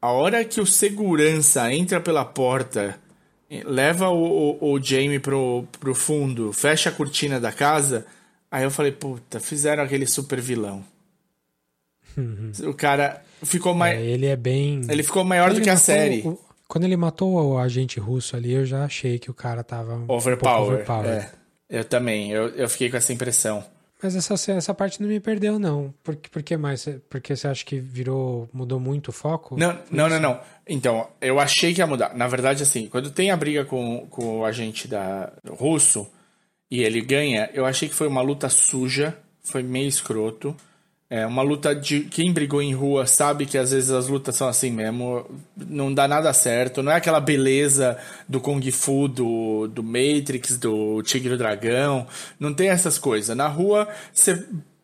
A hora que o segurança entra pela porta, leva o, o, o Jamie pro, pro fundo, fecha a cortina da casa, aí eu falei, puta, fizeram aquele super vilão. Uhum. O cara ficou mais. É, ele é bem. Ele ficou maior do que a série. O, quando ele matou o agente russo ali, eu já achei que o cara tava. Overpower. Um overpower. É. Eu também, eu, eu fiquei com essa impressão. Mas essa, essa parte não me perdeu, não. Por, por que mais? Porque você acha que virou. mudou muito o foco? Não, não, não, não. Então, eu achei que ia mudar. Na verdade, assim, quando tem a briga com, com o agente da, russo e ele ganha, eu achei que foi uma luta suja, foi meio escroto. É uma luta de quem brigou em rua sabe que às vezes as lutas são assim mesmo, não dá nada certo, não é aquela beleza do Kung Fu, do, do Matrix, do Tigre do Dragão, não tem essas coisas. Na rua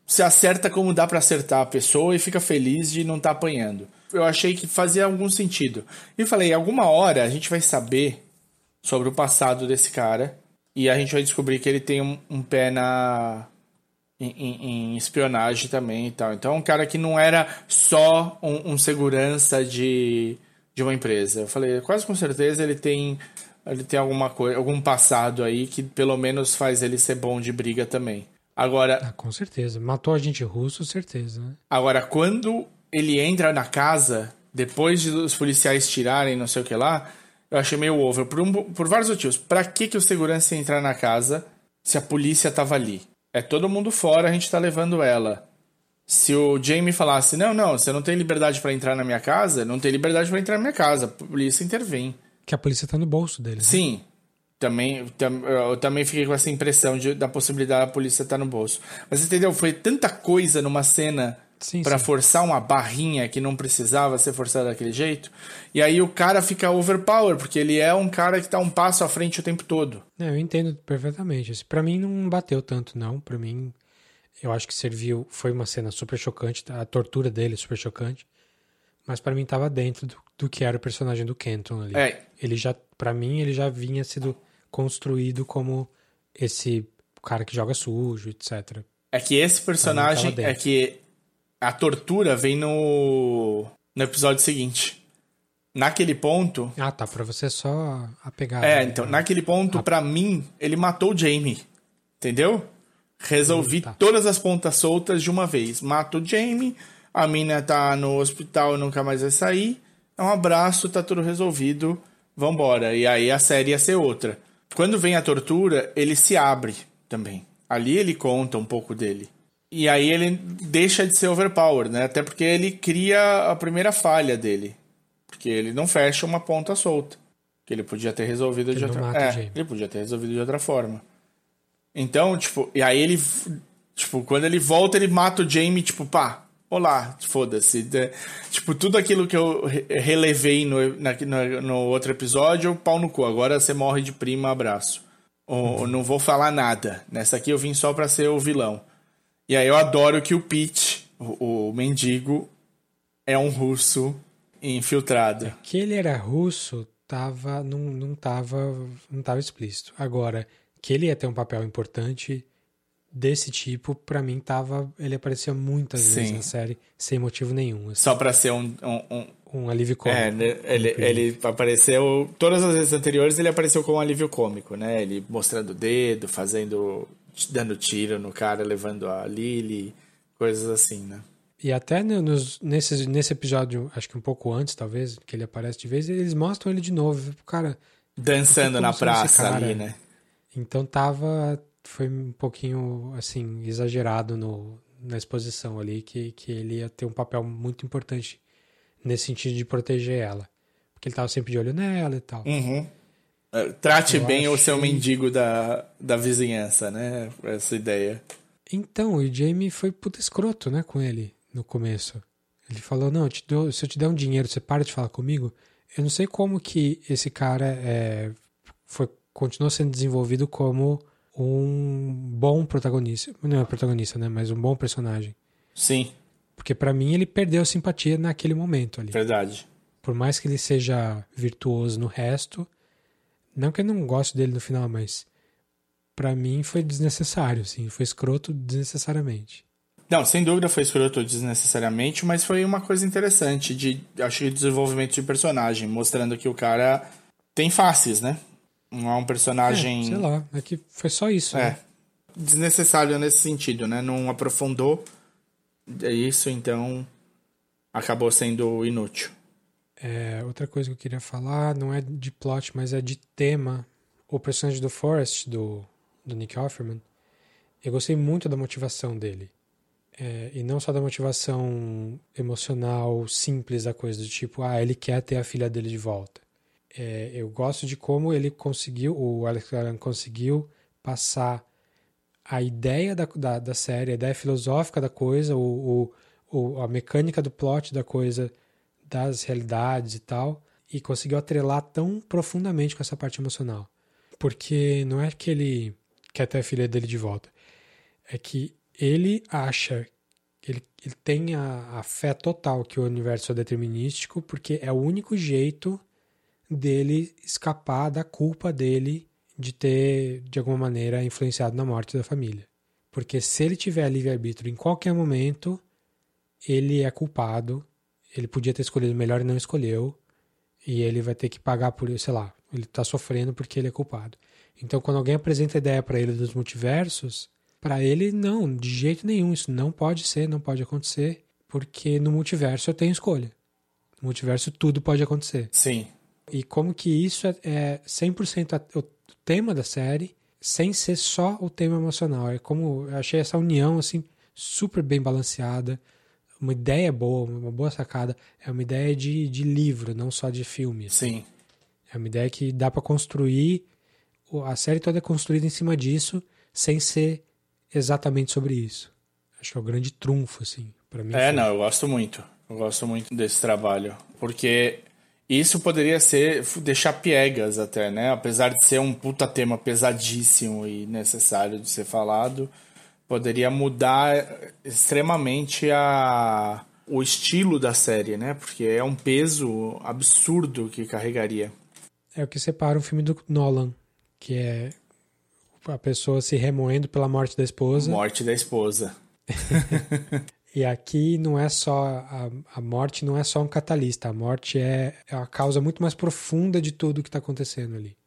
você acerta como dá para acertar a pessoa e fica feliz de não estar tá apanhando. Eu achei que fazia algum sentido. E falei, alguma hora a gente vai saber sobre o passado desse cara e a gente vai descobrir que ele tem um, um pé na em, em, em espionagem também e tal. Então, é um cara que não era só um, um segurança de, de uma empresa. Eu falei, quase com certeza ele tem ele tem alguma coisa, algum passado aí que pelo menos faz ele ser bom de briga também. Agora, Ah, com certeza. Matou agente russo, certeza, né? Agora, quando ele entra na casa, depois de os policiais tirarem não sei o que lá, eu achei meio over. Por, um- por vários motivos. Pra que, que o segurança ia entrar na casa se a polícia tava ali? É todo mundo fora, a gente tá levando ela. Se o Jamie falasse, não, não, você não tem liberdade pra entrar na minha casa, não tem liberdade pra entrar na minha casa, a polícia intervém. Que a polícia tá no bolso dele. né? Sim. Também, tam- eu também fiquei com essa impressão de, da possibilidade da polícia estar no bolso. Mas entendeu? Foi tanta coisa numa cena Sim. forçar uma barrinha que não precisava ser forçada daquele jeito. E aí o cara fica overpower, porque ele é um cara que tá um passo à frente o tempo todo. É, eu entendo perfeitamente. Pra mim não bateu tanto, não. Pra mim, eu acho que serviu. Foi uma cena super chocante, tá? a tortura dele é super chocante. Mas pra mim tava dentro do, do que era o personagem do Kenton ali. É. Ele já, para mim, ele já vinha sido construído como esse cara que joga sujo, etc. É que esse personagem é que a tortura vem no no episódio seguinte. Naquele ponto, Ah, tá. Pra você só apegar. É, né? então, naquele ponto, pra mim, ele matou o Jamie. Entendeu? Resolvi tá. todas as pontas soltas de uma vez. Mato o Jamie, a mina tá no hospital e nunca mais vai sair. É um abraço, tá tudo resolvido. Vambora. E aí a série ia ser outra. Quando vem a tortura, ele se abre também. Ali ele conta um pouco dele. E aí ele deixa de ser overpower, né? Até porque ele cria a primeira falha dele. Porque ele não fecha uma ponta solta. Que ele podia ter resolvido Ele de outra É, ele podia ter resolvido de outra forma. Então, tipo, e aí ele. Tipo, quando ele volta, ele mata o Jamie, tipo, pá, olá, foda-se. Tipo, tudo aquilo que eu re- relevei no, na- no, no outro episódio, pau no cu. Agora você morre de prima, abraço. Ou, ou não vou falar nada. Nessa aqui eu vim só pra ser o vilão. E aí eu adoro que o Pete, o, o mendigo, é um russo infiltrado. Que ele era russo, tava, não, não, tava, não tava explícito. Agora, que ele ia ter um papel importante desse tipo, pra mim tava. Ele aparecia muitas vezes Sim. na série, sem motivo nenhum. assim. Só pra ser um- um- um, um alívio cômico. É, né, ele, ele apareceu. Todas as vezes anteriores ele apareceu com um alívio cômico, né? Ele mostrando o dedo, fazendo. Dando tiro no cara, levando a Lily, coisas assim, né? E até no- nos, nesse, nesse episódio, acho que um pouco antes, talvez, que ele aparece de vez, eles mostram ele de novo. Cara, Dançando na praça ali, né? Então tava. Foi um pouquinho, assim, exagerado no, na exposição ali, que, que ele ia ter um papel muito importante nesse sentido de proteger ela. Porque ele tava sempre de olho nela e tal. Uhum. É, Trate Eu bem o seu mendigo da, da vizinhança, né? Essa ideia. Então, o Jamie foi puta escroto, né, com ele no começo. Ele falou: Não, eu te dou- se eu te der um dinheiro, você para de falar comigo. Eu não sei como que esse cara é, foi, continuou sendo desenvolvido como um bom protagonista. Não é protagonista, né? Mas um bom personagem. Sim, Porque pra mim ele perdeu simpatia naquele momento ali. verdade. Por mais que ele seja virtuoso no resto, não que eu não goste dele no final, mas pra mim foi desnecessário, assim, foi escroto desnecessariamente. Não, sem dúvida foi escroto desnecessariamente, mas foi uma coisa interessante de, acho que, desenvolvimento de personagem, mostrando que o cara tem faces, né? Não é um personagem. É, sei lá, é que foi só isso, É. né? Desnecessário nesse sentido, né? Não aprofundou é isso, então acabou sendo inútil. É, outra coisa que eu queria falar não é de plot, mas é de tema. O personagem do Forrest, do, do Nick Offerman, eu gostei muito da motivação dele. É, e não só da motivação emocional simples da coisa, do tipo, ah, ele quer ter a filha dele de volta. É, eu gosto de como ele conseguiu, o Alex Garland conseguiu passar a ideia da, da, da série, a ideia filosófica da coisa, o, o, o- a mecânica do plot da coisa, das realidades e tal, e conseguiu atrelar tão profundamente com essa parte emocional. Porque não é que ele quer ter a filha dele de volta, é que ele acha, ele, ele tem a, a fé total que o universo é determinístico, porque é o único jeito dele escapar da culpa dele de ter, de alguma maneira, influenciado na morte da família. Porque se ele tiver livre-arbítrio em qualquer momento, ele é culpado. Ele podia ter escolhido melhor e não escolheu. E ele vai ter que pagar por isso, sei lá. Ele tá sofrendo porque ele é culpado. Então, quando alguém apresenta a ideia para ele dos multiversos, para ele, não, de jeito nenhum. Isso não pode ser, não pode acontecer. Porque no multiverso eu tenho escolha. No multiverso tudo pode acontecer. Sim. E como que isso é, é 100% a- o tema da série, sem ser só o tema emocional. É como eu achei essa união assim super bem balanceada, uma ideia boa, uma boa sacada. É uma ideia de, de livro, não só de filme. assim. Sim. É uma ideia que dá pra construir. A série toda é construída em cima disso, sem ser exatamente sobre isso. Acho que é o grande trunfo, assim, para mim. É, foi. não, eu gosto muito. Eu gosto muito desse trabalho. Porque isso poderia ser deixar piegas até, né? Apesar de ser um puta tema pesadíssimo e necessário de ser falado, poderia mudar extremamente a o estilo da série, né? Porque é um peso absurdo que carregaria. É o que separa o filme do Nolan, que é a pessoa se remoendo pela morte da esposa. Morte da esposa. E aqui não é só a, a morte não é só um catalista, a morte é, é a causa muito mais profunda de tudo que está acontecendo ali.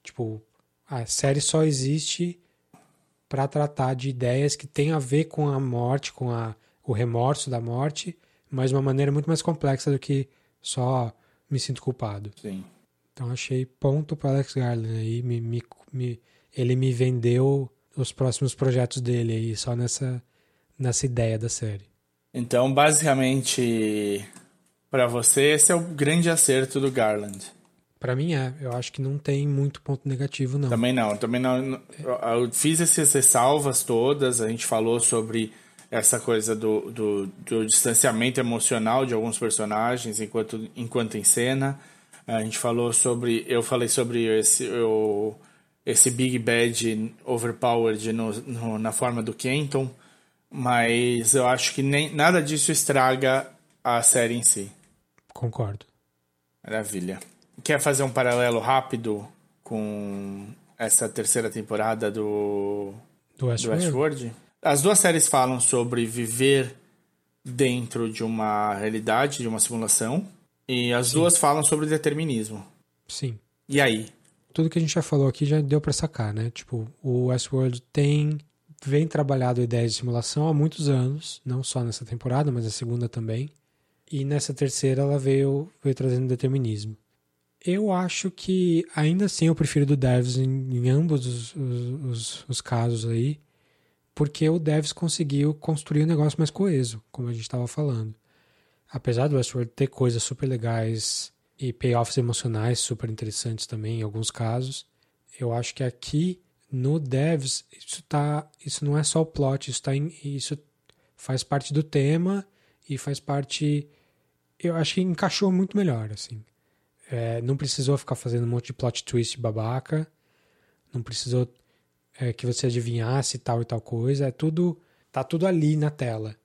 Tipo, a série só existe para tratar de ideias que têm a ver com a morte, com a, o remorso da morte, mas de uma maneira muito mais complexa do que só me sinto culpado. Sim. Então achei ponto para Alex Garland aí, me, me, me- ele me vendeu os próximos projetos dele aí só nessa nessa ideia da série. Então, basicamente, pra você, esse é o grande acerto do Garland. Pra mim é, eu acho que não tem muito ponto negativo não. Também não, também não. Eu fiz essas ressalvas todas, a gente falou sobre essa coisa do, do, do distanciamento emocional de alguns personagens enquanto, enquanto em cena. A gente falou sobre. Eu falei sobre esse, esse Big Bad overpowered no, no- na forma do Kenton, mas eu acho que nem, nada disso estraga a série em si. Concordo. Maravilha. Quer fazer um paralelo rápido com essa terceira temporada do, Do Westworld? Westworld? As duas séries falam sobre viver dentro de uma realidade, de uma simulação, e as duas falam sobre determinismo. Sim. E aí? Tudo que a gente já falou aqui já deu pra sacar, né? Tipo, o Westworld tem vem trabalhado ideias de simulação há muitos anos, não só nessa temporada, mas a segunda também. E nessa terceira ela veio, veio trazendo determinismo. Eu acho que ainda assim eu prefiro do Devs em, em ambos os, os, os- os casos aí, porque o Devs conseguiu construir um negócio mais coeso, como a gente estava falando. Apesar do Westworld ter coisas super legais e payoffs emocionais super interessantes também em alguns casos, eu acho que aqui no Devs isso tá, isso não é só o plot, isso tá em, isso faz parte do tema e faz parte eu acho que encaixou muito melhor assim. É, não precisou ficar fazendo um monte de plot twist babaca, não precisou é, que você adivinhasse tal e tal coisa, é tudo tá tudo ali na tela.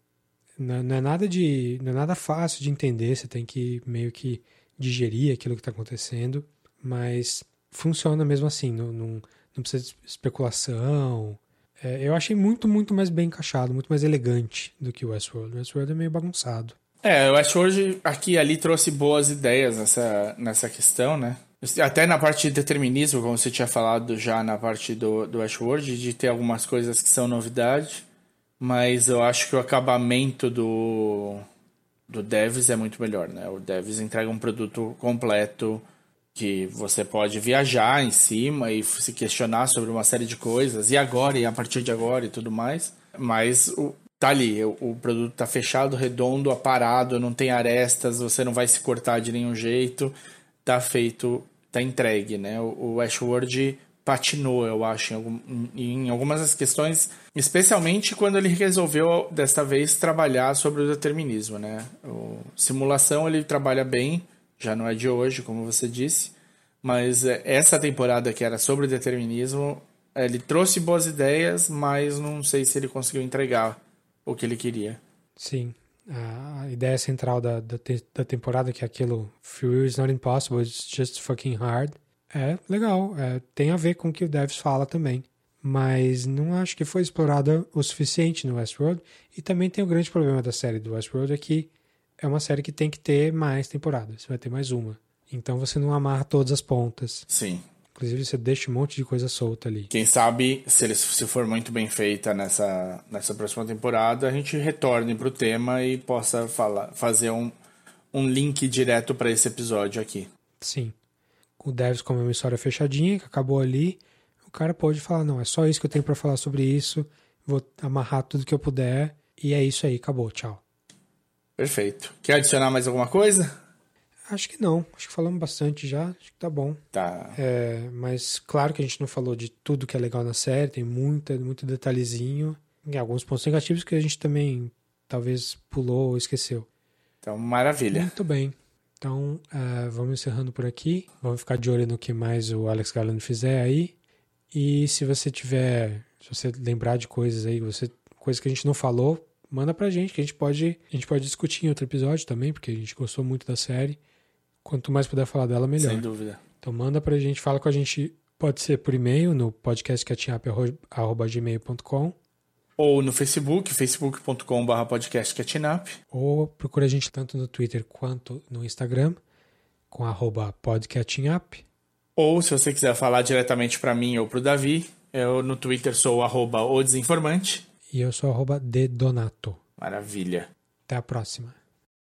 Não, não é nada de não é nada fácil de entender, você tem que meio que digerir aquilo que está acontecendo, mas funciona mesmo assim, não, não, não precisa de especulação. É, eu achei muito, muito mais bem encaixado, muito mais elegante do que o Westworld. O Westworld é meio bagunçado. É, eu acho hoje aqui e ali trouxe boas ideias nessa, nessa questão, né? Até na parte de determinismo, como você tinha falado já na parte do, do Ashworld, de ter algumas coisas que são novidade, mas eu acho que o acabamento do, do Devs é muito melhor, né? O Devs entrega um produto completo que você pode viajar em cima e se questionar sobre uma série de coisas, e agora, e a partir de agora e tudo mais, mas o, tá ali, o, o produto tá fechado, redondo, aparado, não tem arestas, você não vai se cortar de nenhum jeito, tá feito, tá entregue, né? O, o Ashworld patinou, eu acho, em, algum, em algumas das questões, especialmente quando ele resolveu, desta vez, trabalhar sobre o determinismo, né? O, simulação ele trabalha bem, já não é de hoje, como você disse, mas essa temporada que era sobre determinismo, ele trouxe boas ideias, mas não sei se ele conseguiu entregar o que ele queria. Sim. A ideia central da, da, da temporada, que é aquilo Free is not impossible, it's just fucking hard, é legal. É, tem a ver com o que o Devs fala também. mas não acho que foi explorada o suficiente no Westworld. E também tem o grande problema da série do Westworld é que é uma série que tem que ter mais temporadas. Você vai ter mais uma. Então você não amarra todas as pontas. Sim. Inclusive você deixa um monte de coisa solta ali. Quem sabe, se, ele, se for muito bem feita nessa, nessa próxima temporada, a gente retorne pro tema e possa falar, fazer um, um link direto para esse episódio aqui. Sim. O Devs como é uma história fechadinha, que acabou ali, o cara pode falar, não, é só isso que eu tenho para falar sobre isso, vou amarrar tudo que eu puder, e é isso aí, acabou, tchau. Perfeito. Quer adicionar mais alguma coisa? Acho que não. Acho que falamos bastante já. Acho que tá bom. Tá. É, mas claro que a gente não falou de tudo que é legal na série. Tem muita, muito detalhezinho. E alguns pontos negativos que a gente também talvez pulou ou esqueceu. Então, maravilha. Muito bem. Então, uh, vamos encerrando por aqui. Vamos ficar de olho no que mais o Alex Garland fizer aí. E se você tiver, se você lembrar de coisas aí, você, coisas que a gente não falou, manda pra gente, que a gente pode, a gente pode discutir em outro episódio também, porque a gente gostou muito da série. Quanto mais puder falar dela, melhor. Sem dúvida. Então manda pra gente, fala com a gente, pode ser por e-mail no podcastcatchingup.gmail.com ou no Facebook, facebook.com.br podcastcatchingup. Ou procura a gente tanto no Twitter quanto no Instagram, com arroba podcatchingup. Ou se você quiser falar diretamente para mim ou pro Davi, eu no Twitter sou arroba o desinformante. E eu sou arroba dedonato. Maravilha. Até a próxima.